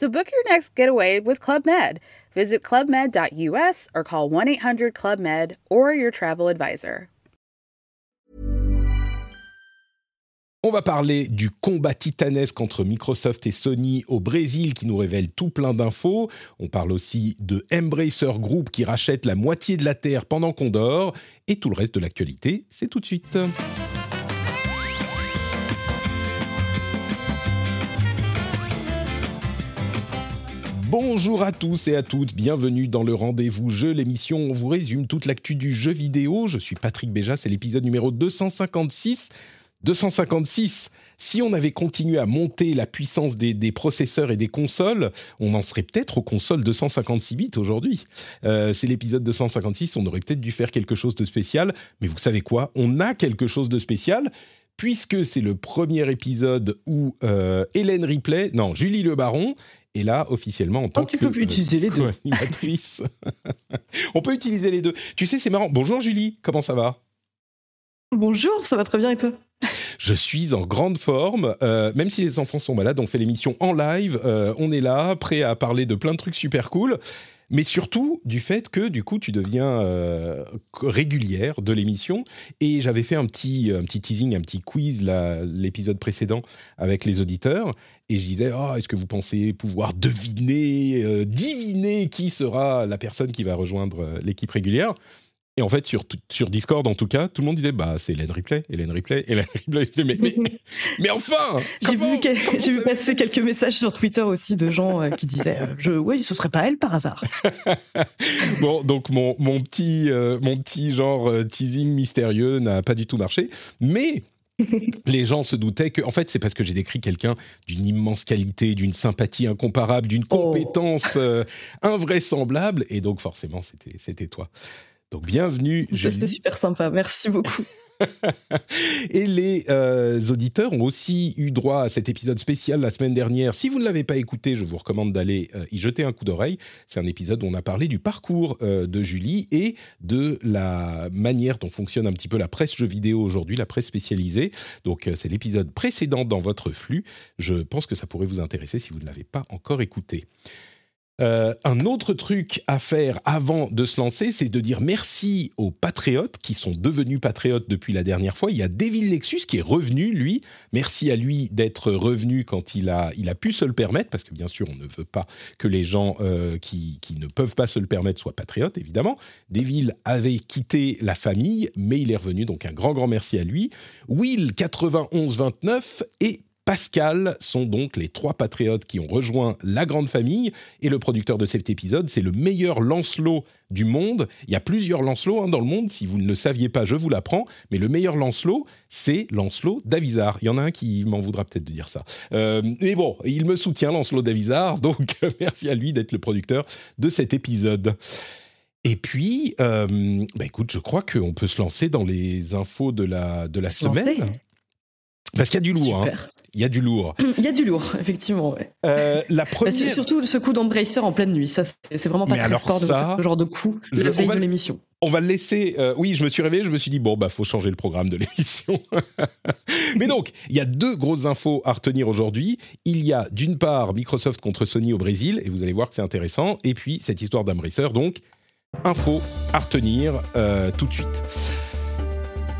So book your next getaway with Club Med. Visit clubmed.us or call 1 800 Club Med or your travel advisor. On va parler du combat titanesque entre Microsoft et Sony au Brésil qui nous révèle tout plein d'infos. On parle aussi de Embracer Group qui rachète la moitié de la Terre pendant qu'on dort. Et tout le reste de l'actualité, c'est tout de suite. Bonjour à tous et à toutes, bienvenue dans le rendez-vous jeu, l'émission où on vous résume toute l'actu du jeu vidéo. Je suis Patrick Béja, c'est l'épisode numéro 256. 256, si on avait continué à monter la puissance des, processeurs et des consoles, on en serait peut-être aux consoles 256 bits aujourd'hui. Euh, c'est l'épisode 256, on aurait peut-être dû faire quelque chose de spécial, mais vous savez quoi? On a quelque chose de spécial puisque c'est le premier épisode où euh, Hélène Ripley, non, Julie Le Baron est là officiellement en tant que peut utiliser les deux. on peut utiliser les deux. Tu sais, c'est marrant. Bonjour Julie, comment ça va? Bonjour, ça va très bien et toi? Je suis en grande forme, euh, même si les enfants sont malades, on fait l'émission en live, euh, on est là, prêt à parler de plein de trucs super cool mais surtout du fait que du coup tu deviens euh, régulière de l'émission. Et j'avais fait un petit un petit teasing un petit quiz l'épisode précédent avec les auditeurs. Et je disais oh, est-ce que vous pensez pouvoir deviner euh, diviner qui sera la personne qui va rejoindre euh, l'équipe régulière? Et en fait, sur, sur Discord, en tout cas, tout le monde disait bah c'est Hélène Ripley, Hélène Ripley, Hélène Ripley. Mais, mais, mais enfin J'ai vu, vu passer quelques messages sur Twitter aussi de gens euh, qui disaient euh, je, oui, ce serait pas elle par hasard. bon, donc mon, mon petit, euh, mon petit genre teasing mystérieux n'a pas du tout marché. Mais les gens se doutaient que, en fait, c'est parce que j'ai décrit quelqu'un d'une immense qualité, d'une sympathie incomparable, d'une oh. compétence invraisemblable, et donc forcément, c'était toi. Donc bienvenue. C'était super sympa, merci beaucoup. et les euh, auditeurs ont aussi eu droit à cet épisode spécial la semaine dernière. Si vous ne l'avez pas écouté, je vous recommande d'aller euh, y jeter un coup d'oreille. C'est un épisode où on a parlé du parcours euh, de Julie et de la manière dont fonctionne un petit peu la presse jeux vidéo aujourd'hui, la presse spécialisée. Donc c'est l'épisode précédent dans votre flux. Je pense que ça pourrait vous intéresser si vous ne l'avez pas encore écouté. Euh, un autre truc à faire avant de se lancer, c'est de dire merci aux patriotes qui sont devenus patriotes depuis la dernière fois. Il y a Devil Nexus qui est revenu, lui. Merci à lui d'être revenu quand il a, il a pu se le permettre, parce que bien sûr, on ne veut pas que les gens euh, qui, qui, ne peuvent pas se le permettre soient patriotes, évidemment. Devil avait quitté la famille, mais il est revenu, donc un grand, grand merci à lui. Will 9129 et Pascal sont donc les trois patriotes qui ont rejoint la grande famille. Et le producteur de cet épisode, c'est le meilleur Lancelot du monde. Il y a plusieurs Lancelot hein, dans le monde. Si vous ne le saviez pas, je vous l'apprends. Mais le meilleur Lancelot, c'est Lancelot d'Avisar. Il y en a un qui m'en voudra peut-être de dire ça. Euh, mais bon, il me soutient, Lancelot d'Avisar. Donc, merci à lui d'être le producteur de cet épisode. Et puis, euh, bah écoute, je crois qu'on peut se lancer dans les infos de la, de la semaine. Parce qu'il y a du lourd. Hein. Il y a du lourd. Il y a du lourd, effectivement. Euh, la bah, première... surtout ce coup d'embracer en pleine nuit. Ça, c'est vraiment pas très sport de faire ce genre de coup la veille de l'émission. On va le laisser. Euh, oui, je me suis réveillé, je me suis dit bon bah faut changer le programme de l'émission. Mais donc, il y a deux grosses infos à retenir aujourd'hui. Il y a d'une part Microsoft contre Sony au Brésil et vous allez voir que c'est intéressant. Et puis cette histoire d'embracer. Donc, info à retenir euh, tout de suite.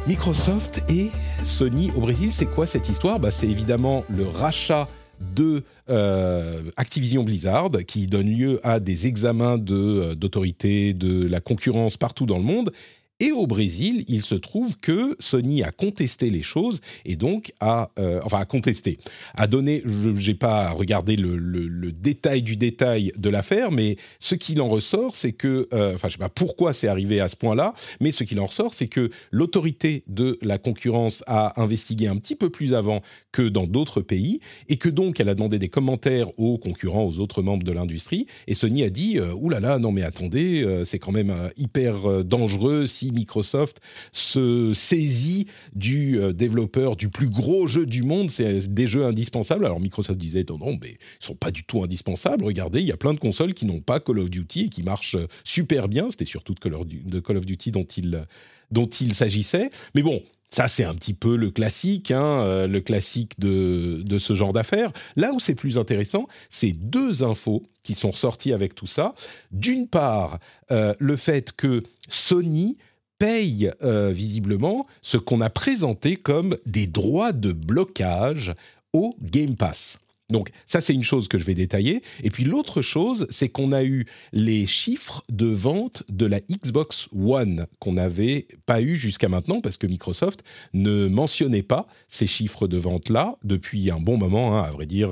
Microsoft et Sony au Brésil, c'est quoi cette histoire? Bah, C'est évidemment le rachat de euh, Activision Blizzard qui donne lieu à des examens d'autorité de, de la concurrence partout dans le monde. Et au Brésil, il se trouve que Sony a contesté les choses et donc a, euh, enfin, a contesté, a donné, je n'ai pas regardé le, détail du détail de l'affaire, mais ce qu'il en ressort, c'est que, euh, enfin, je sais pas pourquoi c'est arrivé à ce point-là, mais ce qu'il en ressort, c'est que l'autorité de la concurrence a investigué un petit peu plus avant que dans d'autres pays et que donc elle a demandé des commentaires aux concurrents, aux autres membres de l'industrie. Et Sony a dit, euh, oulala, non mais attendez, c'est quand même hyper dangereux si Microsoft se saisit du euh, développeur du plus gros jeu du monde, c'est des jeux indispensables. Alors Microsoft disait non, non, mais ils sont pas du tout indispensables. Regardez, il y a plein de consoles qui n'ont pas Call of Duty et qui marchent euh, super bien. C'était surtout de Call of Duty dont il, s'agissait. Mais bon, ça, c'est un petit peu le classique, hein, euh, le classique de, de ce genre d'affaires. Là où c'est plus intéressant, c'est deux infos qui sont ressorties avec tout ça. D'une part, le fait que Sony paye euh, visiblement ce qu'on a présenté comme des droits de blocage au Game Pass. Donc ça, c'est une chose que je vais détailler. Et puis l'autre chose, c'est qu'on a eu les chiffres de vente de la Xbox One qu'on n'avait pas eu jusqu'à maintenant parce que Microsoft ne mentionnait pas ces chiffres de vente-là depuis un bon moment, hein, à vrai dire.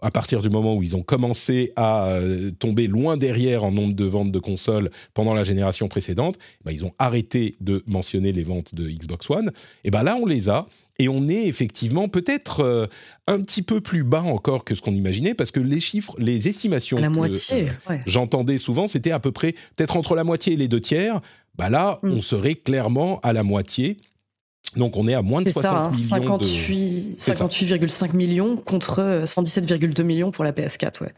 À partir du moment où ils ont commencé à euh, tomber loin derrière en nombre de ventes de consoles pendant la génération précédente, bah, ils ont arrêté de mentionner les ventes de Xbox One. Et ben là, on les a et on est effectivement peut-être euh, un petit peu plus bas encore que ce qu'on imaginait, parce que les chiffres, les estimations la que moitié, euh, j'entendais souvent, c'était à peu près peut-être entre la moitié et les deux tiers. Bah là, mm. on serait clairement à la moitié. Donc on est à moins de 60 ça, hein, millions 58,5 millions contre 117,2 euh, millions pour la PS4, ouais.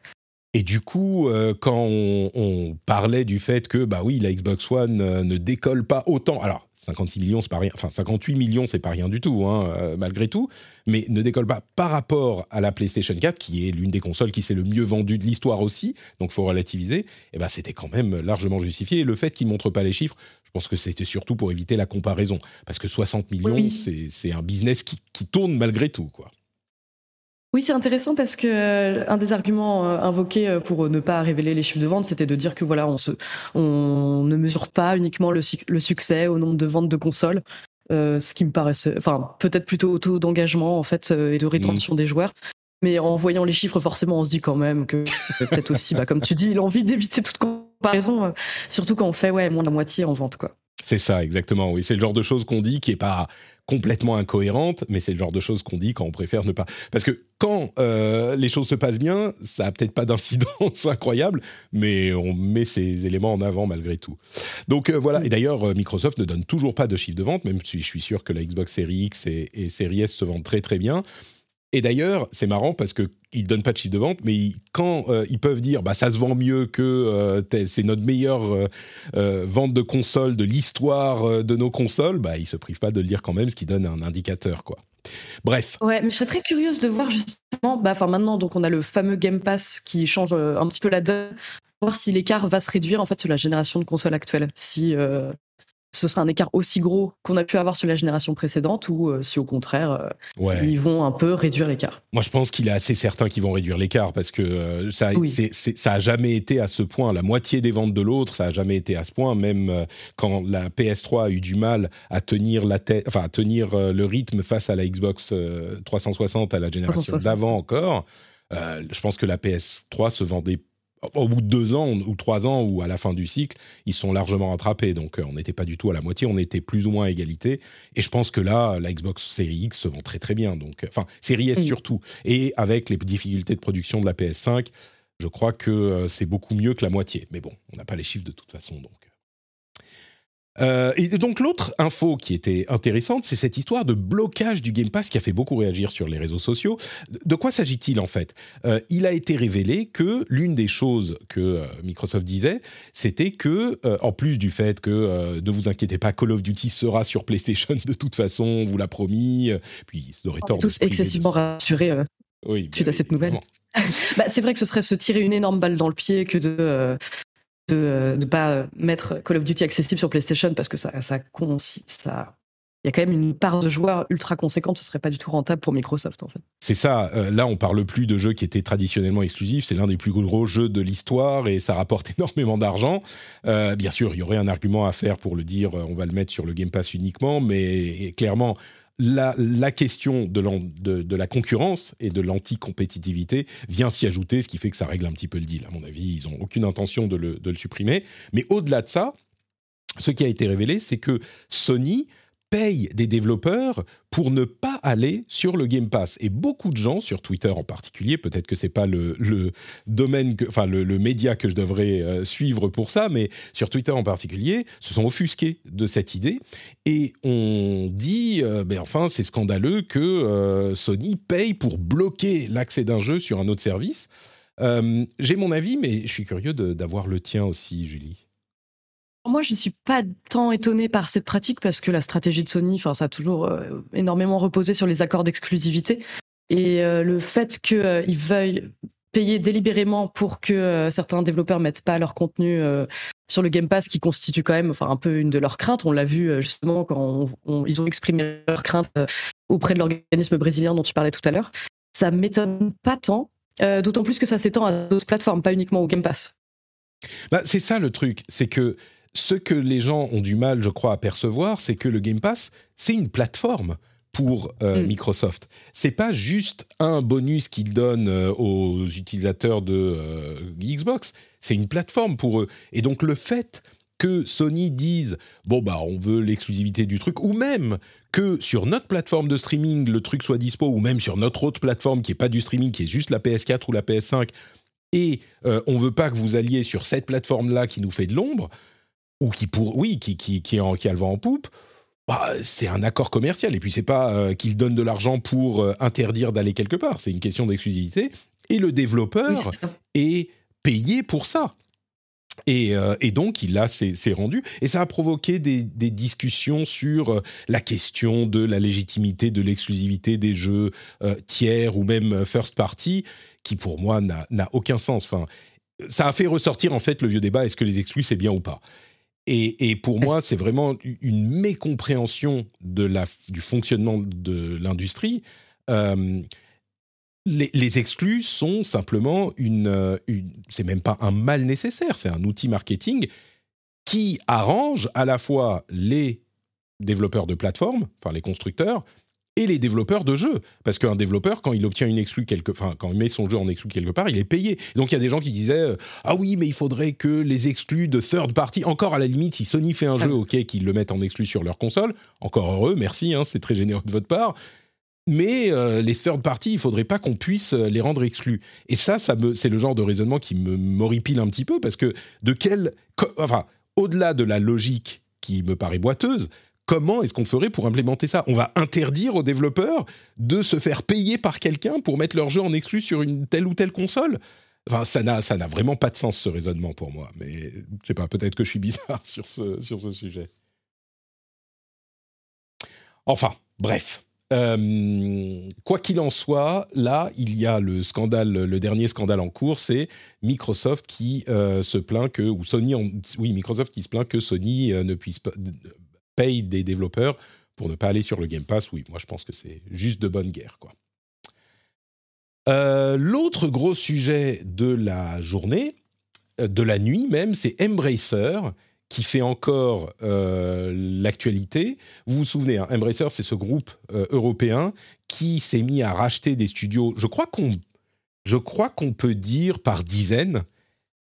Et du coup, quand on, on, parlait du fait que, bah oui, la Xbox One ne décolle pas autant. Alors, 56 millions, c'est pas rien. Enfin, 58 millions, c'est pas rien du tout, hein, euh, malgré tout. Mais ne décolle pas par rapport à la PlayStation 4, qui est l'une des consoles qui s'est le mieux vendue de l'histoire aussi. Donc, faut relativiser. Et eh ben, c'était quand même largement justifié. Et le fait qu'ils montrent pas les chiffres, je pense que c'était surtout pour éviter la comparaison, parce que 60 millions, c'est un business qui, qui tourne malgré tout, quoi. Oui, c'est intéressant parce que euh, un des arguments euh, invoqués euh, pour ne pas révéler les chiffres de vente, c'était de dire que voilà, on se, on ne mesure pas uniquement le, le succès au nombre de ventes de consoles, ce qui me paraissait, enfin, peut-être plutôt au taux d'engagement en fait et de rétention mmh. des joueurs. Mais en voyant les chiffres, forcément, on se dit quand même que peut-être aussi, bah, comme tu dis, l'envie d'éviter toute comparaison, surtout quand on fait ouais moins de la moitié en vente, quoi. C'est ça, exactement. Oui, c'est le genre de choses qu'on dit qui est pas complètement incohérente, mais c'est le genre de choses qu'on dit quand on préfère ne pas. Parce que quand euh, les choses se passent bien, ça a peut-être pas d'incidence incroyable, mais on met ces éléments en avant malgré tout. Donc euh, voilà. Et d'ailleurs, euh, Microsoft ne donne toujours pas de chiffre de vente, même si je suis sûr que la Xbox Series X et, et Series S se vendent très très bien. Et d'ailleurs, c'est marrant parce qu'ils ne donnent pas de chiffre de vente, mais quand euh, ils peuvent dire bah, ça se vend mieux que euh, c'est notre meilleure euh, vente de console de l'histoire de nos consoles, bah, ils ne se privent pas de le dire quand même, ce qui donne un indicateur. quoi. Bref. Ouais, mais je serais très curieuse de voir justement, bah, maintenant, donc on a le fameux Game Pass qui change un petit peu la donne, voir si l'écart va se réduire en fait sur la génération de consoles actuelle. Si ce sera un écart aussi gros qu'on a pu avoir sur la génération précédente ou euh, si au contraire euh, ils vont un peu réduire l'écart. Moi je pense qu'il est assez certain qu'ils vont réduire l'écart parce que euh, ça ça a jamais été à ce point. La moitié des ventes de l'autre ça a jamais été à ce point. Même quand la PS3 a eu du mal à tenir la tête enfin à tenir le rythme face à la Xbox 360 à la génération d'avant encore je pense que la PS3 se vendait au bout de deux ans ou trois ans ou à la fin du cycle, ils sont largement rattrapés. Donc euh, on n'était pas du tout à la moitié, on était plus ou moins à égalité. Et je pense que là, la Xbox Series X se vend très très bien. Donc, euh, enfin, Series S surtout. Et avec les difficultés de production de la PS5, je crois que euh, c'est beaucoup mieux que la moitié. Mais bon, on n'a pas les chiffres de toute façon, donc. Euh, et donc l'autre info qui était intéressante, c'est cette histoire de blocage du Game Pass qui a fait beaucoup réagir sur les réseaux sociaux. De quoi s'agit-il en fait? Euh, Il a été révélé que l'une des choses que euh, Microsoft disait, c'était que, en plus du fait que ne vous inquiétez pas, Call of Duty sera sur PlayStation de toute façon, on vous l'a promis, puis ils auraient tort. Tous excessivement rassurés oui, suite à cette nouvelle. bah, c'est vrai que ce serait se tirer une énorme balle dans le pied que de de ne pas mettre Call of Duty accessible sur PlayStation parce que ça, ça, il y a quand même une part de joueurs ultra conséquente. Ce serait pas du tout rentable pour Microsoft en fait. C'est ça. Euh, là, on parle plus de jeux qui étaient traditionnellement exclusifs. C'est l'un des plus gros jeux de l'histoire et ça rapporte énormément d'argent. Euh, bien sûr, il y aurait un argument à faire pour le dire. On va le mettre sur le Game Pass uniquement, mais clairement, la, question de, la concurrence et de l'anti-compétitivité vient s'y ajouter, ce qui fait que ça règle un petit peu le deal. À mon avis, ils n'ont aucune intention de le, de le supprimer. Mais au-delà de ça, ce qui a été révélé, c'est que Sony paye des développeurs pour ne pas aller sur le Game Pass. Et beaucoup de gens, sur Twitter en particulier, peut-être que c'est pas le, domaine, enfin le, média que je devrais euh, suivre pour ça, mais sur Twitter en particulier, se sont offusqués de cette idée. Et on dit, euh, ben enfin, c'est scandaleux que euh, Sony paye pour bloquer l'accès d'un jeu sur un autre service. J'ai mon avis, mais je suis curieux d'avoir le tien aussi, Julie. Moi, je ne suis pas tant étonnée par cette pratique parce que la stratégie de Sony, enfin, ça a toujours euh, énormément reposé sur les accords d'exclusivité. Et euh, le fait qu'ils euh, veuillent payer délibérément pour que certains développeurs mettent pas leur contenu sur le Game Pass, qui constitue quand même, enfin, un peu une de leurs craintes. On l'a vu justement quand ils ont exprimé leurs craintes auprès de l'organisme brésilien dont tu parlais tout à l'heure. Ça m'étonne pas tant, d'autant plus que ça s'étend à d'autres plateformes, pas uniquement au Game Pass. Bah, c'est ça le truc, c'est que ce que les gens ont du mal, je crois, à percevoir, c'est que le Game Pass, c'est une plateforme pour euh, mm. Microsoft. C'est pas juste un bonus qu'ils donnent euh, aux utilisateurs de euh, Xbox, c'est une plateforme pour eux. Et donc le fait que Sony dise bon bah on veut l'exclusivité du truc ou même que sur notre plateforme de streaming le truc soit dispo ou même sur notre autre plateforme qui est pas du streaming qui est juste la PS4 ou la PS5 et on veut pas que vous alliez sur cette plateforme là qui nous fait de l'ombre ou qui pour oui qui qui qui, en, qui a le vent en poupe bah, c'est un accord commercial. Et puis c'est pas euh, qu'il donne de l'argent pour euh, interdire d'aller quelque part. C'est une question d'exclusivité. Et le développeur est, payé pour ça. Et, euh, et, donc, il a c'est rendu. Et ça a provoqué des, des discussions sur la question de la légitimité de l'exclusivité des jeux tiers ou même first party, qui pour moi n'a aucun sens. Enfin, ça a fait ressortir en fait le vieux débat est-ce que les exclus c'est bien ou pas? Et, pour moi, c'est vraiment une mécompréhension de la, du fonctionnement de l'industrie. Euh, les, exclus sont simplement une, une c'est même pas un mal nécessaire, c'est un outil marketing qui arrange à la fois les développeurs de plateformes, enfin les constructeurs, et les développeurs de jeux. Parce qu'un développeur, quand il obtient une exclu quelque, enfin, quand il met son jeu en exclu quelque part, il est payé. Donc il y a des gens qui disaient euh, ah oui, mais il faudrait que les exclus de third party, encore à la limite, si Sony fait un jeu, ok, qu'ils le mettent en exclu sur leur console, encore heureux, merci, hein, c'est très généreux de votre part. Mais euh, les third party, il faudrait pas qu'on puisse euh, les rendre exclus. Et ça, ça me, c'est le genre de raisonnement qui me m'horripile un petit peu parce que de quel, enfin, au-delà de la logique qui me paraît boiteuse, comment est-ce qu'on ferait pour implémenter ça? On va interdire aux développeurs de se faire payer par quelqu'un pour mettre leur jeu en exclu sur une telle ou telle console? Enfin, ça n'a, ça n'a vraiment pas de sens ce raisonnement pour moi. Mais je sais pas, peut-être que je suis bizarre sur ce, sur ce sujet. Enfin, bref. Euh, quoi qu'il en soit, là, il y a le scandale, le dernier scandale en cours, c'est Microsoft qui euh, se plaint que, ou Sony, oui, Microsoft qui se plaint que Sony euh, ne puisse pas, paye des développeurs pour ne pas aller sur le Game Pass. Oui, moi je pense que c'est juste de bonne guerre, quoi. Euh, l'autre gros sujet de la journée, euh, de la nuit même, c'est Embracer qui fait encore euh, l'actualité. Vous vous souvenez, hein, Embracer, c'est ce groupe européen qui s'est mis à racheter des studios. Je crois qu'on, je crois qu'on peut dire par dizaines.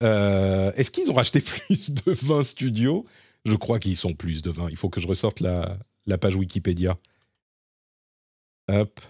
Est-ce qu'ils ont racheté plus de 20 studios? Je crois qu'ils sont plus de 20. Il faut que je ressorte la, page Wikipédia. Hop.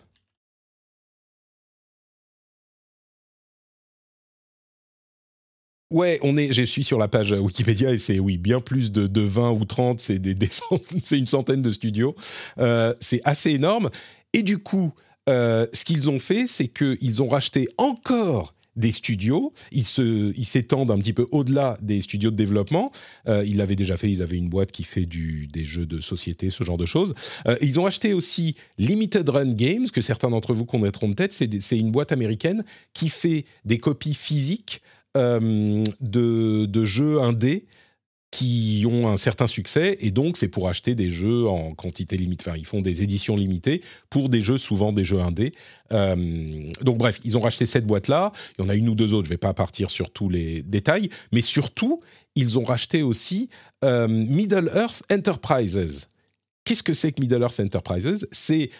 Ouais, on est, je suis sur la page Wikipédia et c'est oui bien plus de, de 20 ou 30, c'est des, une centaine de studios. Euh, c'est assez énorme. Et du coup, euh, ce qu'ils ont fait, c'est qu'ils ont racheté encore des studios. Ils s'étendent un petit peu au-delà des studios de développement. Euh, ils l'avaient déjà fait. Ils avaient une boîte qui fait du, des jeux de société, ce genre de choses. Euh, ils ont acheté aussi Limited Run Games, que certains d'entre vous connaîtront peut-être. C'est une boîte américaine qui fait des copies physiques euh, de, de jeux indés qui ont un certain succès et donc c'est pour acheter des jeux en quantité limitée. Enfin, ils font des éditions limitées pour des jeux, souvent des jeux indés. Euh, donc bref, ils ont racheté cette boîte-là. Il y en a une ou deux autres, je ne vais pas partir sur tous les détails, mais surtout, ils ont racheté aussi euh, Middle Earth Enterprises. Qu'est-ce que c'est que Middle Earth Enterprises? C'est,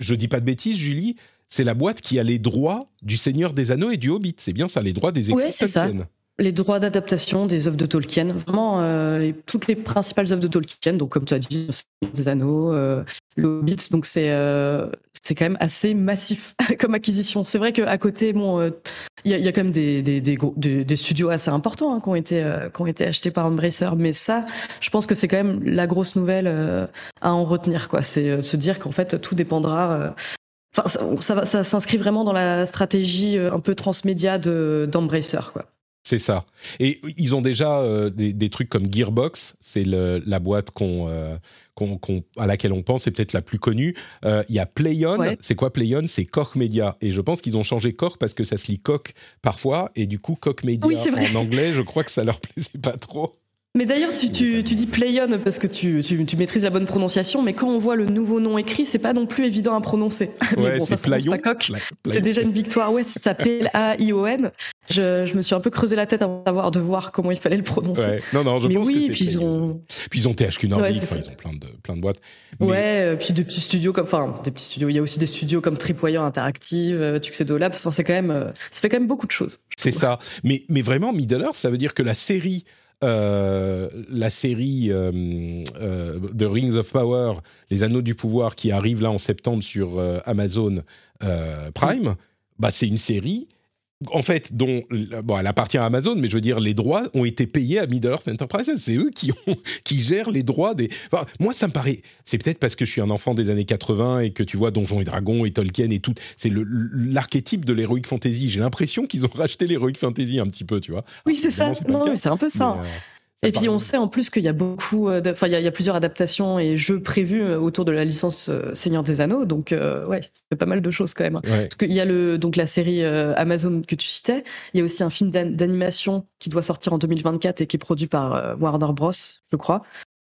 je dis pas de bêtises, Julie, c'est la boîte qui a les droits du Seigneur des Anneaux et du Hobbit. C'est bien ça, les droits des écrits ouais, c'est ça. Les droits d'adaptation des œuvres de Tolkien, vraiment euh, toutes les principales œuvres de Tolkien, donc comme tu as dit, des Anneaux, euh, le donc c'est euh, c'est quand même assez massif comme acquisition. C'est vrai qu'à côté, bon, il euh, y, a, y, a, quand même des, des, des, des studios assez importants hein, qui ont été euh, qui ont été achetés par Embracer, mais ça, je pense que c'est quand même la grosse nouvelle à en retenir, quoi. C'est se dire qu'en fait tout dépendra Enfin, ça, ça, ça s'inscrit vraiment dans la stratégie euh, un peu transmédia de d'Embracer, quoi. C'est ça. Et ils ont déjà euh, des, des, trucs comme Gearbox, c'est la boîte qu'on, euh, à laquelle on pense, c'est peut-être la plus connue. Il y a Playon. C'est quoi Playon? C'est Koch Media. Et je pense qu'ils ont changé Koch parce que ça se lit Koch parfois. Et du coup, Koch Media en anglais, je crois que ça leur plaisait pas trop. Mais d'ailleurs, tu, tu, tu, dis Playon parce que tu, tu, tu, maîtrises la bonne prononciation, mais quand on voit le nouveau nom écrit, c'est pas non plus évident à prononcer. Ouais, mais bon, ça se prononce pas coq. C'est déjà une victoire. Ouais, ça s'appelle A-I-O-N. Je, je, me suis un peu creusé la tête avant de voir comment il fallait le prononcer. Ouais. Non, non, je mais pense oui, que puis ils ont. Puis ils ont THQ Nordic. enfin, ils ont plein de plein de boîtes. Mais... Ouais, euh, puis des petits studios comme, enfin, des petits studios. Il y a aussi des studios comme Tripwire Interactive, euh, Tuxedo Labs. Enfin, c'est quand même, euh, ça fait quand même beaucoup de choses. C'est ça. Mais mais vraiment, Middle Earth, ça veut dire que la série la série euh, euh, The Rings of Power, Les Anneaux du Pouvoir, qui arrive là en septembre sur Amazon Prime, bah, c'est une série en fait, dont bon, elle appartient à Amazon, mais je veux dire, les droits ont été payés à Middle Earth Enterprises. C'est eux qui, ont, qui gèrent les droits des. Enfin, moi, ça me paraît. C'est peut-être parce que je suis un enfant des années 80 et que tu vois Donjons et Dragons et Tolkien et tout. C'est l'archétype de l'heroic fantasy. J'ai l'impression qu'ils ont racheté l'heroic fantasy un petit peu, tu vois. Oui, c'est ça. Non, c'est un peu ça. Et puis on sait en plus qu'il y a beaucoup, euh, enfin il y, a plusieurs adaptations et jeux prévus euh, autour de la licence euh, Seigneur des Anneaux, donc ouais, c'est pas mal de choses quand même. Parce qu'il y a le donc la série Amazon que tu citais, il y a aussi un film d'animation qui doit sortir en 2024 et qui est produit par Warner Bros, je crois.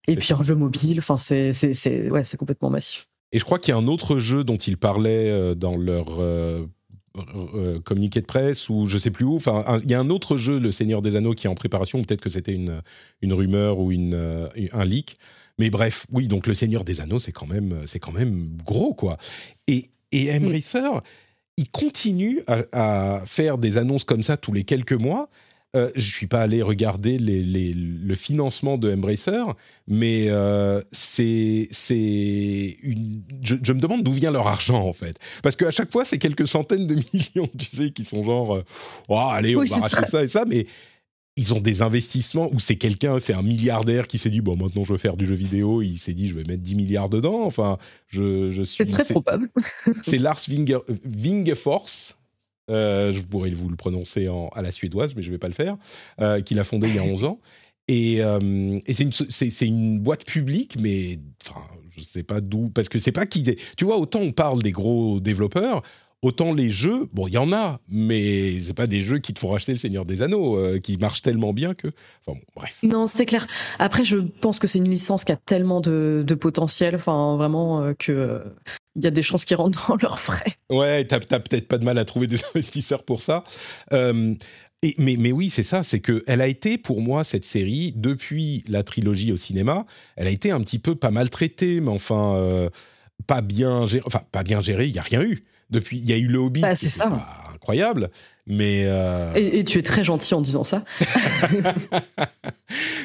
Et puis un jeu mobile, enfin c'est c'est ouais c'est complètement massif. Et je crois qu'il y a un autre jeu dont ils parlaient dans leur euh, communiqué de presse ou je sais plus où. Enfin, il y a un autre jeu, Le Seigneur des Anneaux, qui est en préparation. Peut-être que c'était une, une rumeur ou une, euh, un leak. Mais bref, oui, donc Le Seigneur des Anneaux, c'est quand même, c'est quand même gros, quoi. Et, et Embracer, il continue à, à, faire des annonces comme ça tous les quelques mois. Euh, je suis pas allé regarder les, les, le financement de Embracer, mais euh, c'est une. Je, je, me demande d'où vient leur argent en fait, parce qu'à chaque fois c'est quelques centaines de millions, tu sais, qui sont genre, euh, oh allez, on va racheter ça. et ça, mais ils ont des investissements où c'est quelqu'un, c'est un milliardaire qui s'est dit bon maintenant je veux faire du jeu vidéo, il s'est dit je vais mettre 10 milliards dedans. Enfin, je, je suis. C'est très probable. c'est Lars Wingefors euh, je pourrais vous le prononcer en, à la suédoise, mais je ne vais pas le faire, euh, qu'il a fondé il y a 11 ans. Et, euh, et c'est une, une, boîte publique, mais enfin, je ne sais pas d'où, parce que c'est pas qui. Tu vois, autant on parle des gros développeurs, autant les jeux, bon, il y en a, mais c'est pas des jeux qui te font racheter le Seigneur des Anneaux, euh, qui marchent tellement bien que. Enfin, bon, bref. Non, c'est clair. Après, je pense que c'est une licence qui a tellement de, de potentiel, enfin, vraiment, euh, que il y a des chances qu'ils rentrent dans leurs frais. Ouais, t'as, peut-être pas de mal à trouver des investisseurs pour ça. Euh, et, mais, mais, oui, c'est ça, c'est que elle a été pour moi cette série depuis la trilogie au cinéma, elle a été un petit peu pas maltraitée, mais enfin euh, pas bien gérée. Enfin, pas bien gérée, il y a rien eu. Depuis, il y a eu le Hobbit, bah, c'est ça. incroyable, mais euh... et, et, tu es très gentil en disant ça.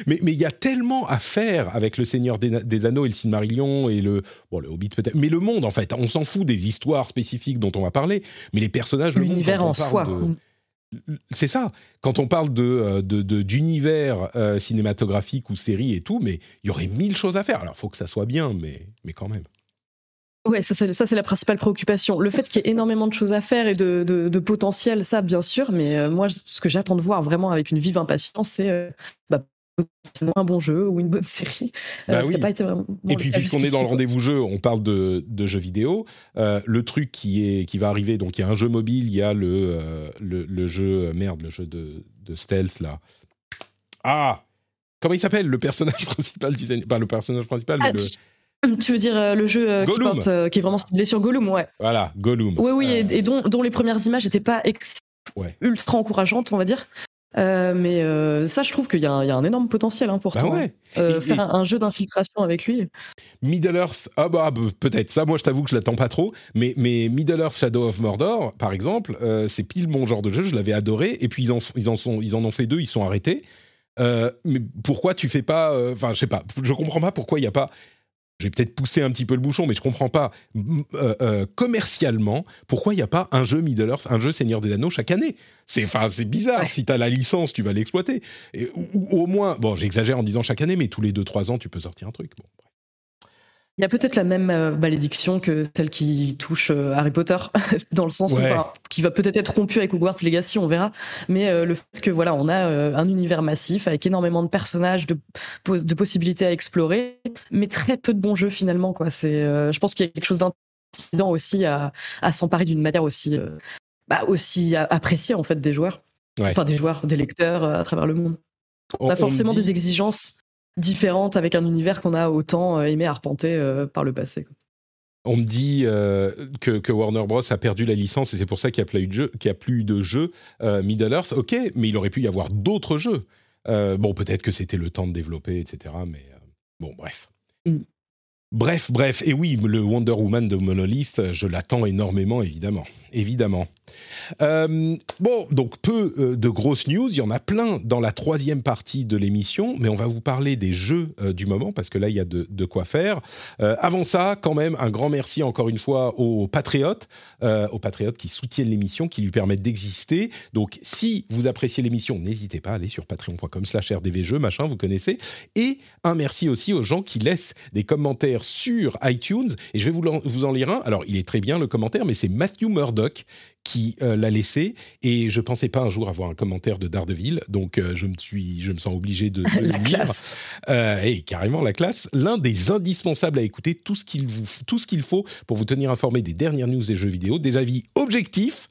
mais mais il y a tellement à faire avec le Seigneur des, des Anneaux et le Silmarillion et le bon le Hobbit peut-être, mais le monde en fait. On s'en fout des histoires spécifiques dont on va parler, mais les personnages, l'univers en soi. De... C'est ça. Quand on parle de, de, d'univers euh, cinématographique ou série et tout, mais il y aurait mille choses à faire. Alors, il faut que ça soit bien, mais, mais quand même. Ouais, ça c'est la principale préoccupation. Le fait qu'il y ait énormément de choses à faire et de, de, de potentiel, ça bien sûr, mais euh, moi ce que j'attends de voir vraiment avec une vive impatience, c'est euh, bah, un bon jeu ou une bonne série. Euh, bah oui. pas été vraiment et puis puisqu'on est dans le rendez-vous jeu, on parle de, de jeux vidéo. Euh, le truc qui est qui va arriver, donc il y a un jeu mobile, il y a le euh, le, le, jeu merde, le jeu de, de stealth là. Ah comment il s'appelle le personnage principal du Pas le personnage principal. Ah, le... tu, veux dire le jeu qui, porte, qui, est vraiment ciblé sur Gollum, ouais. Voilà, Gollum. Oui, oui, et, dont, dont, les premières images n'étaient pas ultra encourageantes, on va dire. Euh, mais euh, ça, je trouve qu'il y, y, a un énorme potentiel hein, pourtant. Bah ouais. euh, faire Un, jeu d'infiltration avec lui. Middle Earth, ah bah peut-être. Ça, moi, je t'avoue que je l'attends pas trop. Mais, mais Middle Earth Shadow of Mordor, par exemple, euh, c'est pile mon genre de jeu. Je l'avais adoré. Et puis ils en, ils en sont, ils en ont fait deux. Ils sont arrêtés. Euh, mais pourquoi tu fais pas Enfin, je sais pas. Je comprends pas pourquoi il n'y a pas je vais peut-être pousser un petit peu le bouchon, mais je comprends pas euh, euh, commercialement pourquoi il n'y a pas un jeu Middle Earth, un jeu Seigneur des Anneaux chaque année? C'est c'est bizarre. Si tu as la licence, tu vas l'exploiter. Ou, au moins, bon, j'exagère en disant chaque année, mais tous les 2-3 ans, tu peux sortir un truc. Bon, il y a peut-être la même euh, malédiction que celle qui touche euh, Harry Potter, dans le sens où, qui va peut-être être rompue avec Hogwarts Legacy, on verra. Mais euh, le fait que voilà, on a un univers massif avec énormément de personnages, de, de possibilités à explorer, mais très peu de bons jeux finalement. Quoi. C'est, je pense qu'il y a quelque chose d'intimidant aussi à, à s'emparer d'une matière aussi, bah, aussi appréciée en fait des joueurs, enfin des joueurs, des lecteurs à travers le monde. On, a forcément des exigences différente avec un univers qu'on a autant euh, aimé arpenter euh, par le passé. On me dit euh, que, Warner Bros a perdu la licence et c'est pour ça qu'il n'y a plus de jeux, a plus de jeux Middle Earth. Ok, mais il aurait pu y avoir d'autres jeux. bon, peut-être que c'était le temps de développer, etc. Mais bon, bref. Mm. Bref, bref. Et oui, le Wonder Woman de Monolith, je l'attends énormément, évidemment évidemment. Euh, bon, donc peu euh, de grosses news, il y en a plein dans la troisième partie de l'émission, mais on va vous parler des jeux euh, du moment, parce que là, il y a de, quoi faire. avant ça, quand même, un grand merci encore une fois aux patriotes, aux patriotes qui soutiennent l'émission, qui lui permettent d'exister. Donc, si vous appréciez l'émission, n'hésitez pas à aller sur patreon.com slash rdvjeux, machin, vous connaissez. Et un merci aussi aux gens qui laissent des commentaires sur iTunes, et je vais vous, vous en lire un. Alors, il est très bien le commentaire, mais c'est Matthew Murdoch qui euh, l'a laissé et je pensais pas un jour avoir un commentaire de Daredevil donc euh, je me suis je me sens obligé de, de la lire. euh, et carrément la classe. L'un des indispensables à écouter tout ce qu'il vous tout ce qu'il faut pour vous tenir informé des dernières news des jeux vidéo. Des avis objectifs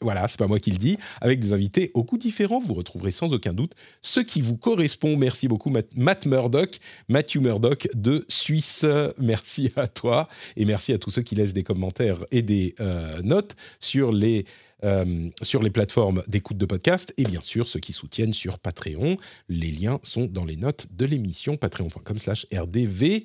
voilà, c'est pas moi qui le dis, avec des invités au goût différents, vous retrouverez sans aucun doute ce qui vous correspond. Merci beaucoup, Matt Murdoch, Matthew Murdoch de Suisse. Merci à toi et merci à tous ceux qui laissent des commentaires et des euh, notes sur les, euh, sur les plateformes d'écoute de podcast et bien sûr ceux qui soutiennent sur Patreon. Les liens sont dans les notes de l'émission patreon.com/slash rdv.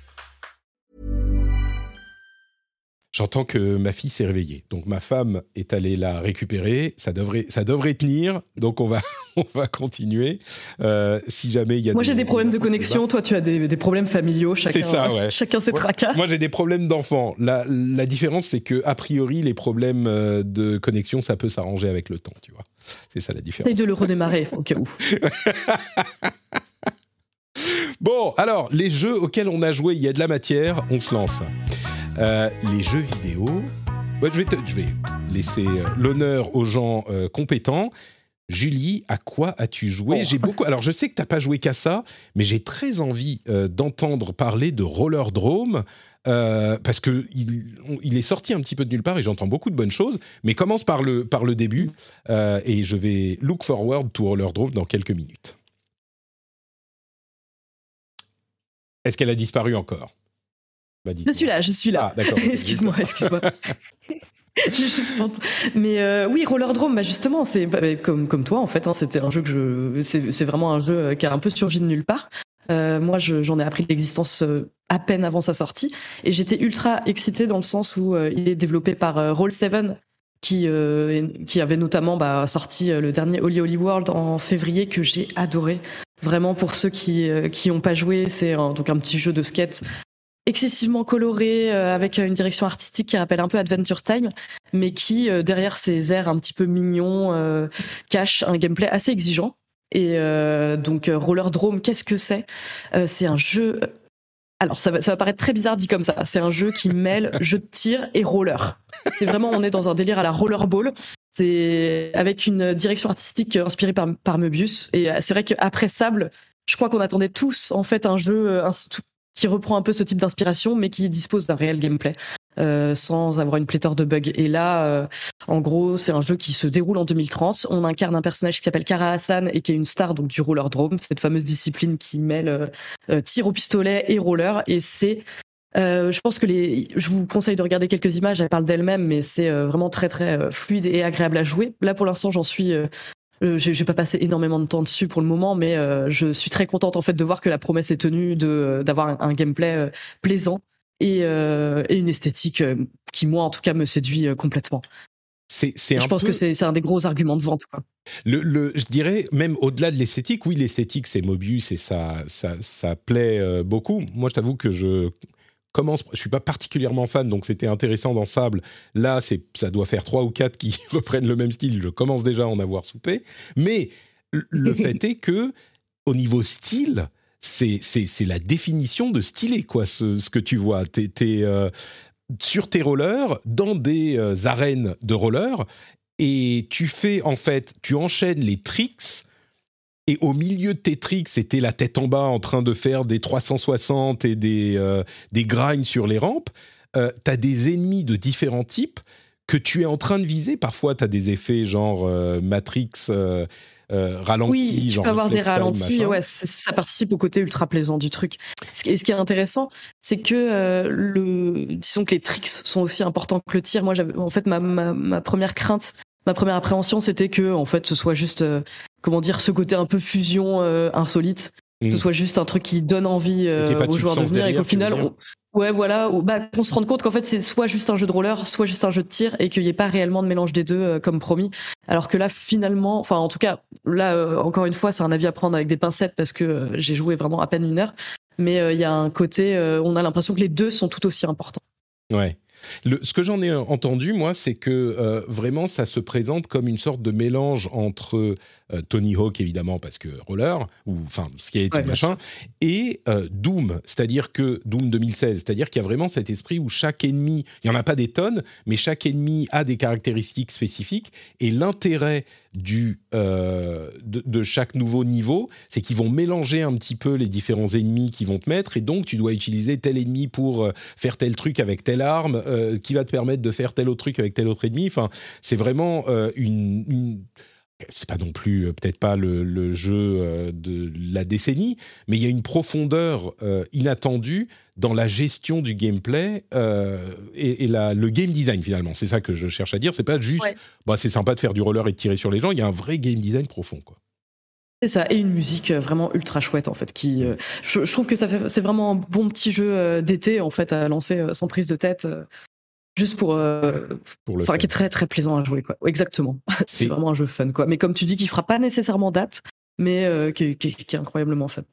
J'entends que ma fille s'est réveillée. Donc ma femme est allée la récupérer. Ça devrait, ça devrait tenir. Donc on va, on va continuer. Euh, si jamais il y a. Moi j'ai des problèmes de connexion. Toi tu as des, des problèmes familiaux. Chacun, c'est ça, ouais. Chacun ses tracas. Moi j'ai des problèmes d'enfants. La, la différence c'est que a priori les problèmes euh, de connexion ça peut s'arranger avec le temps. Tu vois. C'est ça la différence. Essaye de le redémarrer au cas où. bon alors les jeux auxquels on a joué, il y a de la matière. On se lance. Euh, les jeux vidéo. je, vais je, vais laisser euh, l'honneur aux gens euh, compétents. Julie, à quoi as-tu joué? J'ai beaucoup. Alors, je sais que tu n'as pas joué qu'à ça, mais j'ai très envie d'entendre parler de Roller Drome. parce que il, est sorti un petit peu de nulle part et j'entends beaucoup de bonnes choses. Mais commence par le, par le début et je vais look forward to Roller Drome dans quelques minutes. Est-ce qu'elle a disparu encore? Bah, Je suis là, je suis là. Ah, d'accord. excuse-moi, excuse-moi. Mais euh, oui, Rollerdrome, bah justement, c'est bah, comme comme toi en fait. Hein, c'était un jeu que je, c'est vraiment un jeu qui a un peu surgi de nulle part. Euh, moi, j'en ai appris l'existence euh, à peine avant sa sortie, et j'étais ultra excitée dans le sens où euh, il est développé par Roll7, qui qui avait notamment bah, sorti le dernier Holy Holy World en février que j'ai adoré. Vraiment pour ceux qui qui ont pas joué, c'est donc un petit jeu de skate excessivement coloré avec une direction artistique qui rappelle un peu Adventure Time, mais qui derrière ses airs un petit peu mignons cache un gameplay assez exigeant. Et euh, donc euh, Roller Drome, qu'est-ce que c'est? Euh, C'est un jeu. Alors ça va, ça va paraître très bizarre dit comme ça. C'est un jeu qui mêle jeu de tir et roller. Et vraiment, on est dans un délire à la rollerball. C'est avec une direction artistique inspirée par, par Möbius. Et c'est vrai qu'après Sable, je crois qu'on attendait tous en fait un jeu un, qui reprend un peu ce type d'inspiration, mais qui dispose d'un réel gameplay. Euh, sans avoir une pléthore de bugs. Et là, euh, en gros, c'est un jeu qui se déroule en 2030. On incarne un personnage qui s'appelle Kara Hassan et qui est une star donc du roller drone, cette fameuse discipline qui mêle euh, tir au pistolet et roller. Et c'est je pense que les, je vous conseille de regarder quelques images. Elle parle d'elle-même, mais c'est vraiment très très fluide et agréable à jouer. Là, pour l'instant, j'en suis euh, j'ai pas passé énormément de temps dessus pour le moment, mais je suis très contente en fait de voir que la promesse est tenue de d'avoir un, gameplay plaisant et, euh, et une esthétique euh, qui moi en tout cas me séduit euh, complètement. C'est, c'est je pense que c'est, un des gros arguments de vente. Quoi. Le, le, je dirais même au-delà de l'esthétique, oui, l'esthétique c'est Mobius et ça, ça, ça plaît beaucoup. Moi, je t'avoue que je commence, je suis pas particulièrement fan, donc c'était intéressant dans Sable. Là, c'est, ça doit faire trois ou quatre qui reprennent le même style. Je commence déjà à en avoir soupé, mais le fait est que au niveau style, c'est la définition de stylé, quoi, ce, que tu vois. Tu es, euh, sur tes rollers, dans des euh, arènes de rollers, et tu fais, en fait, tu enchaînes les tricks, et au milieu de tes tricks, c'était la tête en bas en train de faire des 360 et des, euh, des grinds sur les rampes. tu as des ennemis de différents types que tu es en train de viser. Parfois, tu as des effets genre Matrix euh, ralenti. Oui, tu peux avoir des ralentis. Ouais, ça participe au côté ultra plaisant du truc. Ce qui, ce qui est intéressant, c'est que euh, le, disons que les tricks sont aussi importants que le tir. Moi, j'avais, en fait, ma, ma, ma, première crainte, ma première appréhension, c'était que, en fait, ce soit juste, euh, comment dire, ce côté un peu fusion insolite que ce mm. soit juste un truc qui donne envie aux joueurs de venir et qu'au final, on, Ouais, voilà, bah, qu'on se rende compte qu'en fait c'est soit juste un jeu de roller, soit juste un jeu de tir, et qu'il n'y ait pas réellement de mélange des deux euh, comme promis. Alors que là, finalement, enfin en tout cas, là euh, encore une fois, c'est un avis à prendre avec des pincettes parce que euh, j'ai joué vraiment à peine une heure, mais il y a un côté, on a l'impression que les deux sont tout aussi importants. Ouais ce que j'en ai entendu, moi, c'est que euh, vraiment, ça se présente comme une sorte de mélange entre euh, Tony Hawk, évidemment, parce que roller, ou enfin, skate, ouais, machin, et euh, Doom, c'est-à-dire que Doom 2016, c'est-à-dire qu'il y a vraiment cet esprit où chaque ennemi, il n'y en a pas des tonnes, mais chaque ennemi a des caractéristiques spécifiques, et l'intérêt du, de, de, chaque nouveau niveau, c'est qu'ils vont mélanger un petit peu les différents ennemis qu'ils vont te mettre, et donc tu dois utiliser tel ennemi pour faire tel truc avec telle arme, euh, qui va te permettre de faire tel autre truc avec tel autre ennemi. Enfin, c'est vraiment euh, une, c'est pas non plus euh, peut-être pas le, jeu de la décennie, mais il y a une profondeur inattendue dans la gestion du gameplay et, le game design finalement. C'est ça que je cherche à dire. C'est pas juste, bah, c'est sympa de faire du roller et de tirer sur les gens. Il y a un vrai game design profond, quoi. C'est ça, et une musique vraiment ultra chouette en fait. Qui, je, trouve que ça fait, c'est vraiment un bon petit jeu d'été en fait à lancer sans prise de tête juste pour, euh, pour le enfin, qui est très très plaisant à jouer quoi. Exactement. c'est vraiment un jeu fun quoi. Mais comme tu dis, qui fera pas nécessairement date, mais euh, qui, qui, qui, est incroyablement fun.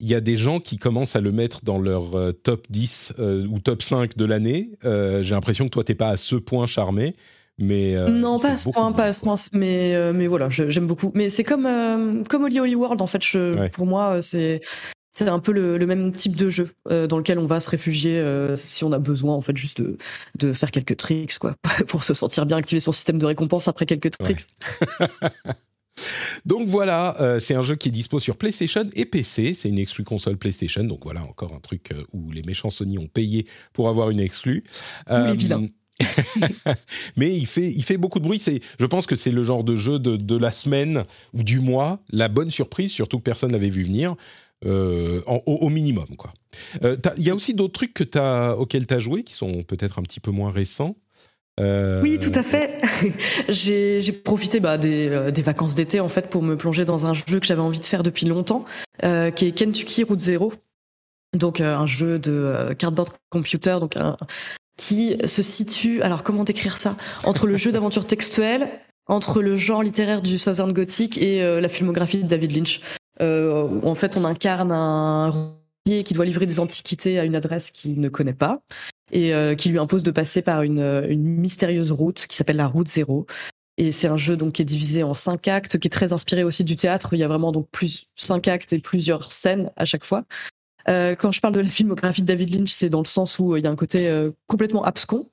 Il y a des gens qui commencent à le mettre dans leur euh, top 10 ou top 5 de l'année. J'ai l'impression que toi, t'es pas à ce point charmé. Mais non, pas à ce point, pas à ce point, mais mais voilà, j'aime beaucoup. Mais c'est comme comme Holy Holy World en fait. Je, Pour moi, c'est c'est un peu le, même type de jeu euh, dans lequel on va se réfugier euh, si on a besoin en fait juste de, de faire quelques tricks quoi pour se sentir bien activer son système de récompense après quelques tricks. donc voilà, euh, c'est un jeu qui est dispo sur PlayStation et PC. C'est une exclue console PlayStation. Donc voilà encore un truc où les méchants Sony ont payé pour avoir une exclue. les vilains. mais il fait, il fait beaucoup de bruit. C'est, je pense que c'est le genre de jeu de, de, la semaine ou du mois, la bonne surprise, surtout que personne n'avait vu venir. Au, minimum. quoi. Il y a aussi d'autres trucs que as, auxquels tu as joué qui sont peut-être un petit peu moins récents. Oui, tout à fait. j'ai profité bah, des, des, vacances d'été en fait pour me plonger dans un jeu que j'avais envie de faire depuis longtemps, qui est Kentucky Route Zero. Donc un jeu de cardboard computer, donc un, qui se situe, alors comment décrire ça, entre le jeu d'aventure textuelle, entre le genre littéraire du Southern Gothic et euh, la filmographie de David Lynch. Euh, où en fait on incarne un routier qui doit livrer des antiquités à une adresse qu'il ne connaît pas et euh, qui lui impose de passer par une, une mystérieuse route qui s'appelle la route zéro. Et c'est un jeu donc qui est divisé en cinq actes, qui est très inspiré aussi du théâtre. Il y a vraiment donc plus cinq actes et plusieurs scènes à chaque fois. Euh, quand je parle de la filmographie de David Lynch, c'est dans le sens où euh, il y a un côté euh, complètement abscon,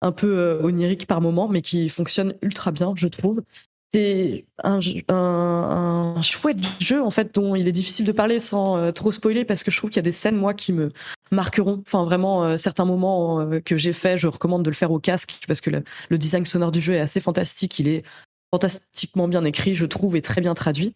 un peu onirique par moment, mais qui fonctionne ultra bien, je trouve. C'est un, un, un, chouette jeu en fait dont il est difficile de parler sans trop spoiler parce que je trouve qu'il y a des scènes moi qui me marqueront. Enfin vraiment certains moments que j'ai fait, je recommande de le faire au casque parce que le, le, design sonore du jeu est assez fantastique. Il est fantastiquement bien écrit, je trouve, et très bien traduit.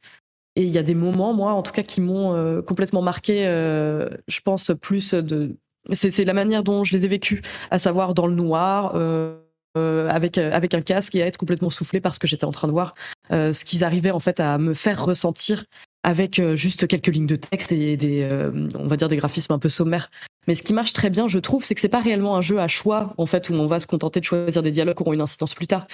Et il y a des moments, moi, en tout cas, qui m'ont euh, complètement marqué. Euh, je pense plus de. C'est la manière dont je les ai vécus, à savoir dans le noir, euh, avec avec un casque et à être complètement soufflé parce que j'étais en train de voir ce qu'ils arrivaient en fait à me faire ressentir avec juste quelques lignes de texte et des, on va dire des graphismes un peu sommaires. Mais ce qui marche très bien, je trouve, c'est que c'est pas réellement un jeu à choix, en fait, où on va se contenter de choisir des dialogues qui auront une incidence plus tard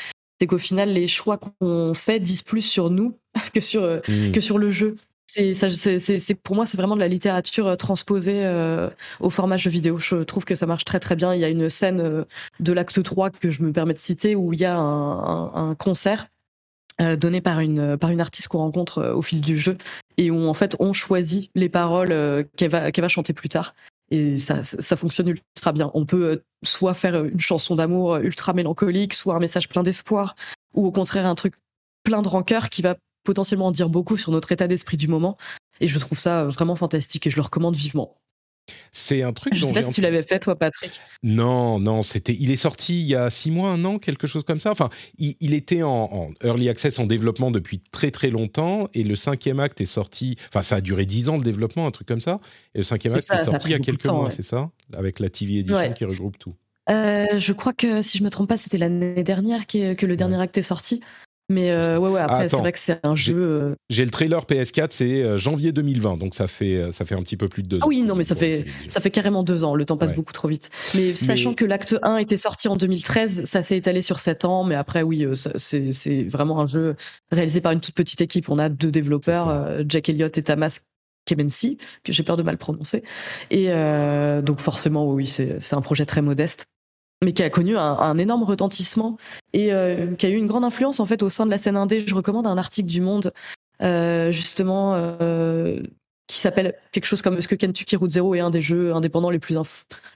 c'est qu'au final, les choix qu'on fait disent plus sur nous que sur, euh, mmh. que sur le jeu. C'est, pour moi, c'est vraiment de la littérature euh, transposée euh, au format jeu vidéo. Je trouve que ça marche très très bien. Il y a une scène de l'acte 3 que je me permets de citer où il y a un, un, concert donné par une par une artiste qu'on rencontre au fil du jeu et où en fait on choisit les paroles qu'elle va qu'elle va chanter plus tard et ça, ça fonctionne ultra bien. On peut euh, soit faire une chanson d'amour ultra mélancolique, soit un message plein d'espoir, ou au contraire un truc plein de rancœur qui va potentiellement en dire beaucoup sur notre état d'esprit du moment. Et je trouve ça vraiment fantastique et je le recommande vivement. C'est un truc. Je sais pas si tu l'avais fait toi, Patrick. Non, non, c'était. Il est sorti il y a six mois, un an, quelque chose comme ça. Enfin, il, était en, early access, en développement depuis très très longtemps, et le cinquième acte est sorti. Enfin, ça a duré dix ans le développement, un truc comme ça. Et le cinquième acte est sorti il y a quelques mois, c'est ça, avec la TV Edition qui regroupe tout. Euh, je crois que si je me trompe pas, c'était l'année dernière que le dernier acte est sorti. Mais euh, ouais, ouais, après, c'est vrai que c'est un jeu. Euh, j'ai le trailer PS4, c'est euh, janvier 2020, donc ça fait, ça fait un petit peu plus de deux ah ans. oui, non, mais ça fait, ça fait carrément deux ans. Le temps passe beaucoup trop vite. Mais sachant que l'acte 1 était sorti en 2013, ça s'est étalé sur sept ans. Mais après, oui, c'est vraiment un jeu réalisé par une toute petite équipe. On a deux développeurs, Jack Elliott et Tamas Kemensi, que j'ai peur de mal prononcer. Et donc forcément, oui, c'est un projet très modeste mais qui a connu un, énorme retentissement et euh, qui a eu une grande influence en fait au sein de la scène indé. Je recommande un article du Monde euh, justement euh, qui s'appelle quelque chose comme est-ce que Kentucky Route Zero est un des jeux indépendants les plus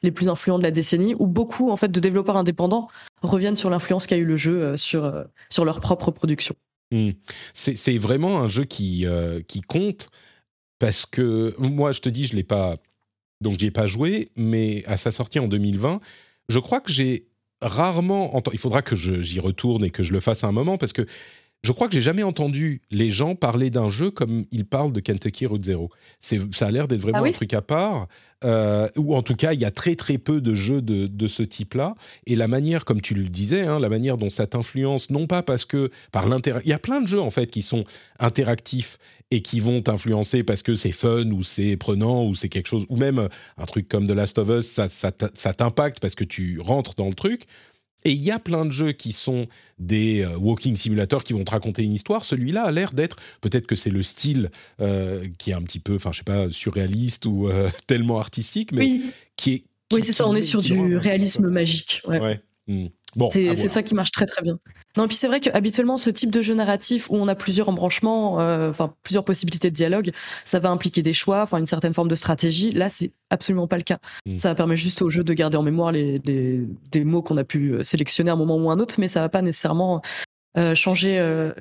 les plus influents de la décennie où beaucoup en fait de développeurs indépendants reviennent sur l'influence qu'a eu le jeu sur sur leur propre production. Hmm. C'est vraiment un jeu qui qui compte parce que moi je te dis je l'ai pas donc j'y ai pas joué mais à sa sortie en 2020 je crois que j'ai rarement entendu. Il faudra que j'y retourne et que je le fasse à un moment parce que je crois que j'ai jamais entendu les gens parler d'un jeu comme ils parlent de Kentucky Route Zero. Ça a l'air d'être vraiment ah un truc à part. Euh, ou en tout cas, il y a très très peu de jeux de, ce type-là. Et la manière, comme tu le disais, hein, la manière dont ça t'influence, non pas parce que par l'intérêt, il y a plein de jeux en fait qui sont interactifs et qui vont t'influencer parce que c'est fun ou c'est prenant ou c'est quelque chose, ou même un truc comme The Last of Us, ça, ça t'impacte parce que tu rentres dans le truc. Et il y a plein de jeux qui sont des euh, walking simulators qui vont te raconter une histoire. Celui-là a l'air d'être, peut-être que c'est le style euh, qui est un petit peu, enfin je sais pas, surréaliste ou euh, tellement artistique, mais qui est... oui, c'est ça, on est sur du réalisme magique. Ouais. Hmm c'est ça qui marche très très bien. Non, puis c'est vrai qu'habituellement, ce type de jeu narratif où on a plusieurs embranchements, euh, enfin plusieurs possibilités de dialogue, ça va impliquer des choix, enfin une certaine forme de stratégie. Là, c'est absolument pas le cas. Mm. Ça permet juste au jeu de garder en mémoire les, les des mots qu'on a pu euh, sélectionner à un moment ou un autre, mais ça va pas nécessairement euh, changer euh,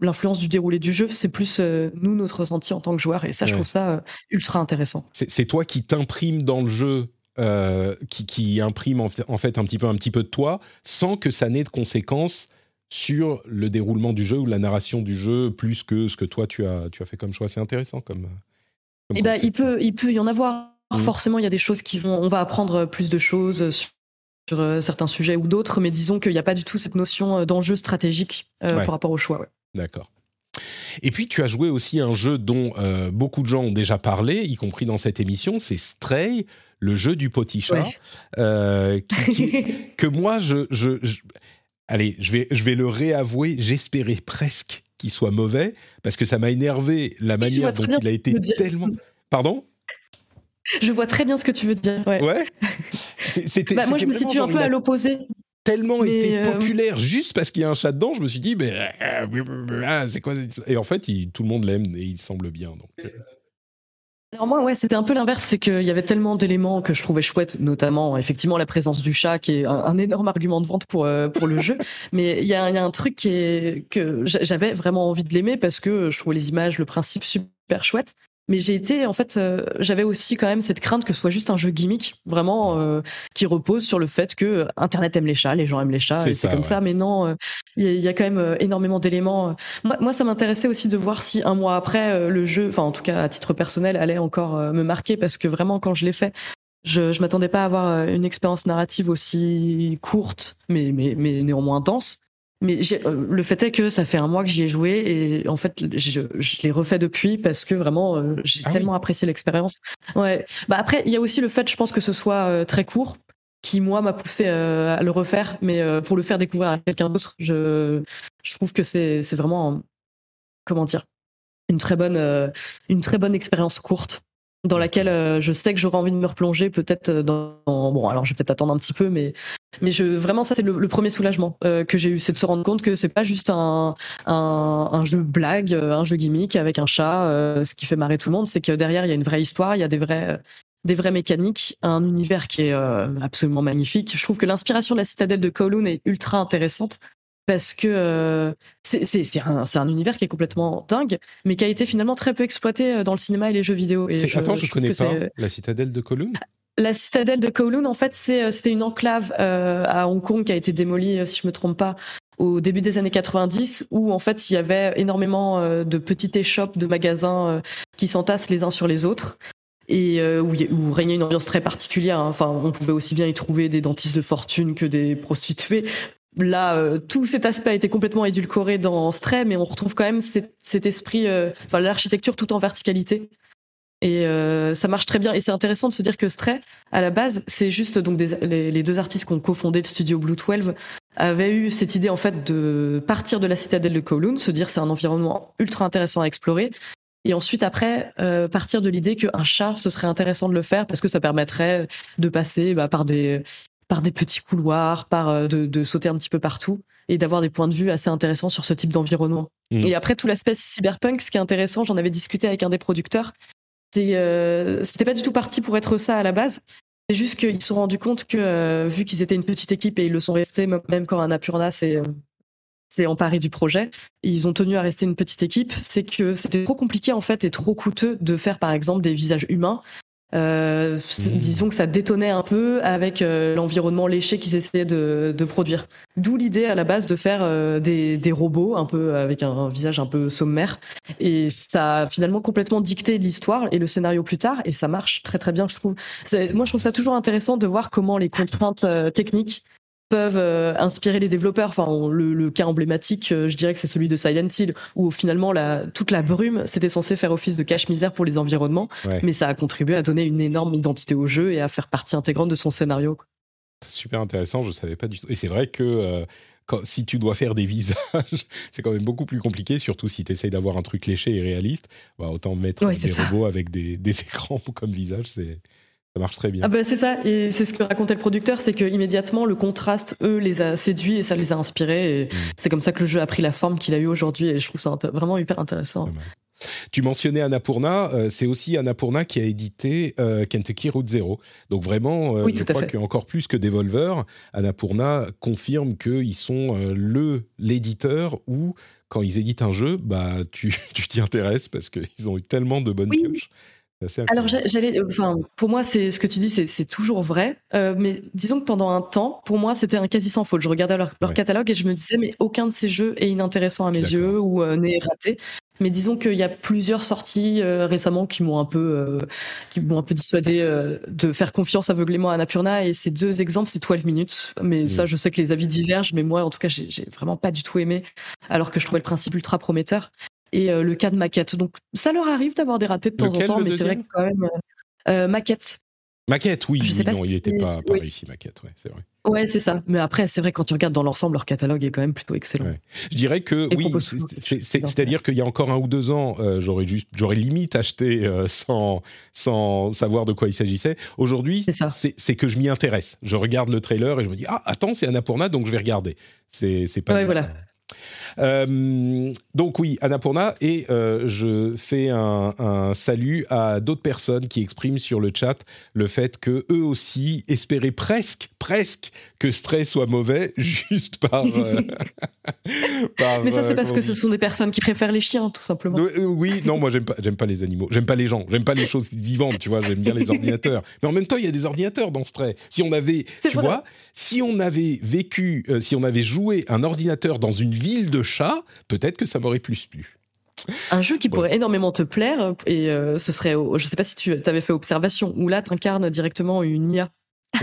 l'influence du déroulé du jeu. C'est plus euh, nous notre ressenti en tant que joueur, et ça, je trouve ça ultra intéressant. C'est toi qui t'imprime dans le jeu euh, qui, imprime en fait un petit peu un petit peu de toi, sans que ça n'ait de conséquences sur le déroulement du jeu ou la narration du jeu, plus que ce que toi tu as, tu as fait comme choix. C'est intéressant comme, eh ben, il peut, il peut y en avoir. Mmh. Forcément, il y a des choses qui vont. On va apprendre plus de choses sur, certains sujets ou d'autres, mais disons qu'il n'y a pas du tout cette notion d'enjeu stratégique par rapport au choix. D'accord. Et puis tu as joué aussi un jeu dont euh, beaucoup de gens ont déjà parlé, y compris dans cette émission, c'est Stray, le jeu du potichat, euh, que moi je, allez, je vais, je vais le réavouer, j'espérais presque qu'il soit mauvais parce que ça m'a énervé la manière dont il a été tellement. Pardon? Je vois très bien ce que tu veux dire. Ouais. ouais. C'était. Bah, moi, je me situe un peu à l'opposé tellement été euh, populaire juste parce qu'il y a un chat dedans, je me suis dit, mais euh, ah, c'est quoi Et en fait, tout le monde l'aime et il semble bien. Donc. Euh. Alors moi, ouais, c'était un peu l'inverse, c'est qu'il y avait tellement d'éléments que je trouvais chouettes, notamment effectivement la présence du chat, qui est un, énorme argument de vente pour pour le jeu. Mais il y a, y a, un truc qui est que j'avais vraiment envie de l'aimer parce que je trouvais les images, le principe super chouette. Mais j'ai été, en fait, euh, j'avais aussi quand même cette crainte que ce soit juste un jeu gimmick, vraiment euh, qui repose sur le fait que Internet aime les chats, les gens aiment les chats, c'est comme ça. Mais non, il y, a quand même énormément d'éléments. Moi, moi, ça m'intéressait aussi de voir si un mois après le jeu, enfin en tout cas à titre personnel, allait encore me marquer parce que vraiment quand je l'ai fait, je, je m'attendais pas à avoir une expérience narrative aussi courte, mais mais mais néanmoins dense. Mais euh, le fait est que ça fait un mois que j'y ai joué et en fait je, je l'ai refait depuis parce que vraiment euh, j'ai ah tellement apprécié l'expérience. Ouais. Bah après il y a aussi le fait je pense que ce soit euh, très court qui moi m'a poussé à le refaire mais pour le faire découvrir à quelqu'un d'autre je je trouve que c'est c'est vraiment comment dire une très bonne une très bonne expérience courte dans laquelle euh, je sais que j'aurais envie de me replonger peut-être euh, dans, bon alors je vais peut-être attendre un petit peu mais mais je vraiment ça c'est le, premier soulagement euh, que j'ai eu c'est de se rendre compte que c'est pas juste un, un, un jeu blague un jeu gimmick avec un chat ce qui fait marrer tout le monde c'est que derrière il y a une vraie histoire il y a des vrais des vraies mécaniques, un univers qui est absolument magnifique. Je trouve que l'inspiration de la citadelle de Kowloon est ultra intéressante parce que euh, c'est un, un, univers qui est complètement dingue, mais qui a été finalement très peu exploité euh, dans le cinéma et les jeux vidéo. Et je, attends, je, je connais pas la citadelle de Kowloon? La citadelle de Kowloon, en fait, euh, c'était une enclave euh, à Hong Kong qui a été démolie, si je me trompe pas, au début des années 90, où en fait il y avait énormément de petites échoppes, de magasins qui s'entassent les uns sur les autres et où, où, régnait une ambiance très particulière. Hein. Enfin, on pouvait aussi bien y trouver des dentistes de fortune que des prostituées là euh, tout cet aspect a été complètement édulcoré dans Stray mais on retrouve quand même cet, esprit euh, enfin l'architecture tout en verticalité. Et euh, ça marche très bien. Et c'est intéressant de se dire que Stray à la base c'est juste donc des, les, deux artistes qui ont cofondé le studio Blue 12 avaient eu cette idée en fait de partir de la citadelle de Kowloon se dire c'est un environnement ultra intéressant à explorer et ensuite après partir de l'idée qu'un chat ce serait intéressant de le faire parce que ça permettrait de passer bah, par des par des petits couloirs, par euh, de, sauter un petit peu partout et d'avoir des points de vue assez intéressants sur ce type d'environnement. Mmh. Et après tout l'aspect cyberpunk, ce qui est intéressant, j'en avais discuté avec un des producteurs, euh, c'était pas du tout parti pour être ça à la base. C'est juste qu'ils se sont rendus compte que euh, vu qu'ils étaient une petite équipe et ils le sont restés même quand Annapurna s'est s'est emparé du projet, ils ont tenu à rester une petite équipe, c'est que c'était trop compliqué en fait et trop coûteux de faire par exemple des visages humains euh, mmh. Disons que ça détonnait un peu avec euh, l'environnement léché qu'ils essayaient de, de produire. D'où l'idée à la base de faire euh, des, des, robots un peu avec un, visage un peu sommaire. Et ça a finalement complètement dicté l'histoire et le scénario plus tard. Et ça marche très très bien, je trouve. Moi, je trouve ça toujours intéressant de voir comment les contraintes euh, techniques peuvent euh, inspirer les développeurs. Enfin, le, cas emblématique, euh, je dirais que c'est celui de Silent Hill, où finalement la, toute la brume, c'était censé faire office de cache-misère pour les environnements, mais ça a contribué à donner une énorme identité au jeu et à faire partie intégrante de son scénario. Super intéressant, je savais pas du tout. Et c'est vrai que euh, quand, si tu dois faire des visages, c'est quand même beaucoup plus compliqué, surtout si tu essayes d'avoir un truc léché et réaliste. Bah, autant mettre des robots avec des, des écrans comme visage, c'est ça marche très bien. Ah bah c'est ça, et c'est ce que racontait le producteur, c'est que immédiatement le contraste, eux, les a séduits et ça les a inspirés. Et mm. c'est comme ça que le jeu a pris la forme qu'il a eu aujourd'hui, et je trouve ça vraiment hyper intéressant. Tu mentionnais Annapurna, euh, c'est aussi Annapurna qui a édité euh, Kentucky Route Zero. Donc vraiment, euh, je crois qu'encore plus que Devolver, Annapurna confirme qu'ils sont le l'éditeur où quand ils éditent un jeu, bah tu t'y intéresses parce qu'ils ont eu tellement de bonnes pioches. Alors j'allais, enfin pour moi c'est ce que tu dis c'est toujours vrai, euh, mais disons que pendant un temps pour moi c'était un quasi sans faute. Je regardais leur, catalogue et je me disais mais aucun de ces jeux est inintéressant à mes yeux ou euh, n'est raté. Mais disons qu'il y a plusieurs sorties euh, récemment qui m'ont un peu qui m'ont un peu dissuadé de faire confiance aveuglément à Annapurna et ces deux exemples c'est 12 minutes. Mais ça je sais que les avis divergent, mais moi en tout cas j'ai vraiment pas du tout aimé alors que je trouvais le principe ultra prometteur et euh, le cas de maquette. Donc ça leur arrive d'avoir des ratés de temps en temps, mais c'est vrai que quand même euh, maquette. Maquette, oui, je sais pas non, il n'était pas, pas réussi, maquette, ouais, c'est vrai. Ouais, c'est ça. Mais après, c'est vrai quand tu regardes dans l'ensemble, leur catalogue est quand même plutôt excellent. Je dirais que oui, c'est-à-dire qu'il y a encore un ou deux ans, euh, j'aurais juste, j'aurais limite acheté sans sans savoir de quoi il s'agissait. Aujourd'hui, c'est que je m'y intéresse. Je regarde le trailer et je me dis ah attends, c'est Annapurna, donc je vais regarder. C'est c'est pas. Ouais, voilà. Euh, donc oui, Annapurna, et euh, je fais un, salut à d'autres personnes qui expriment sur le chat le fait que eux aussi espéraient presque, presque que Stray soit mauvais juste par. Euh, Mais ça c'est parce que ce sont des personnes qui préfèrent les chiens, tout simplement. oui, non, moi j'aime pas, j'aime pas les animaux, j'aime pas les gens, j'aime pas les choses vivantes, tu vois, j'aime bien les ordinateurs. Mais en même temps, il y a des ordinateurs dans Stray. Si on avait, tu vois, si on avait vécu, si on avait joué un ordinateur dans une ville de chat, peut-être que ça m'aurait plus plu. Un jeu qui pourrait énormément te plaire, et euh, ce serait, je sais pas si tu avais fait Observation, où là, tu incarnes directement une IA.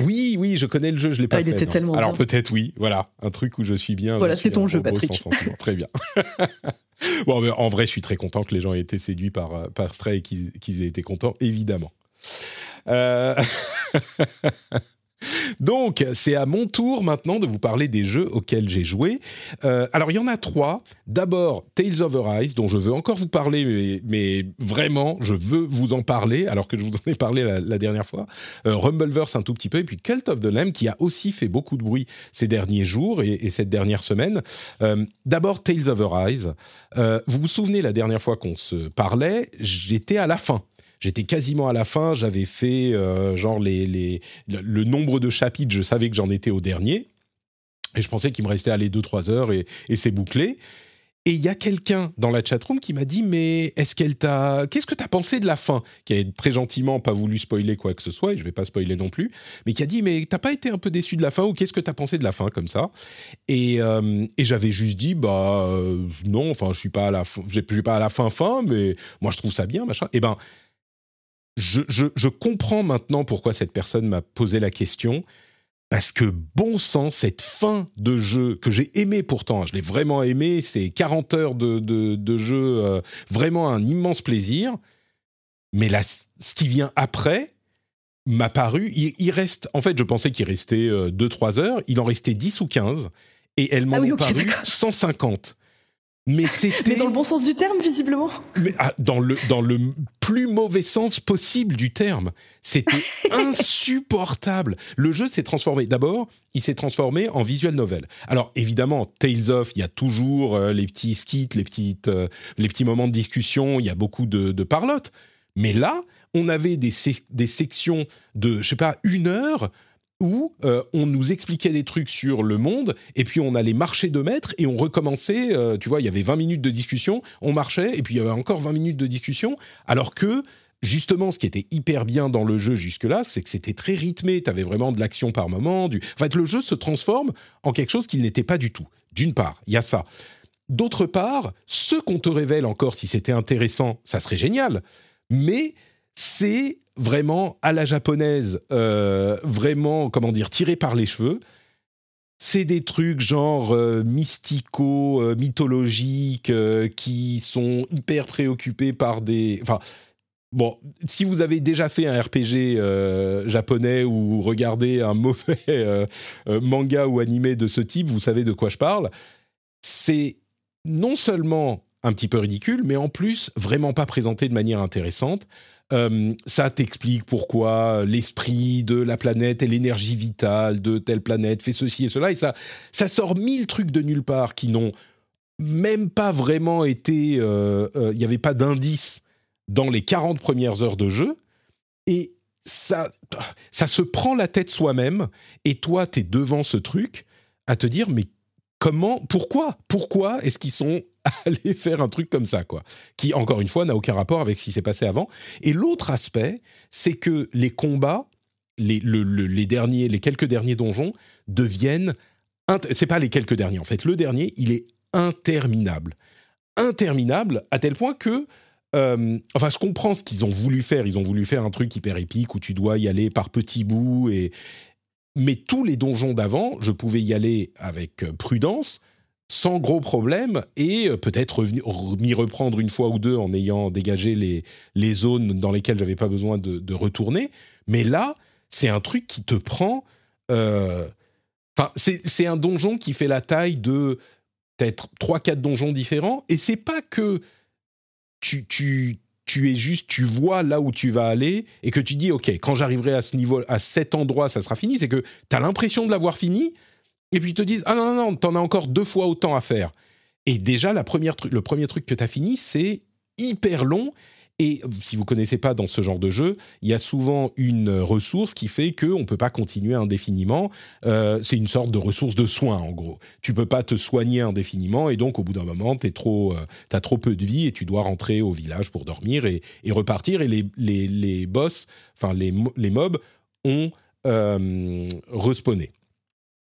Oui, oui, je connais le jeu, je l'ai pas ah, fait. Il était tellement Alors peut-être oui, voilà, un truc où je suis bien. Voilà, c'est ton jeu, Patrick. Très bien. bon, mais en vrai, je suis très content que les gens aient été séduits par, euh, par Stray et qu'ils aient été contents, évidemment. Euh... Donc, c'est à mon tour maintenant de vous parler des jeux auxquels j'ai joué. Euh, alors, il y en a trois. D'abord, Tales of Arise, dont je veux encore vous parler, mais, vraiment, je veux vous en parler, alors que je vous en ai parlé la, dernière fois. Euh, Rumbleverse un tout petit peu, et puis Cult of the Lamb, qui a aussi fait beaucoup de bruit ces derniers jours et, cette dernière semaine. Euh, d'abord, Tales of Arise. vous vous souvenez, la dernière fois qu'on se parlait, j'étais à la fin J'étais quasiment à la fin, j'avais fait euh, genre les, le, nombre de chapitres, je savais que j'en étais au dernier. Et je pensais qu'il me restait aller 2-3 heures et, c'est bouclé. Et il y a quelqu'un dans la chatroom qui m'a dit mais est-ce qu'elle t'a qu'est-ce que tu as pensé de la fin? Qui a très gentiment pas voulu spoiler quoi que ce soit et je vais pas spoiler non plus mais qui a dit mais t'as pas été un peu déçu de la fin ou qu'est-ce que tu as pensé de la fin comme ça? Et, euh, et j'avais juste dit bah euh, non enfin je suis pas à la fin suis pas à la fin fin mais moi je trouve ça bien machin et ben je, comprends maintenant pourquoi cette personne m'a posé la question. Parce que bon sang, cette fin de jeu que j'ai aimé pourtant, je l'ai vraiment aimé, c'est 40 heures de, jeu, euh, vraiment un immense plaisir. Mais là, ce qui vient après m'a paru, il, reste, en fait, je pensais qu'il restait 2-3 euh, heures, il en restait 10 ou 15, et elles ah m'ont paru 150. Mais c'était. dans le bon sens du terme, visiblement. Mais ah, dans, le, dans le plus mauvais sens possible du terme. C'était insupportable. Le jeu s'est transformé. D'abord, il s'est transformé en visual novel. Alors, évidemment, Tales of, il y a toujours euh, les petits skits, les, petites, euh, les petits moments de discussion, il y a beaucoup de, de parlotte. Mais là, on avait des, des sections de, je sais pas, une heure où euh, on nous expliquait des trucs sur le monde, et puis on allait marcher de mètres, et on recommençait, euh, tu vois, il y avait 20 minutes de discussion, on marchait, et puis il y avait encore 20 minutes de discussion, alors que, justement, ce qui était hyper bien dans le jeu jusque-là, c'est que c'était très rythmé, tu avais vraiment de l'action par moment, du... en fait, le jeu se transforme en quelque chose qu'il n'était pas du tout. D'une part, il y a ça. D'autre part, ce qu'on te révèle encore, si c'était intéressant, ça serait génial, mais c'est vraiment à la japonaise, euh, vraiment, comment dire, tiré par les cheveux. C'est des trucs genre euh, mystico, euh, mythologiques, qui sont hyper préoccupés par des... Enfin, bon, si vous avez déjà fait un RPG japonais ou regardé un mauvais manga ou animé de ce type, vous savez de quoi je parle. C'est non seulement un petit peu ridicule, mais en plus vraiment pas présenté de manière intéressante. Euh, ça t'explique pourquoi l'esprit de la planète et l'énergie vitale de telle planète fait ceci et cela. Et ça, ça sort mille trucs de nulle part qui n'ont même pas vraiment été... Euh, euh, il n'y avait pas d'indice dans les 40 premières heures de jeu. Et ça, ça se prend la tête soi-même. Et toi, tu es devant ce truc à te dire, mais comment, pourquoi Pourquoi est-ce qu'ils sont aller faire un truc comme ça, quoi. Qui, encore une fois, n'a aucun rapport avec ce qui s'est passé avant. Et l'autre aspect, c'est que les combats, les, les derniers, les quelques derniers donjons deviennent. C'est pas les quelques derniers, en fait. Le dernier, il est interminable. Interminable à tel point que euh, enfin, je comprends ce qu'ils ont voulu faire. Ils ont voulu faire un truc hyper épique où tu dois y aller par petits bouts. Et... Mais tous les donjons d'avant, je pouvais y aller avec euh, prudence, sans gros problème, et euh, peut-être m'y reprendre une fois ou deux en ayant dégagé les, les zones dans lesquelles j'avais pas besoin de, retourner. Mais là, c'est un truc qui te prend. Enfin, c'est un donjon qui fait la taille de peut-être 3-4 donjons différents, et c'est pas que tu, tu, tu es juste, tu vois là où tu vas aller et que tu dis, OK, quand j'arriverai à ce niveau, à cet endroit, ça sera fini. C'est que tu as l'impression de l'avoir fini et puis ils te disent, ah non, non, non, t'en as encore deux fois autant à faire. Et déjà, la première le premier truc que tu as fini, c'est hyper long et si vous connaissez pas dans ce genre de jeu, il y a souvent une ressource qui fait qu'on ne peut pas continuer indéfiniment. Euh, c'est une sorte de ressource de soins, en gros. Tu peux pas te soigner indéfiniment et donc au bout d'un moment, trop, euh, as trop peu de vie et tu dois rentrer au village pour dormir et, repartir. Et les, les, les boss, enfin les, les mobs, ont euh, respawné.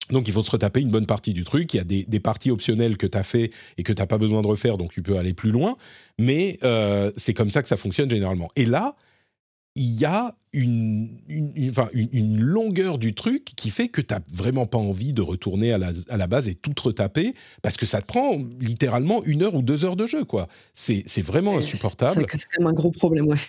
Donc il faut se retaper une bonne partie du truc. Il y a des, parties optionnelles que tu as fait et que tu n'as pas besoin de refaire, donc tu peux aller plus loin. Mais euh, c'est comme ça que ça fonctionne généralement. Et là, il y a une, une, longueur du truc qui fait que tu n'as vraiment pas envie de retourner à la, à la, base et tout retaper, parce que ça te prend littéralement une heure ou deux heures de jeu. quoi. C'est vraiment insupportable. C'est quand même un gros problème, ouais.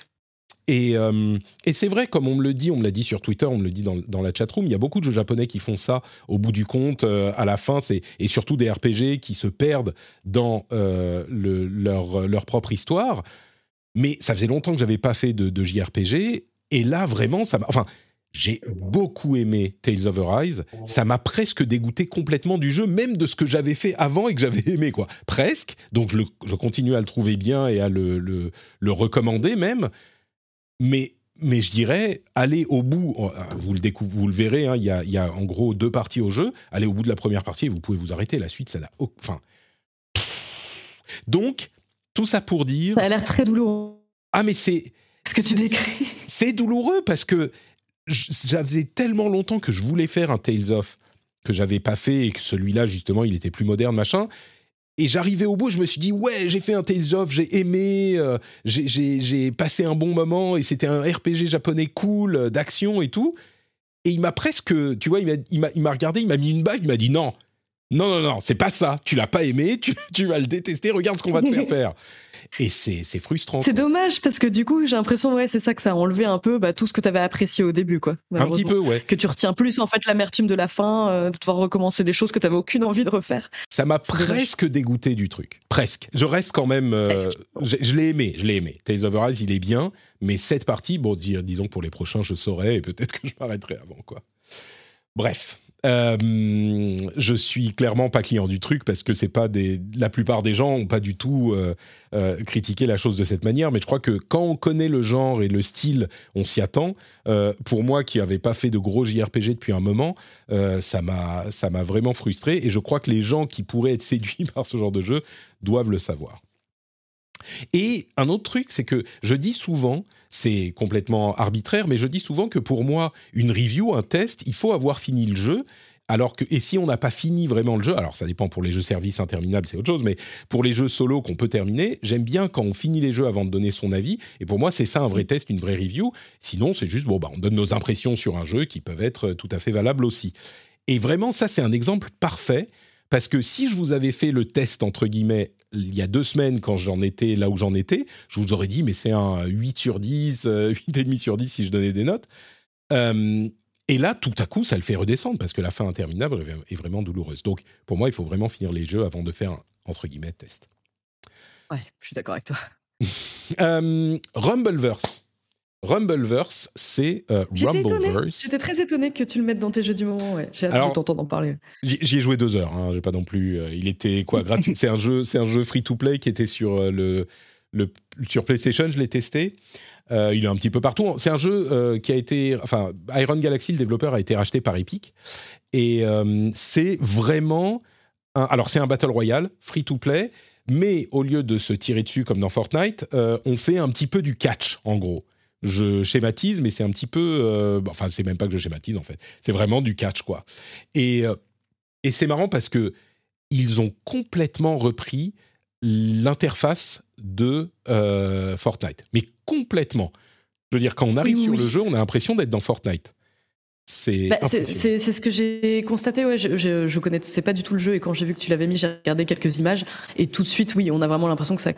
Euh, et, c'est vrai, comme on me le dit, on me l'a dit sur Twitter, on me le dit dans, dans la chatroom, il y a beaucoup de jeux japonais qui font ça au bout du compte, euh, à la fin, et surtout des RPG qui se perdent dans euh, leur, leur, propre histoire. Mais ça faisait longtemps que j'avais pas fait de, JRPG, et là, vraiment, ça m'a... Enfin, j'ai beaucoup aimé Tales of Arise. Ça m'a presque dégoûté complètement du jeu, même de ce que j'avais fait avant et que j'avais aimé, quoi. Presque. Donc, je, continue à le trouver bien et à le, le recommander même mais mais je dirais, allez au bout, oh, ah, vous le, vous le verrez, hein, il y, a, y, a, en gros deux parties au jeu, allez au bout de la première partie et vous pouvez vous arrêter, la suite, ça n'a Enfin. Donc, tout ça pour dire... Ça a l'air très douloureux. Ah, mais c'est... Ce que tu décris? C'est douloureux parce que j'avais tellement longtemps que je voulais faire un Tales of que j'avais pas fait et que celui-là, justement, il était plus moderne, machin. Et j'arrivais au bout, je me suis dit, ouais, j'ai fait un Tales of, j'ai aimé, euh, j'ai passé un bon moment, et c'était un RPG japonais cool, euh, d'action et tout. Et il m'a presque, tu vois, il m'a regardé, il m'a mis une bague, il m'a dit, non, non, non, non, c'est pas ça, tu l'as pas aimé, tu, tu vas le détester, regarde ce qu'on va te faire faire. Et c'est frustrant. C'est dommage parce que du coup, j'ai l'impression, ouais, c'est ça que ça a enlevé un peu bah, tout ce que tu avais apprécié au début, quoi. Un petit peu, ouais. Que tu retiens plus en fait l'amertume de la fin, euh, de devoir recommencer des choses que tu avais aucune envie de refaire. Ça m'a presque dégoûté du truc. Presque. Je reste quand même. Euh, je, l'ai aimé, je l'ai aimé. Tales of Arise, il est bien, mais cette partie, bon, disons pour les prochains, je saurai et peut-être que je m'arrêterai avant, quoi. Bref. Euh, je suis clairement pas client du truc parce que c'est pas des. La plupart des gens ont pas du tout euh, euh, critiqué la chose de cette manière, mais je crois que quand on connaît le genre et le style, on s'y attend. pour moi, qui n'avais pas fait de gros JRPG depuis un moment, ça m'a ça m'a vraiment frustré et je crois que les gens qui pourraient être séduits par ce genre de jeu doivent le savoir. Et un autre truc, c'est que je dis souvent, c'est complètement arbitraire, mais je dis souvent que pour moi, une review, un test, il faut avoir fini le jeu. Alors que, et si on n'a pas fini vraiment le jeu, alors ça dépend pour les jeux services interminables, c'est autre chose, mais pour les jeux solo qu'on peut terminer, j'aime bien quand on finit les jeux avant de donner son avis. Et pour moi, c'est ça un vrai test, une vraie review. Sinon, c'est juste, bon, bah, on donne nos impressions sur un jeu qui peuvent être tout à fait valables aussi. Et vraiment, ça, c'est un exemple parfait parce que si je vous avais fait le test, entre guillemets, il y a deux semaines, quand j'en étais là où j'en étais, je vous aurais dit, mais c'est un 8 sur 10, 8,5 sur 10 si je donnais des notes. Euh, et là, tout à coup, ça le fait redescendre parce que la fin interminable est vraiment douloureuse. Donc, pour moi, il faut vraiment finir les jeux avant de faire un, entre guillemets, test. Ouais, je suis d'accord avec toi. euh, Rumbleverse. Rumbleverse, c'est euh, Rumbleverse. J'étais très étonné que tu le mettes dans tes jeux du moment. Ouais. J'ai hâte de t'entendre en parler. J'y ai joué deux heures. Hein, J'ai pas non plus. Euh, il était quoi gratuit. c'est un jeu, c'est un jeu free to play qui était sur euh, le, le sur PlayStation. Je l'ai testé. il est un petit peu partout. C'est un jeu qui a été, enfin, Iron Galaxy, le développeur, a été racheté par Epic, et c'est vraiment, alors c'est un battle royale free to play mais au lieu de se tirer dessus comme dans Fortnite, on fait un petit peu du catch, en gros. Je schématise, mais c'est un petit peu... euh, enfin, c'est même pas que je schématise, en fait. C'est vraiment du catch, quoi. Et, euh, et c'est marrant parce que ils ont complètement repris l'interface de euh, Fortnite. Mais complètement. Je veux dire, quand on arrive Oui, sur oui. le jeu, on a l'impression d'être dans Fortnite. C'est Bah, ce que j'ai constaté. Ouais, je, je, je connaissais pas du tout le jeu et quand j'ai vu que tu l'avais mis, j'ai regardé quelques images et tout de suite, oui, on a vraiment l'impression que ça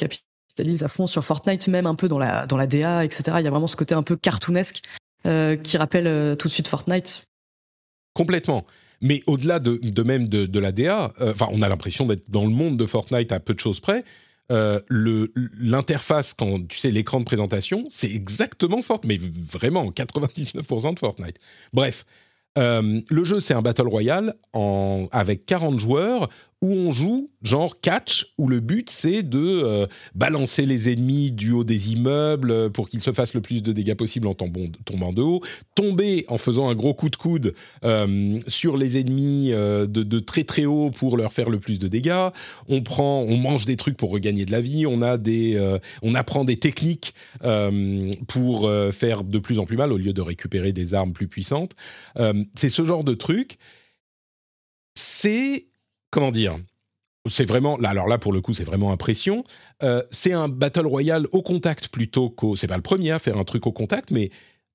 capitalise à fond sur Fortnite, même un peu dans la dans la DA, etc. Il y a vraiment ce côté un peu cartoonesque euh, qui rappelle euh, tout de suite Fortnite. Complètement. Mais au-delà de, même de, la DA, euh, enfin, on a l'impression d'être dans le monde de Fortnite à peu de choses près. L'interface, quand tu sais l'écran de présentation, c'est exactement Fortnite, mais vraiment 99% de Fortnite. Bref, le jeu c'est un battle royale avec 40 joueurs où on joue genre catch, où le but c'est de euh, balancer les ennemis du haut des immeubles euh, pour qu'ils se fassent le plus de dégâts possible en tombant, de haut, tomber en faisant un gros coup de coude euh, sur les ennemis de, de très très haut pour leur faire le plus de dégâts. On prend, on mange des trucs pour regagner de la vie. On a des, on apprend des techniques pour faire de plus en plus mal au lieu de récupérer des armes plus puissantes. C'est ce genre de truc. C'est comment dire c'est vraiment là alors là pour le coup c'est vraiment impression. Euh, c'est un battle royale au contact plutôt qu'au c'est pas le premier à faire un truc au contact mais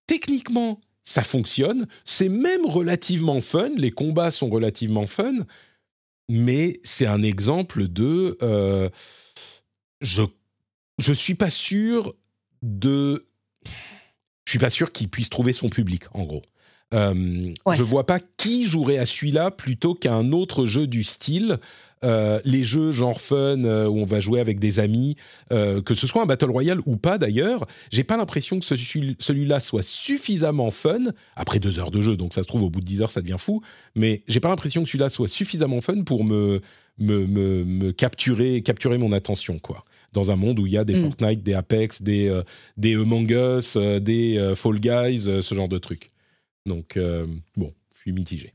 techniquement ça fonctionne. C'est même relativement fun les combats sont relativement fun mais c'est un exemple de euh, je je suis pas sûr de je suis pas sûr qu'il puisse trouver son public en gros euh, Ouais. Je vois pas qui jouerait à celui-là plutôt qu'à un autre jeu du style. Euh, les jeux genre fun euh, où on va jouer avec des amis, euh, que ce soit un battle royale ou pas d'ailleurs, j'ai pas l'impression que ce- celui-là soit suffisamment fun après deux heures de jeu. Donc ça se trouve au bout de dix heures ça devient fou, mais j'ai pas l'impression que celui-là soit suffisamment fun pour me me, me, me capturer capturer mon attention quoi. Dans un monde où il y a des Mm. Fortnite, des Apex, des des Among Us, des Fall Guys, ce genre de trucs. Donc, euh, bon, je suis mitigé.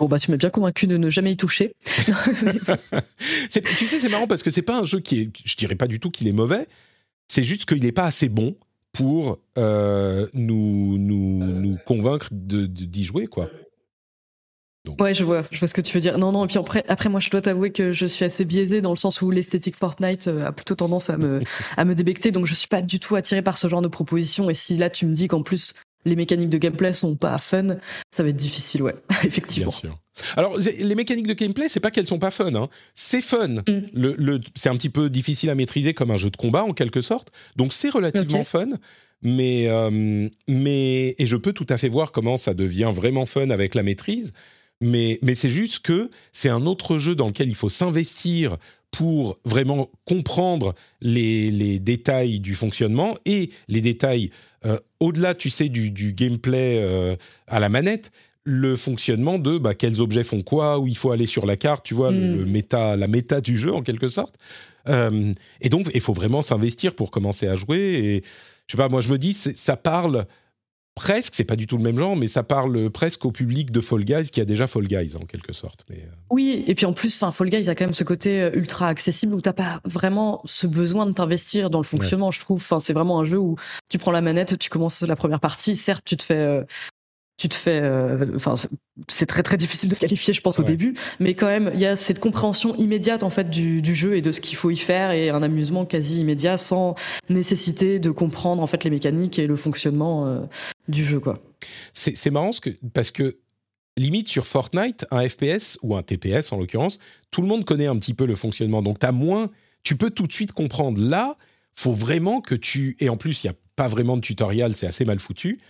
Bon bah tu m'as bien convaincu de ne jamais y toucher. Tu sais, c'est marrant parce que c'est pas un jeu qui est. Je dirais pas du tout qu'il est mauvais. C'est juste qu'il n'est pas assez bon pour euh, nous, nous, nous convaincre de- d'y jouer, quoi. Ouais, je vois, je vois ce que tu veux dire. Non, non, et puis après, après moi, je dois t'avouer que je suis assez biaisé dans le sens où l'esthétique Fortnite euh, a plutôt tendance à me, à me débecter, donc je suis pas du tout attiré par ce genre de proposition. Et si là, tu me dis qu'en plus, les mécaniques de gameplay sont pas fun, ça va être difficile, ouais, effectivement. Bien sûr. Alors, les mécaniques de gameplay, c'est pas qu'elles sont pas fun. hein. C'est fun. Mm. Le, le- c'est un petit peu difficile à maîtriser comme un jeu de combat, en quelque sorte. Donc, c'est relativement fun. Mais, euh, mais, et je peux tout à fait voir comment ça devient vraiment fun avec la maîtrise. Mais, mais c'est juste que c'est un autre jeu dans lequel il faut s'investir pour vraiment comprendre les, les détails du fonctionnement et les détails euh, au-delà, tu sais, du, du gameplay euh, à la manette, le fonctionnement de bah, quels objets font quoi, où il faut aller sur la carte, tu vois, le- Mm. le méta, la méta du jeu en quelque sorte. Euh, et donc, il faut vraiment s'investir pour commencer à jouer. Et je sais pas, moi je me dis, ça parle presque, c'est pas du tout le même genre, mais ça parle presque au public de Fall Guys qui a déjà Fall Guys en quelque sorte. Mais, euh, Oui, et puis en plus, enfin, Fall Guys a quand même ce côté euh, ultra accessible où t'as pas vraiment ce besoin de t'investir dans le fonctionnement, je trouve. Enfin, c'est vraiment un jeu où tu prends la manette, tu commences la première partie, certes, tu te fais, euh, tu te fais, euh, enfin, c'est très très difficile de se qualifier, je pense, au début, mais quand même, il y a cette compréhension immédiate en fait du, du jeu et de ce qu'il faut y faire et un amusement quasi immédiat sans nécessité de comprendre en fait les mécaniques et le fonctionnement euh, du jeu, quoi. c'est marrant ce que, parce que limite sur Fortnite, un FPS ou un TPS en l'occurrence, tout le monde connaît un petit peu le fonctionnement. Donc tu as moins, tu peux tout de suite comprendre. Là, faut vraiment que tu et en plus il y a pas vraiment de tutoriel, c'est assez mal foutu.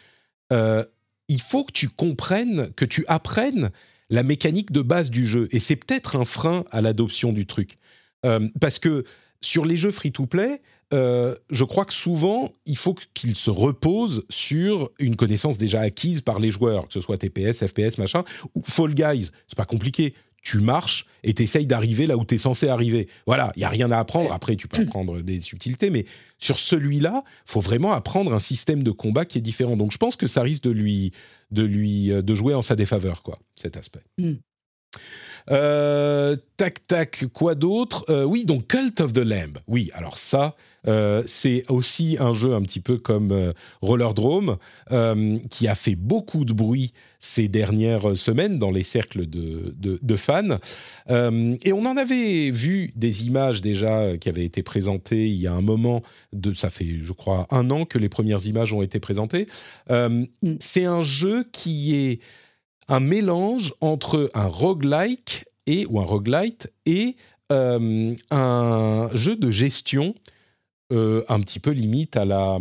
Euh, il faut que tu comprennes, que tu apprennes la mécanique de base du jeu. Et c'est peut-être un frein à l'adoption du truc. Euh, parce que sur les jeux free-to-play, euh, je crois que souvent, il faut qu'ils se reposent sur une connaissance déjà acquise par les joueurs, que ce soit TPS, FPS, machin, ou Fall Guys. C'est pas compliqué. Tu marches et tu essayes d'arriver là où tu es censé arriver. Voilà, il y a rien à apprendre. Après, tu peux apprendre des subtilités, mais sur celui-là, faut vraiment apprendre un système de combat qui est différent. Donc, je pense que ça risque de lui, de lui, euh, de jouer en sa défaveur, quoi, cet aspect. Euh, tac tac, quoi d'autre? Euh, Oui, donc Cult of the Lamb. Oui, alors ça, euh, c'est aussi un jeu un petit peu comme Roller Drome qui a fait beaucoup de bruit ces dernières semaines dans les cercles de, de fans. et on en avait vu des images déjà qui avaient été présentées il y a un moment. De, ça fait, je crois, un an que les premières images ont été présentées. Mm. c'est un jeu qui est un mélange entre un roguelike et, ou un roguelite et euh, un jeu de gestion euh, un petit peu limite à la,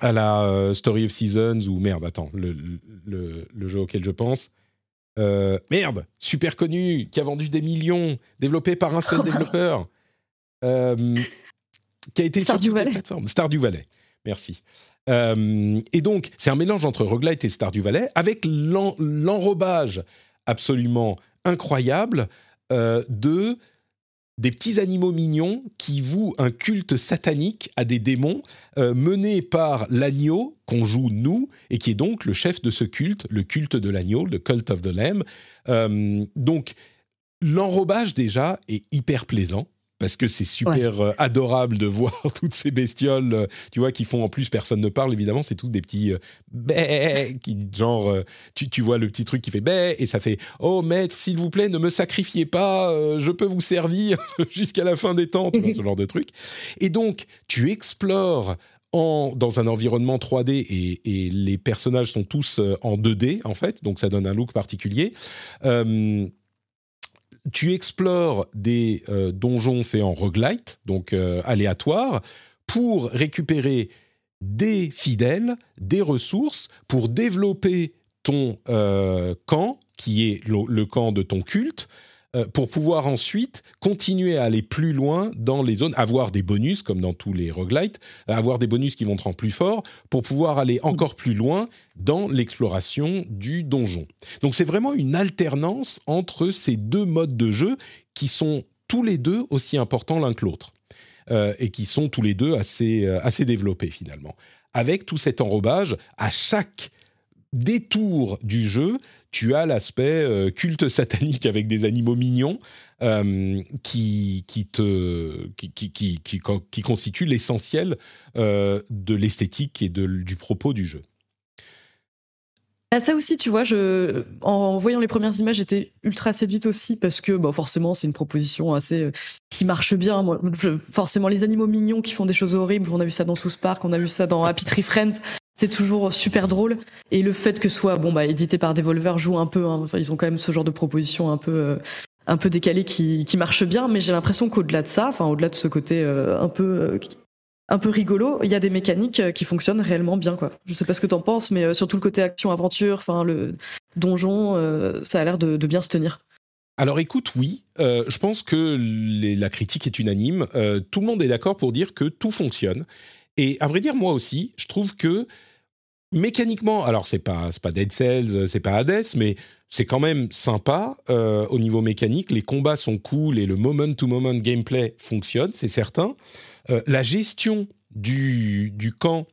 à la euh, Story of Seasons ou merde, attends, le, le, jeu auquel je pense. merde, super connu, qui a vendu des millions, développé par un seul développeur, qui a été Star sur toutes plateformes. Star du Valais. Merci. Euh, et donc, c'est un mélange entre Roguelite et Star du Valais, avec l'enrobage absolument incroyable euh, de des petits animaux mignons qui vouent un culte satanique à des démons euh, menés par l'agneau qu'on joue nous et qui est donc le chef de ce culte, le culte de l'agneau, le cult of the lamb. donc l'enrobage déjà est hyper plaisant parce que c'est super euh, adorable de voir toutes ces bestioles, euh, tu vois, qui font en plus personne ne parle évidemment, c'est tous des petits euh, qui genre tu, tu, vois le petit truc qui fait bé et ça fait oh maître s'il vous plaît ne me sacrifiez pas, je peux vous servir jusqu'à la fin des temps, tu vois, ce genre de truc. Et donc tu explores en, dans un environnement 3D et, et, les personnages sont tous en 2D en fait, donc ça donne un look particulier tu explores des euh, donjons faits en roguelite, donc euh, aléatoires, pour récupérer des fidèles, des ressources, pour développer ton euh, camp, qui est le, camp de ton culte, pour pouvoir ensuite continuer à aller plus loin dans les zones, avoir des bonus comme dans tous les roguelites, avoir des bonus qui vont te rendre plus fort pour pouvoir aller encore plus loin dans l'exploration du donjon. Donc c'est vraiment une alternance entre ces deux modes de jeu qui sont tous les deux aussi importants l'un que l'autre. Euh, et qui sont tous les deux assez, euh, assez développés finalement. Avec tout cet enrobage, à chaque détour du jeu, tu as l'aspect euh, culte satanique avec des animaux mignons euh, qui, qui, qui, qui, qui, constitue l'essentiel euh, de l'esthétique et de, du propos du jeu. Ah, ça aussi, tu vois, je, en voyant les premières images, j'étais ultra séduite aussi parce que, bah, forcément, c'est une proposition assez qui marche bien. Moi, forcément, les animaux mignons qui font des choses horribles, on a vu ça dans South Park, on a vu ça dans Happy Tree Friends c'est toujours super drôle et le fait que soit bon bah édité par Devolver joue un peu hein. enfin ils ont quand même ce genre de proposition un peu euh, un peu décalé qui qui marche bien mais j'ai l'impression qu'au-delà de ça enfin au-delà de ce côté euh, un peu euh, un peu rigolo, il y a des mécaniques qui fonctionnent réellement bien quoi. Je sais pas ce que t'en penses mais surtout le côté action aventure, enfin le donjon ça a l'air de, bien se tenir. Alors écoute, oui, je pense que la critique est unanime. tout le monde est d'accord pour dire que tout fonctionne. Et à vrai dire, moi aussi, je trouve que mécaniquement, alors c'est pas pas Dead Cells, c'est pas Hades, mais c'est quand même sympa euh, au niveau mécanique. Les combats sont cool et le moment-to-moment gameplay fonctionne, c'est certain. Euh, la gestion du, du camp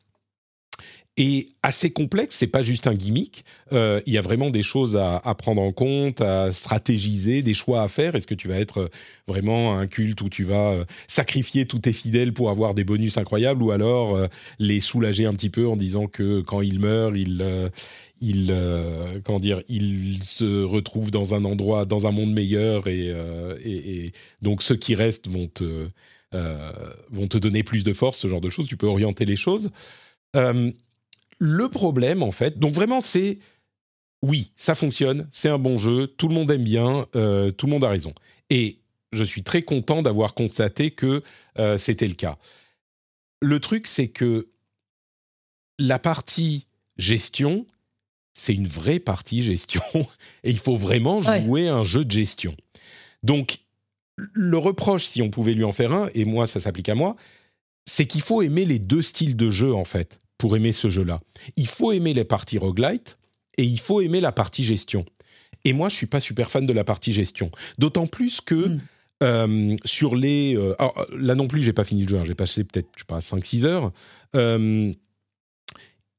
est assez complexe. C'est pas juste un gimmick. Euh, il y a vraiment des choses à, prendre en compte, à stratégiser, des choix à faire. Est-ce que tu vas être euh, vraiment un culte où tu vas euh, sacrifier tous tes fidèles pour avoir des bonus incroyables, ou alors les soulager un petit peu en disant que quand ils meurent, ils il, comment dire, il se retrouve dans un endroit, dans un monde meilleur, et donc ceux qui restent vont te, vont te donner plus de force, ce genre de choses. Tu peux orienter les choses. Le problème, en fait, donc vraiment, c'est oui, ça fonctionne, c'est un bon jeu, tout le monde aime bien, euh, tout le monde a raison. Et je suis très content d'avoir constaté que euh, c'était le cas. Le truc, c'est que la partie gestion, c'est une vraie partie gestion, et il faut vraiment jouer un jeu de gestion. Donc, le reproche, si on pouvait lui en faire un, et moi, ça s'applique à moi, c'est qu'il faut aimer les deux styles de jeu, en fait pour aimer ce jeu-là. Il faut aimer les parties roguelite et il faut aimer la partie gestion. Et moi, je suis pas super fan de la partie gestion. D'autant plus que hmm. euh, sur les... Euh, là non plus, j'ai pas fini le jeu. Hein. j'ai passé peut-être, je sais pas, 5-6 heures. Euh,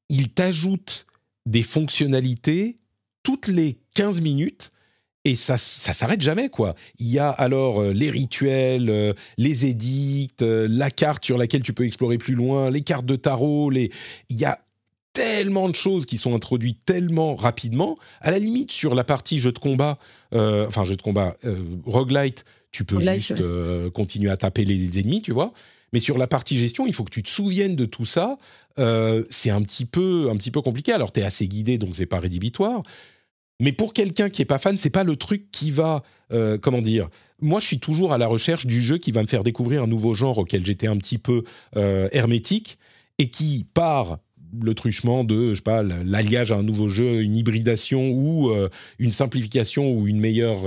il t'ajoute des fonctionnalités toutes les 15 minutes et ça, ça s'arrête jamais, quoi. Il y a alors euh, les rituels, euh, les édicts, euh, la carte sur laquelle tu peux explorer plus loin, les cartes de tarot, les... il y a tellement de choses qui sont introduites tellement rapidement. À la limite, sur la partie jeu de combat, enfin jeu de combat, roguelite, tu peux juste continuer à taper les ennemis, tu vois. Mais sur la partie gestion, il faut que tu te souviennes de tout ça. c'est un petit peu, un petit peu compliqué. Alors, tu es assez guidé, donc c'est pas rédhibitoire. Mais pour quelqu'un qui est pas fan, c'est pas le truc qui va, euh, comment dire. Moi, je suis toujours à la recherche du jeu qui va me faire découvrir un nouveau genre auquel j'étais un petit peu euh, hermétique et qui, par le truchement de, je l'alliage à un nouveau jeu, une hybridation ou euh, une simplification ou une meilleure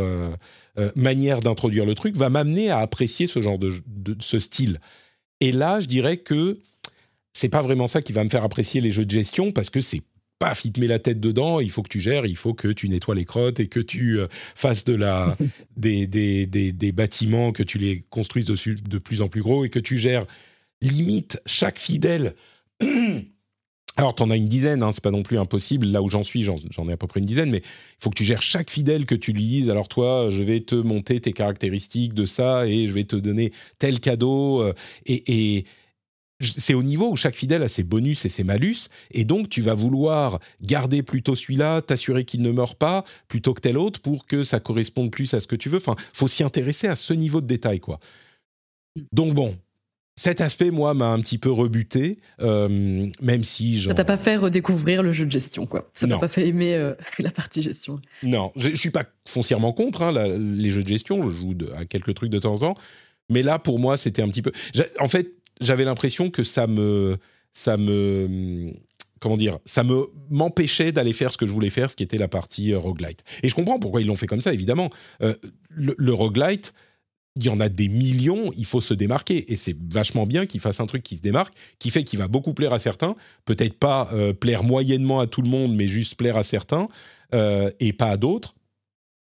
manière d'introduire le truc, va m'amener à apprécier ce genre de, de, ce style. Et là, je dirais que c'est pas vraiment ça qui va me faire apprécier les jeux de gestion parce que c'est paf, il te met la tête dedans, il faut que tu gères, il faut que tu nettoies les crottes et que tu euh, fasses de la, des, des, des, bâtiments, que tu les construises dessus de plus en plus gros et que tu gères limite chaque fidèle. Alors, tu en as une dizaine, hein, c'est pas non plus impossible. Là où j'en suis, j'en ai à peu près une dizaine, mais il faut que tu gères chaque fidèle que tu lises. Alors, toi, je vais te monter tes caractéristiques de ça et je vais te donner tel cadeau. Euh, et, et c'est au niveau où chaque fidèle a ses bonus et ses malus, et donc tu vas vouloir garder plutôt celui-là, t'assurer qu'il ne meurt pas, plutôt que tel autre, pour que ça corresponde plus à ce que tu veux. Enfin, faut s'y intéresser à ce niveau de détail, quoi. Donc bon, cet aspect, moi, m'a un petit peu rebuté, euh, même si... Ça t'a pas fait redécouvrir le jeu de gestion, quoi. Ça t'a pas fait aimer euh, la partie gestion. Non, je suis pas foncièrement contre hein, les jeux de gestion, je joue à quelques trucs de temps en temps, mais là, pour moi, c'était un petit peu... En fait, j'avais l'impression que ça me, ça me, comment dire, ça me m'empêchait d'aller faire ce que je voulais faire, ce qui était la partie euh, roguelite. Et je comprends pourquoi ils l'ont fait comme ça, évidemment. Euh, le, roguelite, il y en a des millions, il faut se démarquer. Et c'est vachement bien qu'il fasse un truc qui se démarque, qui fait qu'il va beaucoup plaire à certains, peut-être pas euh, plaire moyennement à tout le monde, mais juste plaire à certains, et pas à d'autres,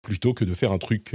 plutôt que de faire un truc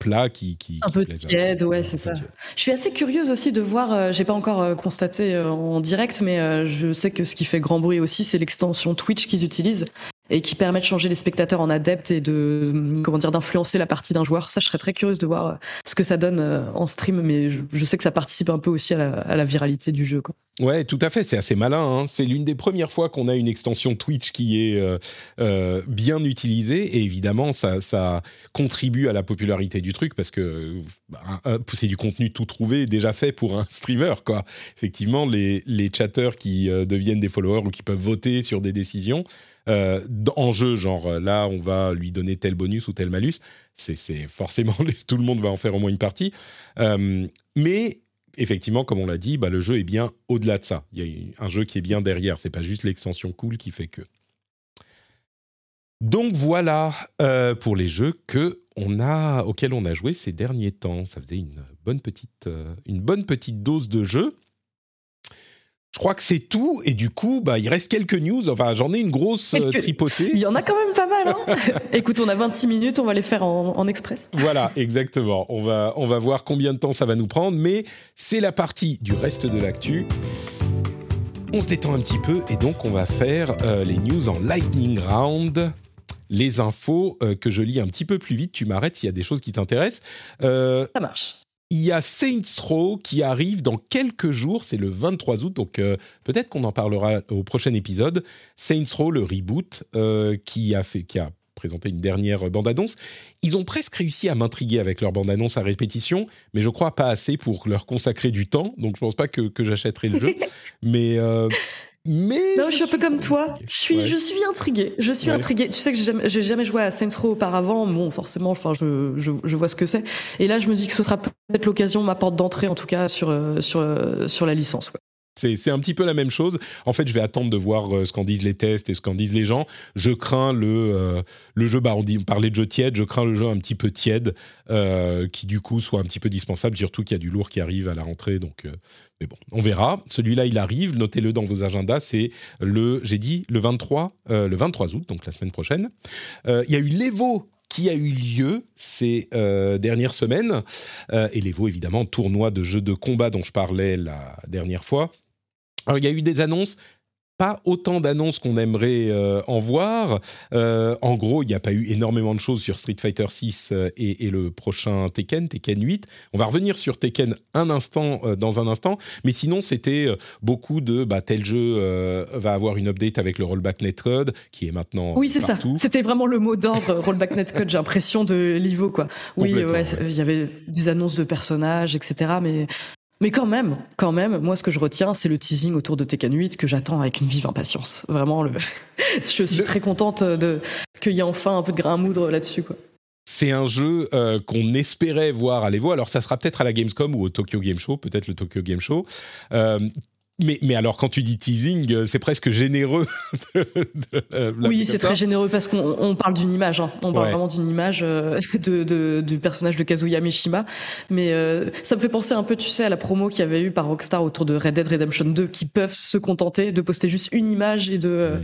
plat qui, qui un peu tiède, ouais, c'est ça. Je suis assez curieuse aussi de voir. Euh, j'ai pas encore euh, constaté euh, en direct, mais je sais que ce qui fait grand bruit aussi, c'est l'extension Twitch qu'ils utilisent et qui permet de changer les spectateurs en adeptes et de comment dire d'influencer la partie d'un joueur. Ça, je serais très curieuse de voir ce que ça donne en stream, mais je, sais que ça participe un peu aussi à la, à la viralité du jeu. Quoi. Ouais, tout à fait. C'est assez malin. Hein. C'est l'une des premières fois qu'on a une extension Twitch qui est euh, euh, bien utilisée. Et évidemment, ça, ça, contribue à la popularité du truc parce que bah, c'est du contenu tout trouvé, déjà fait pour un streamer. Quoi. Effectivement, les, les chatteurs qui euh, deviennent des followers ou qui peuvent voter sur des décisions en jeu, genre là, on va lui donner tel bonus ou tel malus. C'est forcément tout le monde va en faire au moins une partie. mais effectivement, comme on l'a dit, bah, le jeu est bien au-delà de ça. Il y a un jeu qui est bien derrière. C'est pas juste l'extension cool qui fait que. Donc voilà euh, pour les jeux que on a, auxquels on a joué ces derniers temps. Ça faisait une bonne petite, euh, une bonne petite dose de jeu. Je crois que c'est tout. Et du coup, bah, il reste quelques news. Enfin, j'en ai une grosse euh, tripotée. Il y en a quand même pas mal. Hein Écoute, on a 26 minutes, on va les faire en, express. Voilà, exactement. On va, on va voir combien de temps ça va nous prendre. Mais c'est la partie du reste de l'actu. On se détend un petit peu et donc on va faire euh, les news en lightning round. Les infos euh, que je lis un petit peu plus vite. Tu m'arrêtes s'il y a des choses qui t'intéressent. ça marche il y a Saints Row qui arrive dans quelques jours, c'est le 23 août, donc euh, peut-être qu'on en parlera au prochain épisode. Saints Row, le reboot, euh, qui, a fait, qui a présenté une dernière bande-annonce. Ils ont presque réussi à m'intriguer avec leur bande-annonce à répétition, mais je crois pas assez pour leur consacrer du temps, donc je pense pas que, que j'achèterai le jeu. mais euh, mais non, je suis un peu comme toi. Je suis, je suis intrigué. Je suis intrigué. Tu sais que j'ai jamais, jamais, joué à Saints Row auparavant. Bon, forcément, enfin, je, je, je vois ce que c'est. Et là, je me dis que ce sera peut-être l'occasion, ma porte d'entrée, en tout cas, sur, euh, sur, euh, sur la licence. Quoi. C'est un petit peu la même chose. En fait, je vais attendre de voir euh, ce qu'en disent les tests et ce qu'en disent les gens. Je crains le, euh, le jeu, bah, on, dit, parlait de jeu tiède, je crains le jeu un petit peu tiède, euh, qui du coup soit un petit peu dispensable, surtout qu'il y a du lourd qui arrive à la rentrée. Donc, mais bon, on verra. Celui-là, il arrive, notez-le dans vos agendas. C'est le, j'ai dit, le 23, le 23 août, donc la semaine prochaine. Il y a eu l'Evo qui a eu lieu ces dernières semaines. et l'Evo, évidemment, tournoi de jeux de combat dont je parlais la dernière fois. Alors, il y a eu des annonces pas autant d'annonces qu'on aimerait euh, en voir. Euh, en gros, il n'y a pas eu énormément de choses sur Street Fighter 6 euh, et, et, le prochain Tekken, Tekken 8. On va revenir sur Tekken un instant, dans un instant. Mais sinon, c'était beaucoup de bah, tel jeu va avoir une update avec le rollback netcode qui est maintenant oui c'est ça c'était vraiment le mot d'ordre rollback netcode j'ai l'impression de l'Ivo quoi oui ouais, il y avait des annonces de personnages etc mais mais quand même, quand même, moi ce que je retiens, c'est le teasing autour de Tekken 8 que j'attends avec une vive impatience. Vraiment, le... je suis très contente de qu'il y ait enfin un peu de grain à moudre là-dessus, quoi. C'est un jeu euh, qu'on espérait voir à l'Evo. Alors, ça sera peut-être à la Gamescom ou au Tokyo Game Show, peut-être le Tokyo Game Show. Euh, mais, mais alors, quand tu dis teasing, euh, c'est presque généreux. oui, c'est très généreux parce qu'on parle d'une image. Hein. On parle vraiment d'une image euh, de, de, du personnage de Kazuya Mishima. Mais euh, ça me fait penser un peu, tu sais, à la promo qu'il y avait eu par Rockstar autour de Red Dead Redemption 2, qui peuvent se contenter de poster juste une image et de,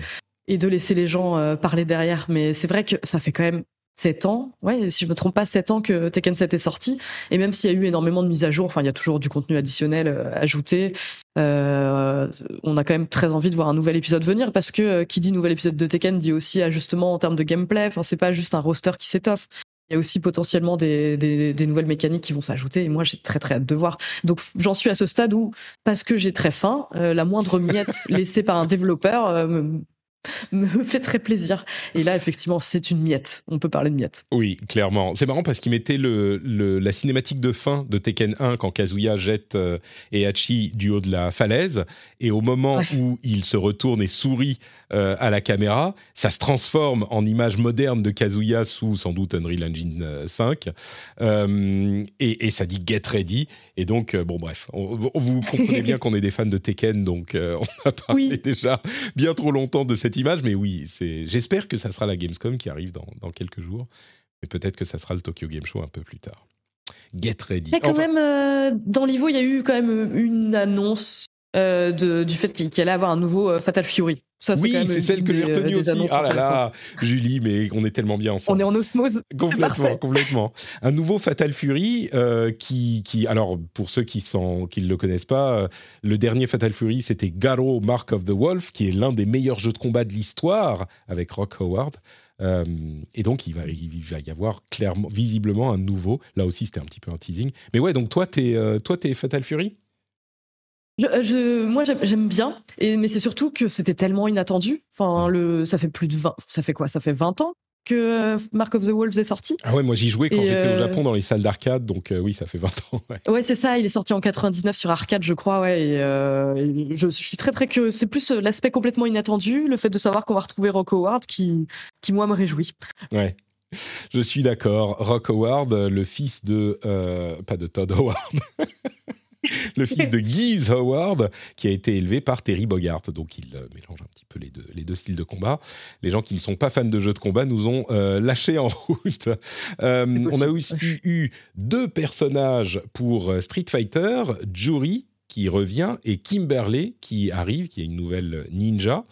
et de laisser les gens parler derrière. Mais c'est vrai que ça fait quand même 7 ans, ouais, si je me trompe pas, 7 ans que Tekken 7 est sorti. Et même s'il y a eu énormément de mises à jour, enfin, il y a toujours du contenu additionnel euh, ajouté. Euh, on a quand même très envie de voir un nouvel épisode venir parce que euh, qui dit nouvel épisode de Tekken dit aussi ajustement en termes de gameplay. Enfin, c'est pas juste un roster qui s'étoffe. Il y a aussi potentiellement des, des, des nouvelles mécaniques qui vont s'ajouter et moi j'ai très très hâte de voir. Donc j'en suis à ce stade où parce que j'ai très faim, la moindre miette laissée par un développeur fait très plaisir. Et là, effectivement, c'est une miette. On peut parler de miette. Oui, clairement. C'est marrant parce qu'il mettait le, la cinématique de fin de Tekken 1 quand Kazuya jette euh, Heihachi du haut de la falaise. Et au moment où il se retourne et sourit euh, à la caméra, ça se transforme en image moderne de Kazuya sous sans doute Unreal Engine 5. Euh, et, ça dit Get Ready. Et donc, bon, bref, on, vous comprenez bien qu'on est des fans de Tekken, donc on a parlé déjà bien trop longtemps de cette image, mais oui, c'est. J'espère que ça sera la Gamescom qui arrive dans, dans quelques jours, mais peut-être que ça sera le Tokyo Game Show un peu plus tard. Get ready. Quand même, euh, dans l'Ivo, il y a eu quand même une annonce euh, de, du fait qu'il allait avoir un nouveau euh, Fatal Fury. Ça, oui, c'est celle que j'ai retenue aussi. Ah là là, Julie, mais on est tellement bien ensemble. On est en osmose. Complètement, complètement. Un nouveau Fatal Fury euh, qui, qui, alors pour ceux qui ne qui le connaissent pas, euh, le dernier Fatal Fury c'était Garo Mark of the Wolf, qui est l'un des meilleurs jeux de combat de l'histoire avec Rock Howard. Euh, et donc, il va, il va y avoir clairement, visiblement un nouveau. Là aussi, c'était un petit peu un teasing. Mais ouais, donc toi, t'es, toi, t'es Fatal Fury? Je, je, moi, j'aime bien, et, mais c'est surtout que c'était tellement inattendu. Enfin, le, ça fait plus de 20, ça fait quoi? Ça fait 20 ans que euh, Mark of the Wolves est sorti? Ah ouais, moi j'y jouais quand j'étais au euh, Japon dans les salles d'arcade, donc euh, oui, ça fait 20 ans. Ouais, c'est ça, il est sorti en 99 sur arcade, je crois, ouais. Et, je, je, suis très très curieux. C'est plus l'aspect complètement inattendu, le fait de savoir qu'on va retrouver Rock Howard qui, qui moi me réjouit. Ouais. Je suis d'accord. Rock Howard, le fils de. pas de Todd Howard. le fils de Guise Howard, qui a été élevé par Terry Bogart. Donc il euh, mélange un petit peu les deux, les deux styles de combat. Les gens qui ne sont pas fans de jeux de combat nous ont euh, lâché en route. Euh, on a aussi eu deux personnages pour Street Fighter, Jury, qui revient et Kimberley qui arrive, qui est une nouvelle ninja.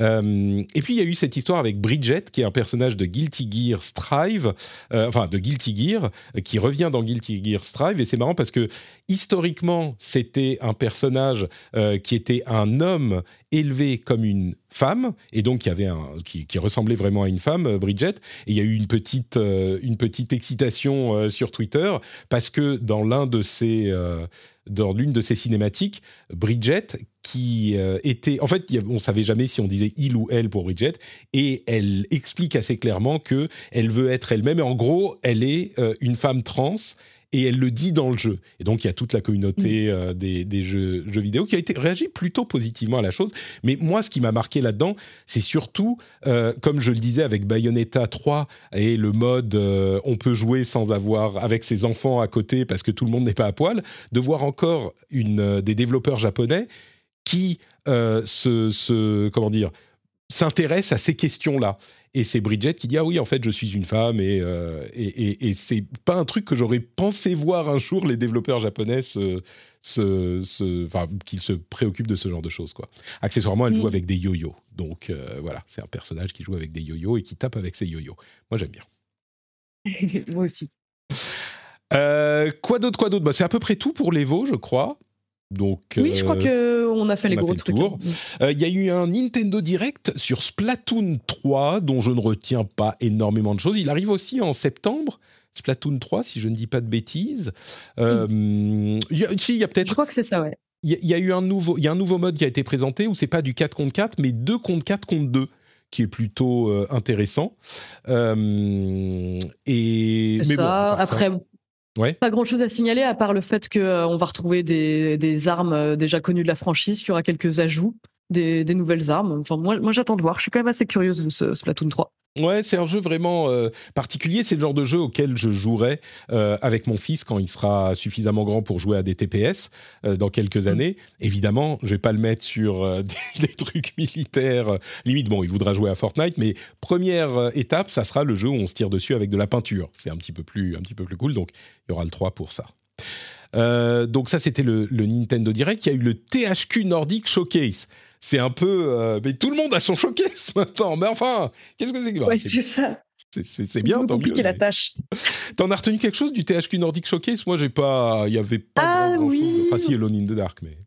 Euh, et puis il y a eu cette histoire avec Bridget, qui est un personnage de Guilty Gear Strive, euh, enfin de Guilty Gear, qui revient dans Guilty Gear Strive. Et c'est marrant parce que historiquement, c'était un personnage euh, qui était un homme élevé comme une femme et donc qui avait un qui, ressemblait vraiment à une femme Bridget et il y a eu une petite une petite excitation sur Twitter parce que dans l'un de ces dans l'une de ces cinématiques, Bridget, qui euh, était... En fait, on savait jamais si on disait il ou elle pour Bridget, et elle explique assez clairement que elle veut être elle-même, et en gros, elle est euh, une femme trans, et elle le dit dans le jeu. Et donc il y a toute la communauté mm. euh, des, jeux, jeux, vidéo qui a été réagi plutôt positivement à la chose. Mais moi, ce qui m'a marqué là-dedans, c'est surtout, euh, comme je le disais avec Bayonetta 3 et le mode euh, on peut jouer sans avoir avec ses enfants à côté parce que tout le monde n'est pas à poil, de voir encore une des développeurs japonais qui se, se comment dire s'intéressent à ces questions-là et c'est Bridget qui dit ah oui en fait je suis une femme et euh, et, et, c'est pas un truc que j'aurais pensé voir un jour les développeurs japonais se, se, enfin, qu'ils se préoccupent de ce genre de choses quoi. Accessoirement elle joue avec des yo-yo donc euh, voilà c'est un personnage qui joue avec des yo-yo et qui tape avec ses yo-yo. Moi j'aime bien. Moi aussi. Euh, quoi d'autre, quoi d'autre? Bah, C'est à peu près tout pour l'Evo, je crois. Donc, oui, je crois que on a fait les a gros fait trucs. tour. Euh, Il y a eu un Nintendo Direct sur Splatoon 3, dont je ne retiens pas énormément de choses. Il arrive aussi en septembre, Splatoon 3, si je ne dis pas de bêtises. Euh, il y a- si, il y a Je peut-être crois que c'est ça, ouais. il y, a- il y a eu un nouveau, il y a un nouveau mode qui a été présenté où c'est pas du 4 contre 4, mais 2 contre 4 contre 2, qui est plutôt euh, intéressant. Euh, et mais ça- Après, Pas grand chose à signaler à part le fait qu'on va retrouver des, des armes euh, déjà connues de la franchise, qu'il y aura quelques ajouts, des, des nouvelles armes. Enfin, moi, moi j'attends de voir. Je suis quand même assez curieuse de ce Splatoon 3. Ouais, c'est un jeu vraiment euh, particulier. C'est le genre de jeu auquel je jouerai euh, avec mon fils quand il sera suffisamment grand pour jouer à des TPS euh, dans quelques années. Évidemment, je vais pas le mettre sur des, des trucs militaires. limite, bon, il voudra jouer à Fortnite, mais première étape, ça sera le jeu où on se tire dessus avec de la peinture. C'est un petit peu plus, un petit peu plus cool. Donc, il y aura le 3 pour ça. Donc ça, c'était le, le Nintendo Direct. Il y a eu le THQ Nordic Showcase. C'est un peu... euh, mais tout le monde a son showcase maintenant. Mais enfin, qu'est-ce que c'est que... Ouais, c'est- c'est ça. c'est- bien, tant mieux. la tâche. T'en as retenu quelque chose du THQ Nordic Showcase? Moi, j'ai pas. Il y avait pas Ah, grand, oui. Enfin, si, Alone in the Dark, mais.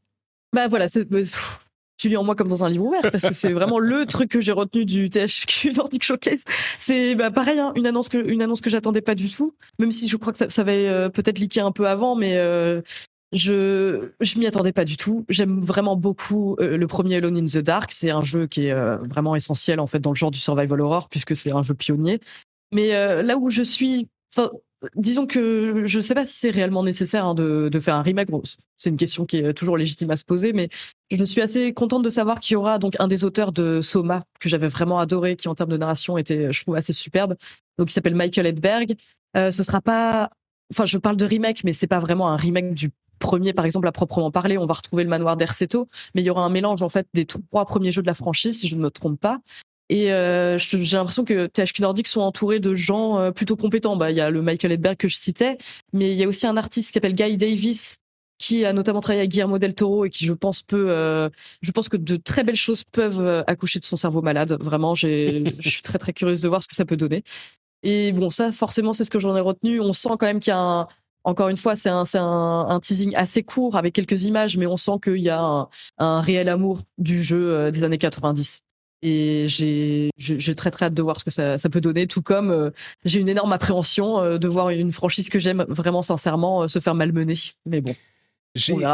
Bah voilà, c'est. pff, Tu lis en moi comme dans un livre ouvert parce que c'est vraiment le truc que j'ai retenu du THQ Nordic Showcase. C'est bah, pareil, hein, une annonce que une annonce que j'attendais pas du tout. Même si je crois que ça, ça avait euh, peut-être leaké un peu avant, mais euh, je je m'y attendais pas du tout. J'aime vraiment beaucoup euh, le premier Alone in the Dark. C'est un jeu qui est euh, vraiment essentiel en fait dans le genre du survival horror puisque c'est un jeu pionnier. Mais euh, là où je suis, enfin, disons que je sais pas si c'est réellement nécessaire hein, de, faire un remake. C'est une question qui est toujours légitime à se poser, mais je suis assez contente de savoir qu'il y aura donc un des auteurs de Soma que j'avais vraiment adoré, qui en termes de narration était, je trouve, assez superbe. Donc, il s'appelle Michael Edberg. Euh, ce sera pas, enfin, je parle de remake, mais c'est pas vraiment un remake du premier, par exemple, à proprement parler. On va retrouver le manoir d'Erceto, mais il y aura un mélange en fait des trois premiers jeux de la franchise, si je ne me trompe pas. Et euh, j'ai l'impression que THQ Nordic sont entourés de gens euh, plutôt compétents. Bah, il y a le Michael Edberg que je citais, mais il y a aussi un artiste qui s'appelle Guy Davis, qui a notamment travaillé avec Guillermo del Toro et qui, je pense, peut, euh, je pense que de très belles choses peuvent euh, accoucher de son cerveau malade. Vraiment, j'ai, je suis très très curieuse de voir ce que ça peut donner. Et bon, ça, forcément, c'est ce que j'en ai retenu. On sent quand même qu'il y a un, encore une fois, c'est un, c'est un, un teasing assez court avec quelques images, mais on sent qu'il y a un, un réel amour du jeu euh, des années 90. Et j'ai, très très hâte de voir ce que ça, ça peut donner, tout comme euh, j'ai une énorme appréhension euh, de voir une franchise que j'aime vraiment sincèrement euh, se faire malmener. Mais bon.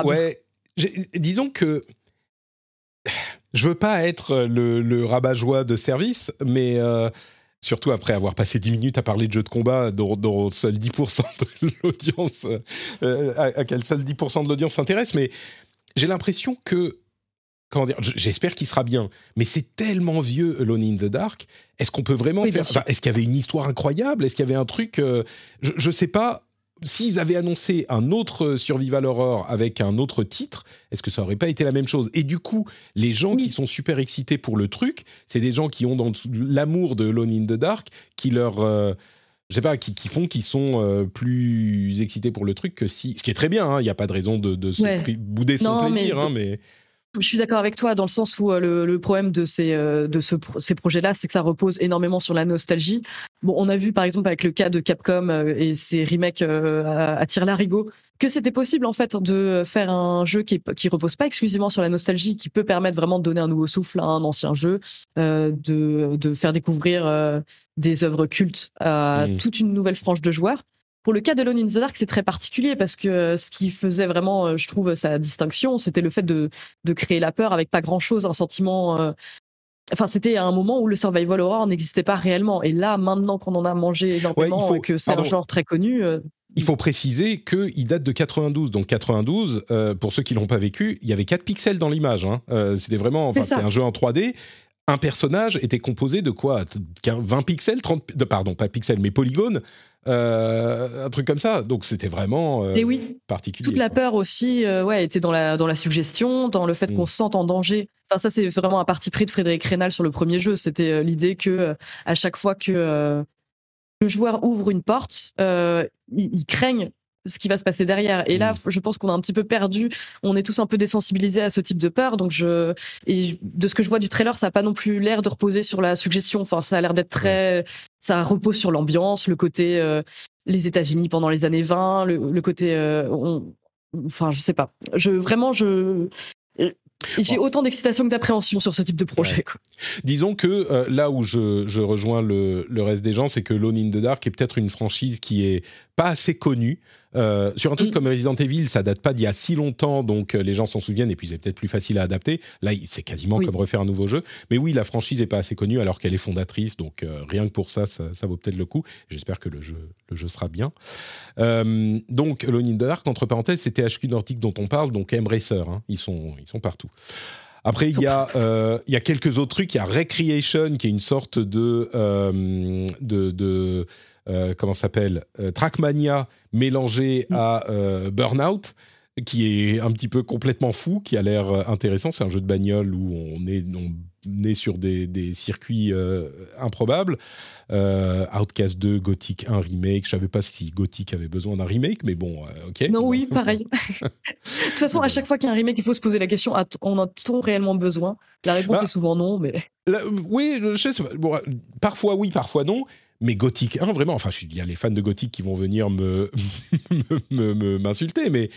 Ouais. Disons que. Je veux pas être le, le rabat-joie de service, mais. Surtout après avoir passé 10 minutes à parler de jeux de combat dont, dont seul 10% de l'audience, euh, à, à quel seul 10% de l'audience s'intéresse, mais j'ai l'impression que comment dire, j'espère qu'il sera bien, mais c'est tellement vieux Alone in the Dark. Est-ce qu'on peut vraiment Oui, faire enfin, Est-ce qu'il y avait une histoire incroyable? Est-ce qu'il y avait un truc euh, Je je sais pas. S'ils avaient annoncé un autre survival horror avec un autre titre, est-ce que ça aurait pas été la même chose? Et du coup, les gens Oui. qui sont super excités pour le truc, c'est des gens qui ont dans l'amour de Alone in the Dark, qui leur euh, je sais pas, qui, qui font qu'ils sont euh, plus excités pour le truc que si. Ce qui est très bien, hein, il n'y a pas de raison de, de se Ouais. bouder son Non, mais- plaisir, hein, mais. Je suis d'accord avec toi dans le sens où euh, le, le problème de ces euh, de ce, ces projets-là, c'est que ça repose énormément sur la nostalgie. Bon, on a vu par exemple avec le cas de Capcom euh, et ses remakes à, à tir larigot que c'était possible en fait de faire un jeu qui qui repose pas exclusivement sur la nostalgie, qui peut permettre vraiment de donner un nouveau souffle à un ancien jeu, euh, de de faire découvrir euh, des œuvres cultes à Mm. toute une nouvelle frange de joueurs. Pour le cas de Lone in the Dark, c'est très particulier parce que euh, ce qui faisait vraiment, euh, je trouve, sa distinction, c'était le fait de de créer la peur avec pas grand chose, un sentiment. euh, Enfin, c'était à un moment où le survival horror n'existait pas réellement. Et là, maintenant qu'on en a mangé énormément faut- et que c'est un genre très connu, euh, Il faut préciser qu'il date de 92. Donc 92, euh, pour ceux qui l'ont pas vécu, il y avait 4 pixels dans l'image. hein. Euh, C'était vraiment, enfin, c'est un jeu en 3D. Un personnage était composé de quoi? 15 20 pixels 30, de- Pardon, pas pixels, mais polygones. Euh, un truc comme ça. Donc c'était vraiment euh, et oui, particulier. toute la quoi. peur aussi, euh, ouais, était dans la dans la suggestion, dans le fait Mm. qu'on se sente en danger. Enfin, ça, c'est vraiment un parti pris de Frédéric Rénal sur le premier jeu. C'était l'idée que à chaque fois que le joueur ouvre une porte, il, il craigne ce qui va se passer derrière. Et là, Mm. je pense qu'on a un petit peu perdu. On est tous un peu désensibilisés à ce type de peur. Donc, je et de ce que je vois du trailer, ça a pas non plus l'air de reposer sur la suggestion. Enfin, ça a l'air d'être très. Ça repose sur l'ambiance, le côté euh, les États-Unis pendant les années 20, le, le côté. euh, on, enfin, je sais pas. Je vraiment, je j'ai autant d'excitation que d'appréhension sur ce type de projet. Quoi. Disons que euh, là où je, je rejoins le, le, reste des gens, c'est que Lone in the Dark est peut-être une franchise qui est pas assez connue. Euh, sur un truc mm. comme Resident Evil, ça date pas d'il y a si longtemps, donc euh, les gens s'en souviennent et puis c'est peut-être plus facile à adapter. Là, c'est quasiment comme refaire un nouveau jeu. Mais oui, la franchise est pas assez connue alors qu'elle est fondatrice, donc rien que pour ça, ça, ça vaut peut-être le coup. J'espère que le jeu, le jeu sera bien. donc, Lone in the Dark, entre parenthèses, c'était HQ Nordic dont on parle, donc M-Racer, hein, ils, sont, ils sont partout. Après, il y, a, euh, il y a quelques autres trucs. Il y a Recreation, qui est une sorte de. Euh, de, de euh, comment s'appelle Trackmania mélangé mm. à Burnout qui est un petit peu complètement fou, qui a l'air intéressant. C'est un jeu de bagnole où on est, on est sur des, des circuits improbables. Euh, Outcast 2, Gothic 1 remake. Je savais pas si Gothic avait besoin d'un remake, mais bon, euh, ok. Non, oui, pareil. de toute façon, à chaque fois qu'il y a un remake, il faut se poser la question en a-t-on réellement besoin? La réponse bah, est souvent non, mais. oui, je sais, bon, parfois oui, parfois non. Mais Gothic 1, vraiment, enfin, il y a les fans de Gothic qui vont venir me m'insulter, mais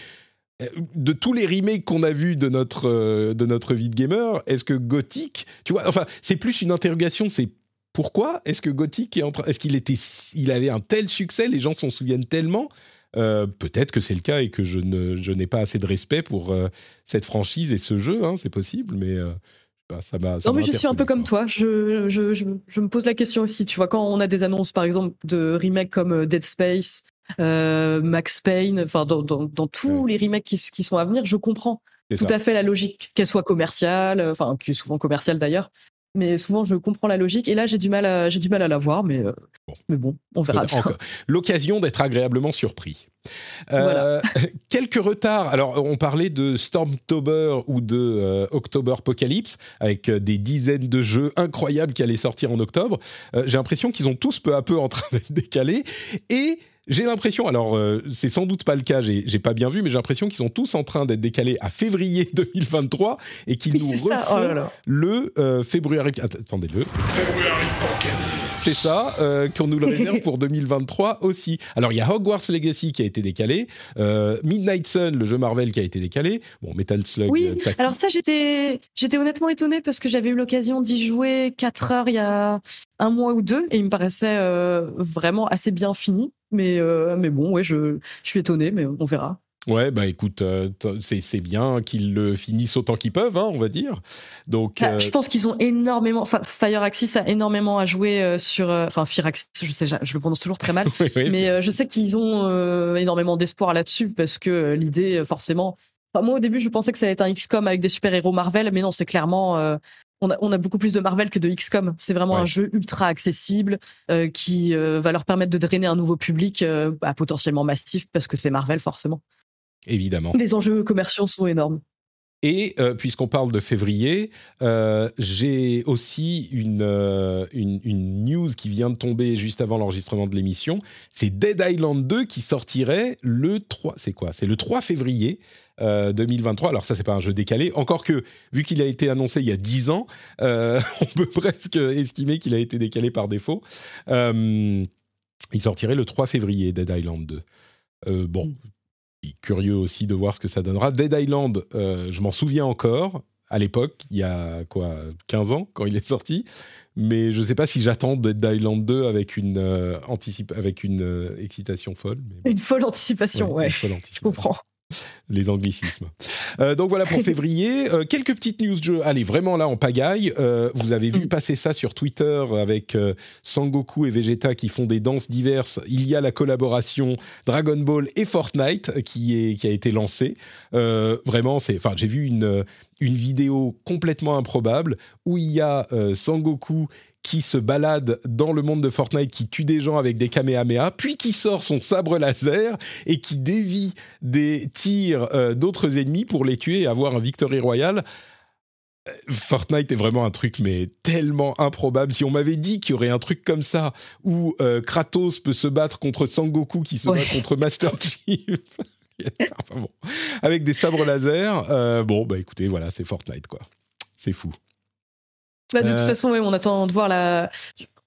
euh, de tous les remakes qu'on a vus de notre, de notre vie de gamer, est-ce que Gothic, tu vois, enfin, c'est plus une interrogation, c'est pourquoi est-ce que Gothic est en train, est-ce qu'il était, il avait un tel succès, les gens s'en souviennent tellement. Euh, peut-être que c'est le cas et que je je n'ai pas assez de respect pour euh, cette franchise et ce jeu, hein, c'est possible, mais euh, ça m'a. Non, mais je suis un peu comme toi. Je, je, je, me pose la question aussi. Tu vois, quand on a des annonces, par exemple, de remakes comme Dead Space, Max Payne, enfin, dans, dans, tous les remakes qui, qui, sont à venir, je comprends tout à fait la logique, qu'elle soit commerciale, enfin, qui est souvent commerciale d'ailleurs, mais souvent je comprends la logique et là j'ai du mal à j'ai du mal à la voir mais euh, bon. mais bon on verra bien. L'occasion d'être agréablement surpris. Euh, quelques retards. Alors, on parlait de Stormtober ou de euh, October Apocalypse avec des dizaines de jeux incroyables qui allaient sortir en octobre. J'ai l'impression qu'ils ont tous peu à peu en train d'être décalés et j'ai l'impression, alors euh, c'est sans doute pas le cas, j'ai pas bien vu, mais j'ai l'impression qu'ils sont tous en train d'être décalés à février 2023 et qu'ils nous refont oh le euh, février. Attendez-le. C'est ça, euh, qu'on nous le réserve pour 2023 aussi. Alors il y a Hogwarts Legacy qui a été décalé, Midnight Sun, le jeu Marvel qui a été décalé, bon Metal Slug. Oui, alors ça j'étais j'étais honnêtement étonné parce que j'avais eu l'occasion d'y jouer 4 heures il y a un mois ou deux et il me paraissait vraiment assez bien fini. Mais, euh, mais bon, ouais, je, je suis étonné, mais on verra. Ouais, bah écoute, euh, c'est bien qu'ils le finissent autant qu'ils peuvent, hein, on va dire. Donc, bah, je euh, pense qu'ils ont énormément. Enfin, Fire Axis a énormément à jouer sur. Enfin, Fire Axis, je sais, je le prononce toujours très mal, mais je sais qu'ils ont énormément d'espoir là-dessus parce que l'idée, forcément. moi, au début, je pensais que ça allait être un XCOM avec des super-héros Marvel, mais non, c'est clairement on a, beaucoup plus de Marvel que de XCOM. C'est vraiment un jeu ultra accessible euh, qui euh, va leur permettre de drainer un nouveau public euh, bah, potentiellement massif parce que c'est Marvel forcément. Évidemment. Les enjeux commerciaux sont énormes. Et puisqu'on parle de février, j'ai aussi une, une, news qui vient de tomber juste avant l'enregistrement de l'émission. C'est Dead Island 2 qui sortirait le 3. C'est quoi? C'est le 3 février. 2023. Euh, Alors ça, c'est pas un jeu décalé. Encore que, vu qu'il a été annoncé il y a 10 ans, euh, on peut presque estimer qu'il a été décalé par défaut. Euh, il sortirait le 3 février, Dead Island 2. bon, curieux aussi de voir ce que ça donnera. Dead Island, je m'en souviens encore. À l'époque, il y a quoi, 15 ans, quand il est sorti. Mais je ne sais pas si j'attends Dead Island 2 avec une, avec une excitation folle. Une folle anticipation, ouais. Folle anticipation. Je comprends les anglicismes. Euh, donc voilà pour février. Euh, quelques petites news de jeu. Allez, vraiment là en pagaille. Euh, vous avez vu mm. passer ça sur Twitter avec Sangoku et Vegeta qui font des danses diverses. Il y a la collaboration Dragon Ball et Fortnite qui, est, qui a été lancée. vraiment, c'est. Enfin, j'ai vu une, une vidéo complètement improbable où il y a Sangoku qui se balade dans le monde de Fortnite, qui tue des gens avec des Kamehameha, puis qui sort son sabre laser et qui dévie des tirs euh, d'autres ennemis pour les tuer et avoir un victory royal. Euh, Fortnite est vraiment un truc mais tellement improbable. Si on m'avait dit qu'il y aurait un truc comme ça où euh, Kratos peut se battre contre Sangoku qui se bat contre Master Chief. Avec des sabres laser, bon bah écoutez voilà c'est Fortnite quoi, c'est fou. Bah, de toute euh. façon, on attend de voir la.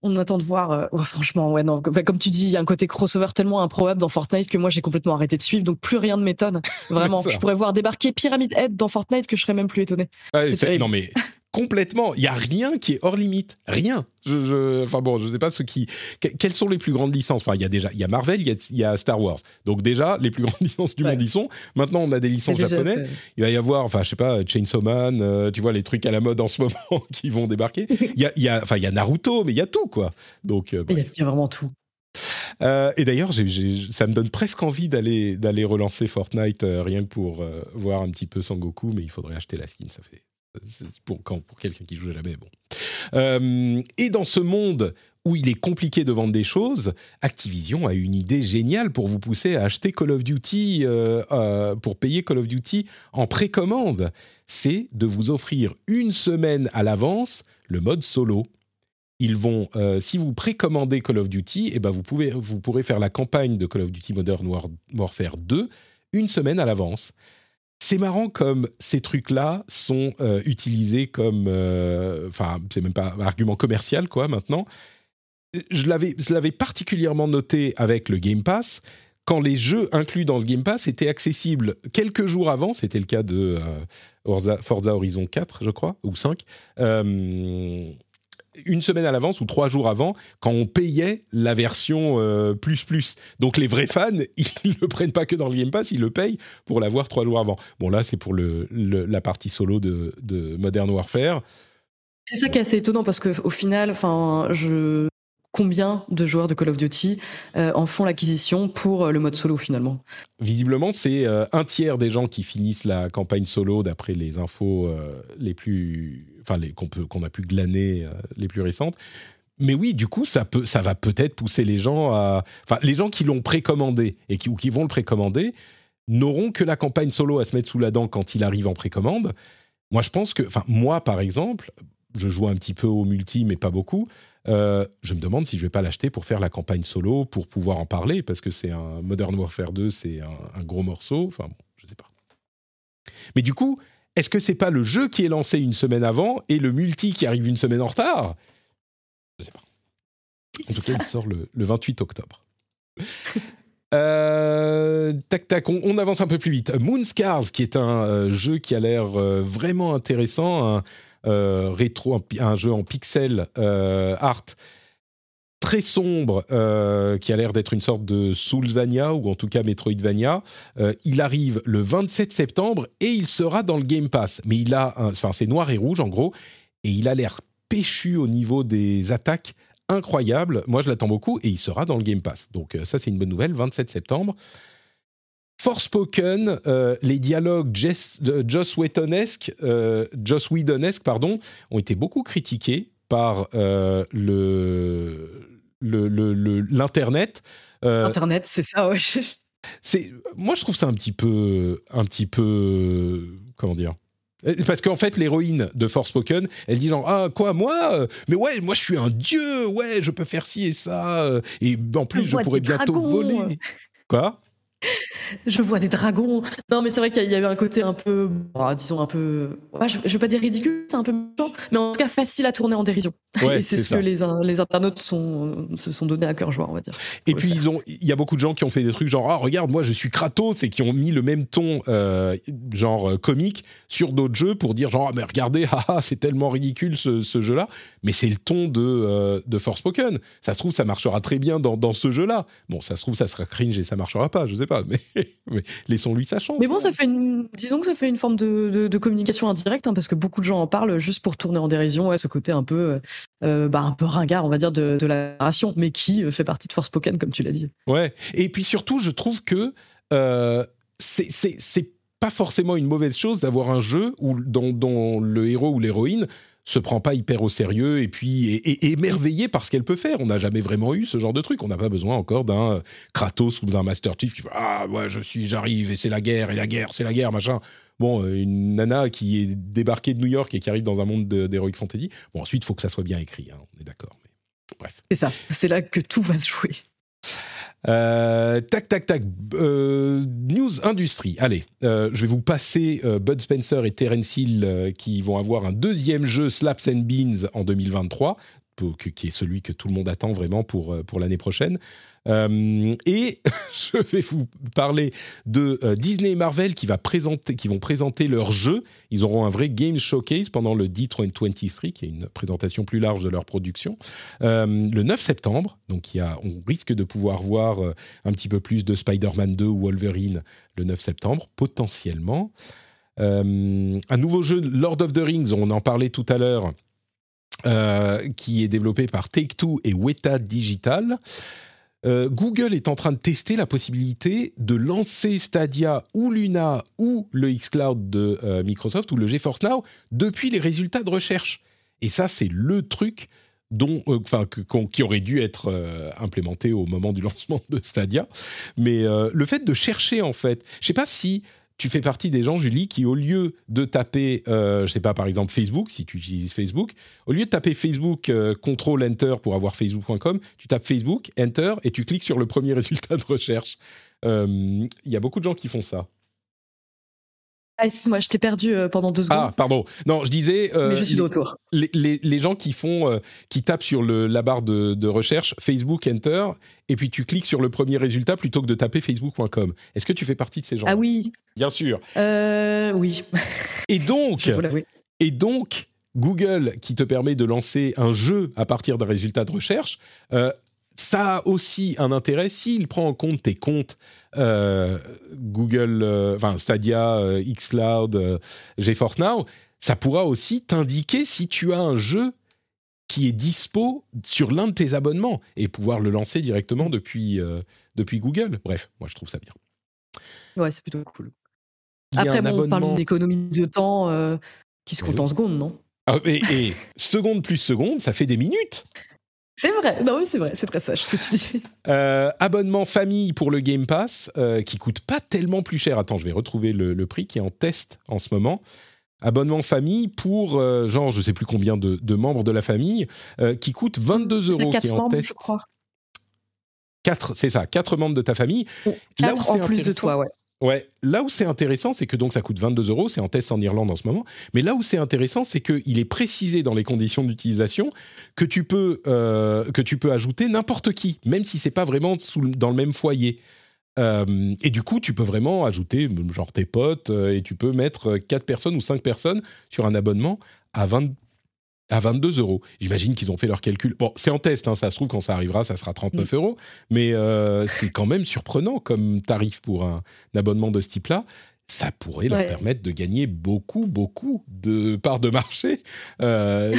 on attend de voir. euh, ouais, franchement, ouais, non. Enfin, comme tu dis, il y a un côté crossover tellement improbable dans Fortnite que moi j'ai complètement arrêté de suivre. Donc plus rien ne m'étonne. Vraiment, je pourrais voir débarquer Pyramid Head dans Fortnite que je serais même plus étonné. Non mais complètement, il y a rien qui est hors limite, rien. Je, je- enfin bon, je sais pas ce qui. que- quelles sont les plus grandes licences Enfin, il y a déjà, il y a Marvel, il y a, il y a Star Wars. Donc déjà, les plus grandes licences du Ouais. monde y sont. Maintenant, on a des licences C'est déjà japonais. fait. Il va y avoir, enfin, je sais pas, Chainsaw Man, euh, tu vois les trucs à la mode en ce moment qui vont débarquer. Il y a, y a, enfin, il y a Naruto, mais il y a tout quoi. Donc euh, Il y, a, y vraiment tout. Euh, et d'ailleurs, ça me donne presque envie d'aller d'aller relancer Fortnite euh, rien que pour euh, voir un petit peu Sangoku, mais il faudrait acheter la skin. Ça fait pour quelqu'un qui joue jamais. Bon. Euh, et dans ce monde où il est compliqué de vendre des choses, Activision a une idée géniale pour vous pousser à acheter Call of Duty euh, euh, pour payer Call of Duty en précommande. C'est de vous offrir une semaine à l'avance le mode solo ils vont, euh, si vous précommandez Call of Duty, eh ben vous, pouvez, vous pourrez faire la campagne de Call of Duty Modern War- Warfare 2 une semaine à l'avance. C'est marrant comme ces trucs-là sont euh, utilisés comme, euh, enfin, c'est même pas argument commercial quoi maintenant. Je l'avais, je l'avais particulièrement noté avec le Game Pass quand les jeux inclus dans le Game Pass étaient accessibles quelques jours avant. C'était le cas de euh, Forza, Horizon 4, je crois, ou 5. Euh, une semaine à l'avance ou trois jours avant, quand on payait la version euh, plus plus. Donc les vrais fans, ils le prennent pas que dans le Game Pass, ils le payent pour l'avoir trois jours avant. Bon là, c'est pour le, le- la partie solo de, de Modern Warfare. C'est ça qui est assez étonnant parce que au final, enfin, je combien de joueurs de Call of Duty euh, en font l'acquisition pour euh, le mode solo finalement? Visiblement, c'est euh, un tiers des gens qui finissent la campagne solo, d'après les infos les plus, enfin qu'on a pu glaner euh, les plus récentes. Mais oui, du coup, ça peut, ça va peut-être pousser les gens à, enfin, les gens qui l'ont précommandé et qui ou qui vont le précommander n'auront que la campagne solo à se mettre sous la dent quand il arrive en précommande. Moi, je pense que, enfin, moi, par exemple, je joue un petit peu au multi, mais pas beaucoup. Euh, je me demande si je vais pas l'acheter pour faire la campagne solo, pour pouvoir en parler, parce que c'est un Modern Warfare 2, c'est un, un gros morceau. Enfin, bon, je sais pas. Mais du coup, est-ce que c'est pas le jeu qui est lancé une semaine avant et le multi qui arrive une semaine en retard? Je sais pas. En tout cas, il sort le, le 28 octobre. Euh, tac tac, on, on avance un peu plus vite. Moonscars, qui est un euh, jeu qui a l'air euh, vraiment intéressant, un rétro, un, jeu en pixel art très sombre, euh, qui a l'air d'être une sorte de Soulsvania ou en tout cas Metroidvania. Euh, il arrive le 27 septembre et il sera dans le Game Pass. Mais il a, enfin c'est noir et rouge en gros, et il a l'air péchu au niveau des attaques incroyable. Moi, je l'attends beaucoup et il sera dans le Game Pass. Donc, euh, ça, c'est une bonne nouvelle. 27 septembre. Forspoken, euh, les dialogues Joss Whedonesque, euh, Joss Whedonesque, pardon, ont été beaucoup critiqués par euh, le le- le- le- l'internet. Euh, Internet, c'est ça, ouais. c'est moi je trouve ça un petit peu un petit peu comment dire Euh, parce qu'en fait l'héroïne de Forspoken elle dit genre ah quoi moi euh, mais ouais moi je suis un dieu ouais je peux faire ci et ça et en plus Je pourrais bientôt dragons. voler quoi? Je vois des dragons. Non, mais c'est vrai qu'il y avait un côté un peu, ah, disons un peu, ouais, je, je vais pas dire ridicule, c'est un peu méchant, mais en tout cas facile à tourner en dérision. Ouais, Et c'est ce ça. que les, in- les internautes sont, se sont donnés à cœur joie, on va dire. Et puis le ils ont, il y a beaucoup de gens qui ont fait des trucs genre ah regarde moi je suis Kratos et qui ont mis le même ton euh, genre euh, comique sur d'autres jeux pour dire genre ah, mais regardez haha c'est tellement ridicule ce, ce jeu là mais c'est le ton de euh, de Forspoken ça se trouve ça marchera très bien dans, dans ce jeu là bon ça se trouve ça sera cringe et ça marchera pas je sais pas mais, mais laissons-lui sa chance Mais bon, ça fait une, disons que ça fait une forme de, de, de communication indirecte, hein, parce que beaucoup de gens en parlent juste pour tourner en dérision, ouais, ce côté un peu, euh, bah, un peu ringard, on va dire, de, de la narration, mais qui euh, fait partie de Forspoken, comme tu l'as dit. Ouais. Et puis surtout, je trouve que euh, c'est pas forcément une mauvaise chose d'avoir un jeu où, dont, dont le héros ou l'héroïne se prend pas hyper au sérieux et puis est, est émerveillé par ce qu'elle peut faire. On n'a jamais vraiment eu ce genre de truc. On n'a pas besoin encore d'un euh, Kratos ou d'un Master Chief qui fait ah ouais je suis j'arrive et c'est la guerre et la guerre c'est la guerre machin. Bon euh, une nana qui est débarquée de New York et qui arrive dans un monde de- d'heroic fantasy. Bon ensuite il faut que ça soit bien écrit. hein, on est d'accord. Bref. C'est ça. C'est là que tout va se jouer. Euh, tac, tac, tac. Euh, news industrie. Allez, euh, je vais vous passer Bud Spencer et Terence Hill qui vont avoir un deuxième jeu Slaps and Beans en 2023. Qui est celui que tout le monde attend vraiment pour, euh, pour l'année prochaine. Euh, et je vais vous parler de euh, Disney et Marvel qui, va présenter, qui vont présenter leurs jeux. Ils auront un vrai Game Showcase pendant le D23, qui est une présentation plus large de leur production, le 9 septembre. Donc y a, on risque de pouvoir voir un petit peu plus de Spider-Man 2 ou Wolverine le 9 septembre, potentiellement. un nouveau jeu, Lord of the Rings, on en parlait tout à l'heure euh, qui est développé par Take-Two et Weta Digital. Euh, Google est en train de tester la possibilité de lancer Stadia ou Luna ou le xCloud de euh, Microsoft ou le GeForce Now depuis les résultats de recherche. Et ça, c'est le truc dont, enfin, qui aurait dû être implémenté au moment du lancement de Stadia. Mais le fait de chercher, en fait, je sais pas si tu fais partie des gens, Julie, qui au lieu de taper, euh, je sais pas, par exemple Facebook, si tu utilises Facebook, au lieu de taper Facebook euh, Control Enter pour avoir Facebook.com, tu tapes Facebook Enter et tu cliques sur le premier résultat de recherche. Euh, il y a beaucoup de gens qui font ça. Ah, excuse-moi, je t'ai perdu euh, pendant deux secondes. Ah, pardon. Non, je disais. Mais je suis de retour. Les, les, les, gens qui font, qui tapent sur le, la barre de, de, recherche Facebook Enter, et puis tu cliques sur le premier résultat plutôt que de taper Facebook.com. Est-ce que tu fais partie de ces gens Ah oui. Bien sûr. Euh, oui. Et donc, et donc, Google, qui te permet de lancer un jeu à partir d'un résultat de recherche, euh, ça a aussi un intérêt s'il prend en compte tes comptes euh, Google, euh, enfin Stadia, xCloud, GeForce Now. Ça pourra aussi t'indiquer si tu as un jeu qui est dispo sur l'un de tes abonnements et pouvoir le lancer directement depuis, depuis Google. Bref, moi je trouve ça bien. Ouais, c'est plutôt cool. Après, on parle d'une économie de temps euh, qui se compte en secondes, non? Ah, et, seconde plus seconde, ça fait des minutes. C'est vrai, non oui c'est vrai, c'est très sage ce que tu dis. Euh, abonnement famille pour le Game Pass euh, qui coûte pas tellement plus cher. Attends, je vais retrouver le, prix qui est en test en ce moment. Abonnement famille pour genre je sais plus combien de, membres de la famille qui coûte 22 euros qui est en test. Je crois. c'est ça, 4 membres de ta famille. 4 en plus de toi, ouais. Ouais, là où c'est intéressant, c'est que donc ça coûte 22 euros, c'est en test en Irlande en ce moment. Mais là où c'est intéressant, c'est qu'il est précisé dans les conditions d'utilisation que tu peux euh, que tu peux ajouter n'importe qui, même si c'est pas vraiment dans le même foyer. Euh, et du coup, tu peux vraiment ajouter genre tes potes euh, et tu peux mettre 4 personnes ou 5 personnes sur un abonnement à 20, à 22 euros. J'imagine qu'ils ont fait leur calcul. Bon, c'est en test, hein, ça se trouve quand ça arrivera, ça sera 39 mm. euros, mais euh, c'est quand même surprenant comme tarif pour un, abonnement de ce type-là. Ça pourrait leur permettre de gagner beaucoup, beaucoup de parts de marché. Euh,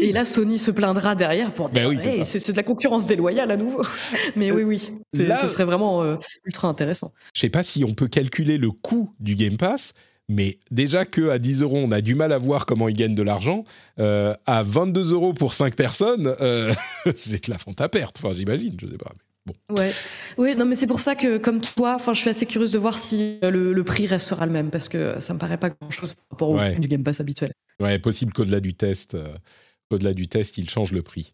Et là, Sony se plaindra derrière pour ben dire c'est de la concurrence déloyale à nouveau. Mais oui, oui, ce serait vraiment euh, ultra intéressant. Je sais pas si on peut calculer le coût du Game Pass, mais déjà qu'à 10 euros, on a du mal à voir comment ils gagnent de l'argent. Euh, à 22 euros pour 5 personnes, euh, c'est de la vente à perte. Enfin, j'imagine, je sais pas. Bon. Ouais, oui, non, mais c'est pour ça que, comme toi, enfin, je suis assez curieuse de voir si euh, le, prix restera le même parce que ça me paraît pas grand chose par rapport au prix du Game Pass habituel. Ouais, possible qu'au-delà du test, au-delà du test, il change le prix.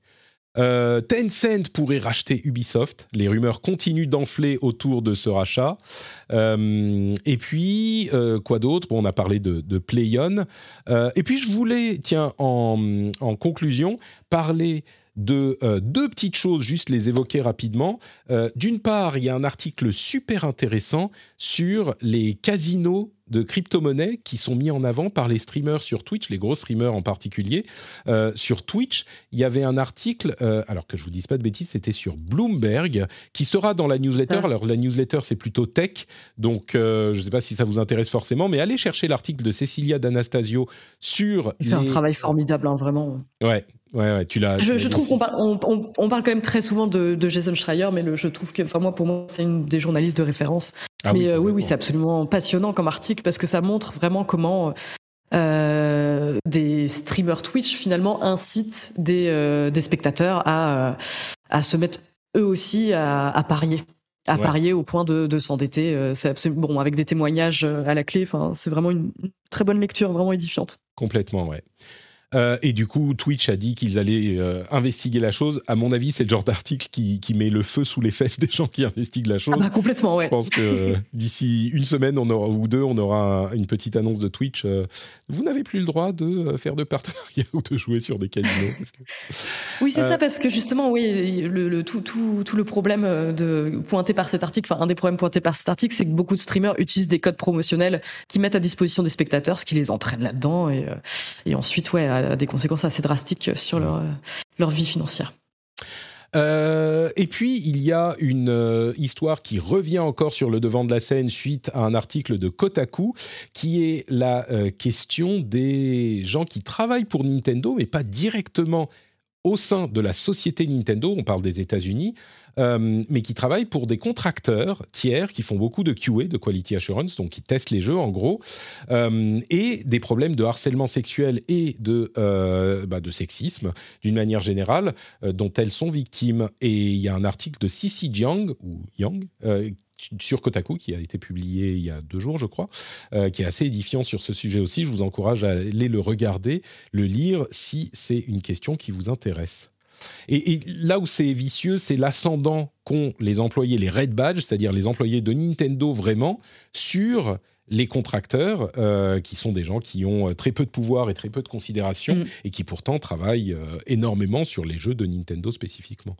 Euh, Tencent pourrait racheter Ubisoft. Les rumeurs continuent d'enfler autour de ce rachat. Euh, et puis, euh, quoi d'autre? On a parlé de, PlayOn. et puis, je voulais, tiens, en, en conclusion, parler de deux petites choses, juste les évoquer rapidement. D'une part, il y a un article super intéressant sur les casinos de crypto-monnaies qui sont mis en avant par les streamers sur Twitch, les gros streamers en particulier. Euh, sur Twitch, il y avait un article, euh, alors que je vous dise pas de bêtises, c'était sur Bloomberg, qui sera dans la newsletter. Alors la newsletter, c'est plutôt tech, donc euh, je ne sais pas si ça vous intéresse forcément, mais allez chercher l'article de Cecilia D'Anastasio sur... Fait un travail formidable, hein, vraiment. Ouais, Ouais, ouais, tu l'as. Je, trouve qu'on parle, on, parle quand même très souvent de, Jason Schreier, mais le, je trouve que, enfin moi, pour moi, c'est une des journalistes de référence. Ah mais oui, oui, c'est absolument passionnant comme article parce que ça montre vraiment comment euh, des streamers Twitch finalement incitent des, euh, des spectateurs à, euh, à se mettre eux aussi à, à parier à parier au point de, de s'endetter. C'est absolument bon avec des témoignages à la clé. Enfin, c'est vraiment une très bonne lecture, vraiment édifiante. Complètement, ouais. Euh, et du coup, Twitch a dit qu'ils allaient euh, investiguer la chose. À mon avis, c'est le genre d'article qui, qui, met le feu sous les fesses des gens qui investiguent la chose. Ah bah complètement, ouais. Je pense que d'ici une semaine on aura, ou deux, on aura une petite annonce de Twitch. Euh, vous n'avez plus le droit de faire de partenariat ou de jouer sur des casinos. Oui, c'est ça, parce que justement, oui, le, le tout, tout, tout, le problème de pointé par cet article, enfin un des problèmes pointés par cet article, c'est que beaucoup de streamers utilisent des codes promotionnels qui mettent à disposition des spectateurs, ce qui les entraîne là-dedans, et, et ensuite, ouais des conséquences assez drastiques sur leur, leur vie financière. Euh, et puis, il y a une euh, histoire qui revient encore sur le devant de la scène suite à un article de Kotaku, qui est la euh, question des gens qui travaillent pour Nintendo, mais pas directement au sein de la société Nintendo, on parle des États-Unis, euh, mais qui travaillent pour des contracteurs tiers qui font beaucoup de QA, de quality assurance, donc qui testent les jeux en gros, euh, et des problèmes de harcèlement sexuel et de, euh, bah, de sexisme d'une manière générale dont elles sont victimes. Et il y a un article de Cici Jiang, ou Yang, sur Kotaku, qui a été publié il y a deux jours, je crois, qui est assez édifiant sur ce sujet aussi. Je vous encourage à aller le regarder, le lire, si c'est une question qui vous intéresse. Et, là où c'est vicieux, c'est l'ascendant qu'ont les employés, les Red Badge, c'est-à-dire les employés de Nintendo vraiment, sur les contracteurs, euh, qui sont des gens qui ont euh, très peu de pouvoir et très peu de considération, mm. et qui pourtant travaillent euh, énormément sur les jeux de Nintendo spécifiquement.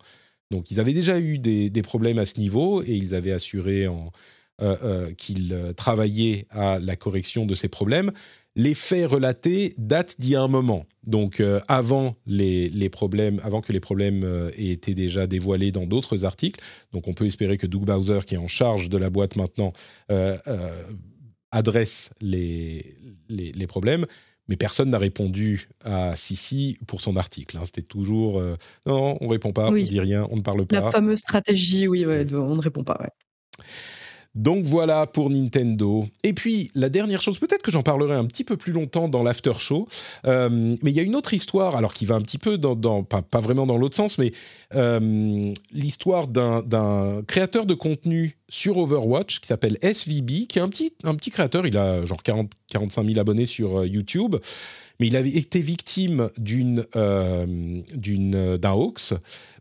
Donc ils avaient déjà eu des, problèmes à ce niveau, et ils avaient assuré qu'ils travaillaient à la correction de ces problèmes les faits relatés datent d'il y a un moment. Donc euh, avant les, problèmes, avant que les problèmes euh, aient été déjà dévoilés dans d'autres articles. Donc on peut espérer que Doug Bowser, qui est en charge de la boîte maintenant, euh, adresse les, problèmes. Mais personne n'a répondu à Sissi pour son article. Hein. C'était toujours non, on répond pas, on dit rien, on ne parle pas. La fameuse stratégie, oui, on ne répond pas. Ouais. Donc voilà pour Nintendo. Et puis la dernière chose, peut-être que j'en parlerai un petit peu plus longtemps dans l'after show, euh, mais il y a une autre histoire, alors qui va un petit peu dans, pas, vraiment dans l'autre sens, mais euh, l'histoire d'un créateur de contenu sur Overwatch qui s'appelle SVB, qui est un petit, un petit créateur, il a genre 40, 45 000 abonnés sur euh, YouTube, mais il avait été victime d'une d'un hoax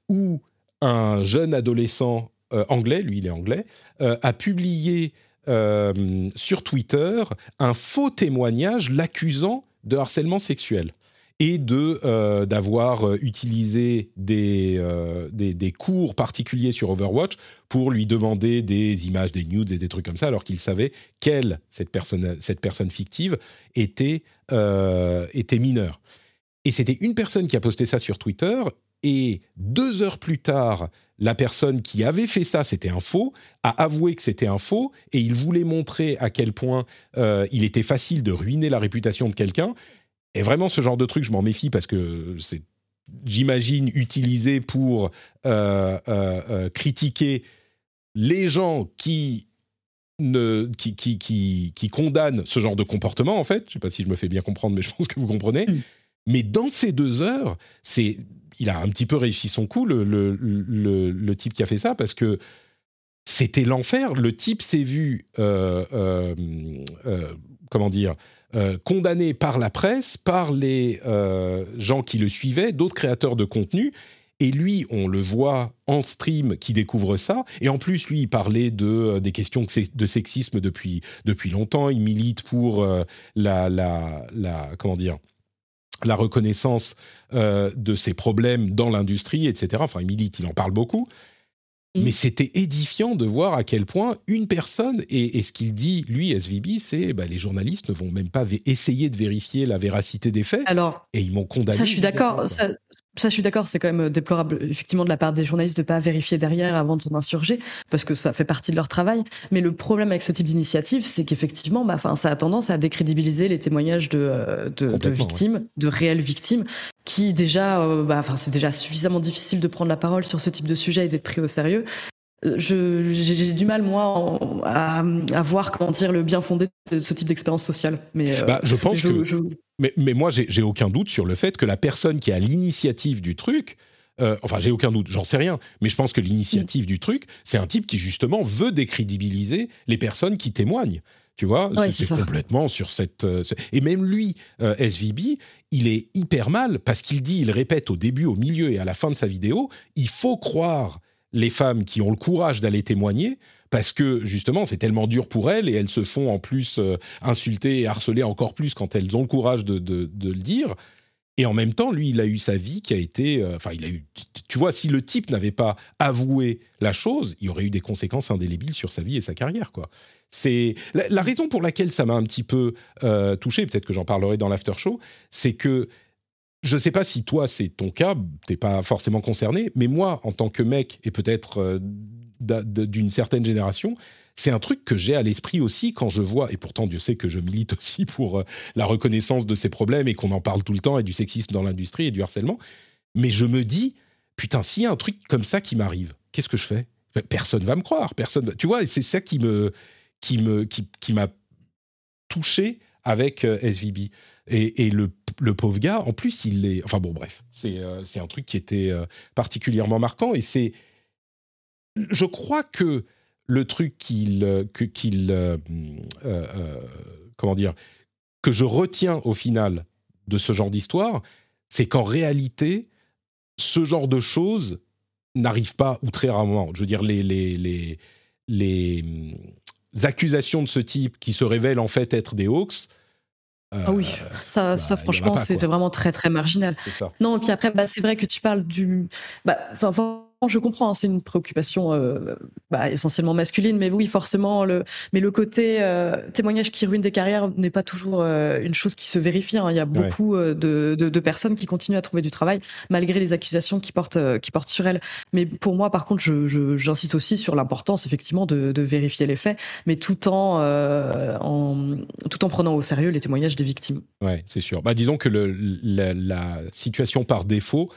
où un jeune adolescent euh, anglais, lui il est anglais, euh, a publié euh, sur Twitter un faux témoignage l'accusant de harcèlement sexuel et de d'avoir utilisé des, des, cours particuliers sur Overwatch pour lui demander des images, des nudes et des trucs comme ça, alors qu'il savait qu'elle, cette personne, cette personne fictive, était, était mineure. Et c'était une personne qui a posté ça sur Twitter, et deux heures plus tard, la personne qui avait fait ça, c'était un faux, a avoué que c'était un faux, et il voulait montrer à quel point euh, il était facile de ruiner la réputation de quelqu'un. Et vraiment, ce genre de truc, je m'en méfie parce que c'est, j'imagine, utilisé pour euh, euh, critiquer les gens qui qui, qui, qui, condamnent ce genre de comportement, en fait. Je ne sais pas si je me fais bien comprendre, mais je pense que vous comprenez. Mm. Mais dans ces deux heures, il a un petit peu réussi son coup, le, type qui a fait ça, parce que c'était l'enfer. Le type s'est vu, euh, euh, euh, comment dire, condamné par la presse, par les gens qui le suivaient, d'autres créateurs de contenu. Et lui, on le voit en stream qui découvre ça. Et en plus, lui, il parlait de, des questions de sexisme depuis, depuis longtemps. Il milite pour la, la, comment dire, la reconnaissance euh, de ses problèmes dans l'industrie, etc. Enfin, il milite, il en parle beaucoup. Mm. Mais c'était édifiant de voir à quel point une personne, et, ce qu'il dit, lui, SVB, c'est bah, les journalistes ne vont même pas essayer de vérifier la véracité des faits. Alors, et ils m'ont condamné. Ça, je suis d'accord. Ça, ça, je suis d'accord, c'est quand même déplorable, effectivement, de la part des journalistes de pas vérifier derrière avant de s'en insurger, parce que ça fait partie de leur travail. Mais le problème avec ce type d'initiative, c'est qu'effectivement, bah, enfin, ça a tendance à décrédibiliser les témoignages de, euh, de, victimes, de réelles victimes, qui déjà, euh, bah, enfin, c'est déjà suffisamment difficile de prendre la parole sur ce type de sujet et d'être pris au sérieux. Euh, je, j'ai du mal moi à, à, voir comment dire le bien fondé de ce type d'expérience sociale. Mais bah, je pense que mais, mais moi, j'ai aucun doute sur le fait que la personne qui a l'initiative du truc, euh, enfin, j'ai aucun doute, j'en sais rien, mais je pense que l'initiative du truc, c'est un type qui justement veut décrédibiliser les personnes qui témoignent. Tu vois, Ouais, c'est complètement sur cette. euh, ce- et même lui, euh, SVB, il est hyper mal parce qu'il dit, il répète au début, au milieu et à la fin de sa vidéo, il faut croire les femmes qui ont le courage d'aller témoigner parce que justement c'est tellement dur pour elles et elles se font en plus euh, insulter et harceler encore plus quand elles ont le courage de, le dire. Et en même temps, lui, il a eu sa vie qui a été. euh, Enfin, il a eu. Tu vois, si le type n'avait pas avoué la chose, il y aurait eu des conséquences indélébiles sur sa vie et sa carrière, quoi. C'est la, la raison pour laquelle ça m'a un petit peu euh, touché. Peut-être que j'en parlerai dans l'after show. C'est que je ne sais pas si toi c'est ton cas, t'es pas forcément concerné, mais moi, en tant que mec et peut-être euh, d'une certaine génération, c'est un truc que j'ai à l'esprit aussi quand je vois, et pourtant Dieu sait que je milite aussi pour euh, la reconnaissance de ces problèmes et qu'on en parle tout le temps et du sexisme dans l'industrie et du harcèlement, mais je me dis, putain, s'il y a un truc comme ça qui m'arrive, qu'est-ce que je fais? Personne va me croire, personne. va- Tu vois, c'est ça qui me, qui me, qui, qui m'a touché avec euh, SVB. Et le, le pauvre gars, en plus, il est. Enfin bon, bref, c'est euh, un truc qui était euh, particulièrement marquant. Et c'est. Je crois que le truc qu'il. euh, comment dire Que je retiens au final de ce genre d'histoire, c'est qu'en réalité, ce genre de choses n'arrive pas, ou très rarement. Je veux dire, les, les, les, les hum, accusations de ce type qui se révèlent en fait être des hoax. Euh, Ah oui, ça, bah, ça franchement, c'était vraiment très très marginal. Non, et puis après, bah, c'est vrai que tu parles du. Bah, je comprends, hein, c'est une préoccupation euh, bah, essentiellement masculine, mais oui, forcément, le, mais le côté euh, témoignage qui ruine des carrières n'est pas toujours euh, une chose qui se vérifie. hein. Il y a beaucoup de, de, de personnes qui continuent à trouver du travail malgré les accusations qui portent, qui portent sur elles. Mais pour moi, par contre, j'insiste aussi sur l'importance, effectivement, de, de vérifier les faits, mais tout en, en, tout en prenant au sérieux les témoignages des victimes. Ouais, c'est sûr. Bah, disons que le, la, la situation par défaut,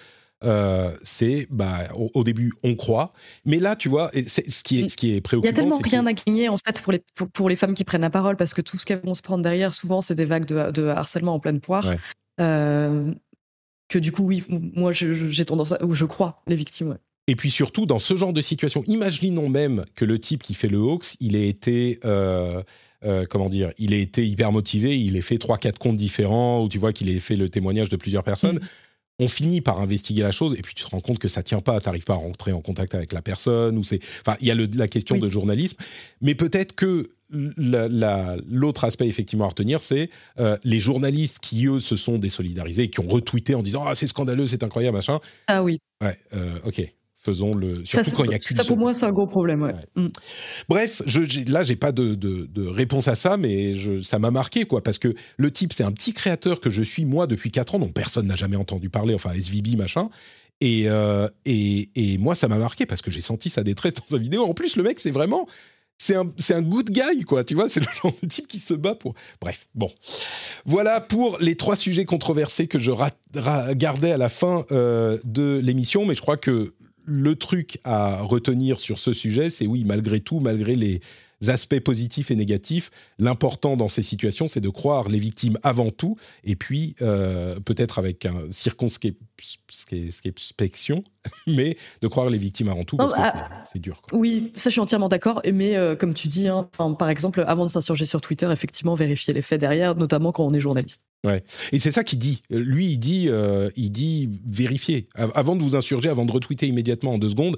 euh, c'est bah, au, au début on croit, mais là tu vois, et ce qui est ce qui est Il y préoccupant, a tellement rien à gagner en fait pour les pour, pour les femmes qui prennent la parole parce que tout ce qu'elles vont se prendre derrière souvent c'est des vagues de, de harcèlement en pleine poire. Ouais. Euh, que du coup oui moi j'ai tendance à ou je crois les victimes. ouais. Et puis surtout, dans ce genre de situation, imaginons même que le type qui fait le hoax, il ait été, euh, euh, comment dire, il ait été hyper motivé, il ait fait trois, quatre comptes différents, ou tu vois qu'il ait fait le témoignage de plusieurs personnes. Mhm. On finit par investiguer la chose, et puis tu te rends compte que ça tient pas, t'arrives pas à rentrer en contact avec la personne, ou c'est, enfin, il y a le- la question Oui. de journalisme, mais peut-être que la- la- l'autre aspect effectivement à retenir, c'est euh, les journalistes qui eux se sont désolidarisés, qui ont retweeté en disant ah c'est scandaleux, c'est incroyable, machin. Ah oui. Ouais, euh, ok, faisons le. Ça, Surtout quand il y a qu'une ça pour moi c'est un gros problème. Ouais. Ouais. Mm. Bref, je, là, j'ai pas de, de- de réponse à ça, mais je, ça m'a marqué, quoi, parce que le type, c'est un petit créateur que je suis, moi, depuis 4 ans, dont personne n'a jamais entendu parler, enfin, SVB, machin. Et, euh, et, et moi, ça m'a marqué parce que j'ai senti sa détresse dans sa vidéo. En plus, le mec, c'est vraiment. C'est un, c'est un good guy, quoi, tu vois, c'est le genre de type qui se bat pour... Bref, bon. Voilà pour les trois sujets controversés que je ra- ra- gardais à la fin euh, de l'émission, mais je crois que le truc à retenir sur ce sujet, c'est oui, malgré tout, malgré les aspects positifs et négatifs, l'important dans ces situations, c'est de croire les victimes avant tout, et puis euh, peut-être avec un circonspection, mais de croire les victimes avant tout, parce Non, que ah, c'est- dur. Quoi. Oui, ça je suis entièrement d'accord. Mais euh, comme tu dis, hein, par exemple, avant de s'insurger sur Twitter, effectivement, vérifier les faits derrière, notamment quand on est journaliste. Et c'est ça qu'il dit. Lui, il dit, euh, il dit vérifiez. Av- Avant de vous insurger, avant de retweeter immédiatement en deux secondes,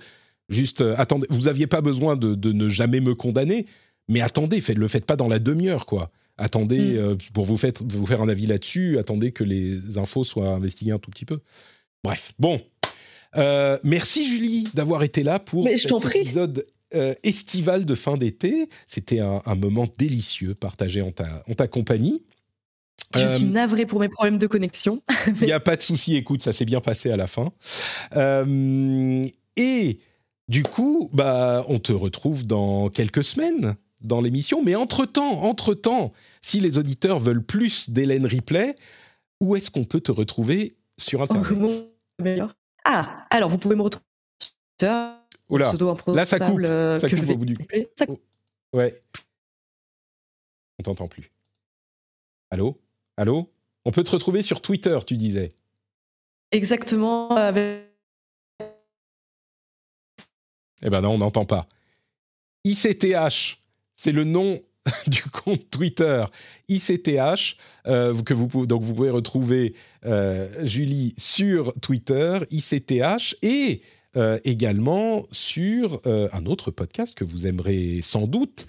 juste euh, attendez. Vous aviez pas besoin de, de ne jamais me condamner, mais attendez, faites, le faites pas dans la demi-heure, quoi. Attendez Mm. euh, pour vous, vous faire un avis là-dessus. Attendez que les infos soient investiguées un tout petit peu. Bref, bon. Euh, merci Julie d'avoir été là pour Mais cet épisode estival de fin d'été. C'était un, un moment délicieux partagé en ta, en ta compagnie. Je suis navrée pour mes problèmes de connexion. il n'y a pas de souci, écoute, ça s'est bien passé à la fin. Euh, et du coup, bah, on te retrouve dans quelques semaines dans l'émission. Mais entre-temps, entre-temps, si les auditeurs veulent plus d'Hélène Ripley, où est-ce qu'on peut te retrouver sur Oh, Internet Ah, alors vous pouvez me retrouver sur Twitter, Oula, là, ça coupe, euh, ça que coupe je au bout du-. Ça coupe. ouais. On t'entend plus. Allô? Allô? On peut te retrouver sur Twitter, tu disais. Exactement avec Eh ben non, on n'entend pas. ICTH, c'est le nom du compte Twitter ICTH, euh, que vous pouvez, donc vous pouvez retrouver euh, Julie sur Twitter ICTH et euh, également sur un autre podcast que vous aimerez sans doute,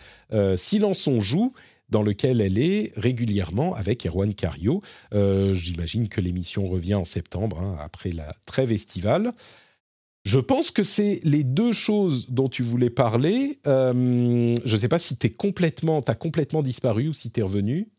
Silence on joue, dans lequel elle est régulièrement avec Erwan Cario. J'imagine que l'émission revient en septembre, hein, après la trêve estivale. Je pense que c'est les deux choses dont tu voulais parler. Euh, je ne sais pas si tu complètement, as complètement disparu ou si tu es revenu.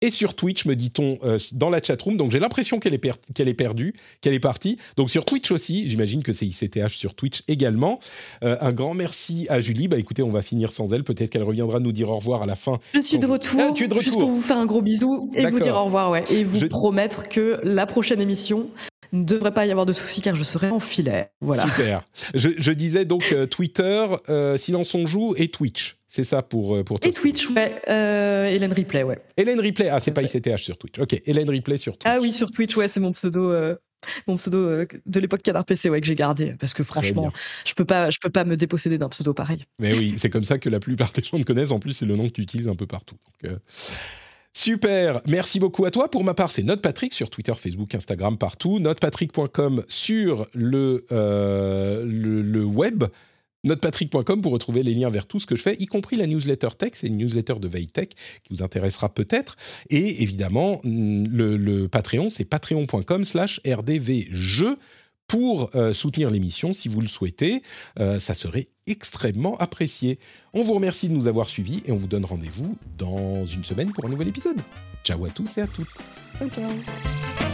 Et sur Twitch, me dit-on euh, dans la chatroom. Donc j'ai l'impression qu'elle est, est perdue, qu'elle est partie. Donc sur Twitch aussi, j'imagine que c'est ICTH sur Twitch également. Euh, un grand merci à Julie. Bah écoutez, on va finir sans elle. Peut-être qu'elle reviendra nous dire au revoir à la fin. Je suis de retour. Ah, tu es de retour. Juste pour vous faire un gros bisou et vous dire au revoir, ouais. Et vous promettre que la prochaine émission, ne devrait pas y avoir de soucis car je serai en filet. Voilà. Super. Je, disais donc euh, Twitter, euh, Silence on joue et Twitch. C'est ça pour, euh, pour toi. Et Twitch, ouais. Hélène Ripley, ouais. Hélène Ripley, ah, c'est pas ICTH sur Twitch. Ok, Hélène Ripley sur Twitch. Ah oui, sur Twitch, ouais, c'est mon pseudo. mon pseudo de l'époque Canard PC ouais, que j'ai gardé parce que franchement je peux pas je peux pas me déposséder d'un pseudo pareil. Mais oui, c'est comme ça que la plupart des gens te connaissent en plus c'est le nom que tu utilises un peu partout. Donc, Super, merci beaucoup à toi. Pour ma part, c'est NotePatrick sur Twitter, Facebook, Instagram, partout. Notepatrick.com sur le, euh, le, web. Notepatrick.com pour retrouver les liens vers tout ce que je fais, y compris la newsletter tech, c'est une newsletter de veille tech qui vous intéressera peut-être. Et évidemment, le, le Patreon, c'est patreon.com slash rdvjeux pour euh, soutenir l'émission si vous le souhaitez. Euh, ça serait extrêmement apprécié. On vous remercie de nous avoir suivis et on vous donne rendez-vous dans une semaine pour un nouvel épisode. Ciao à tous et à toutes. ciao.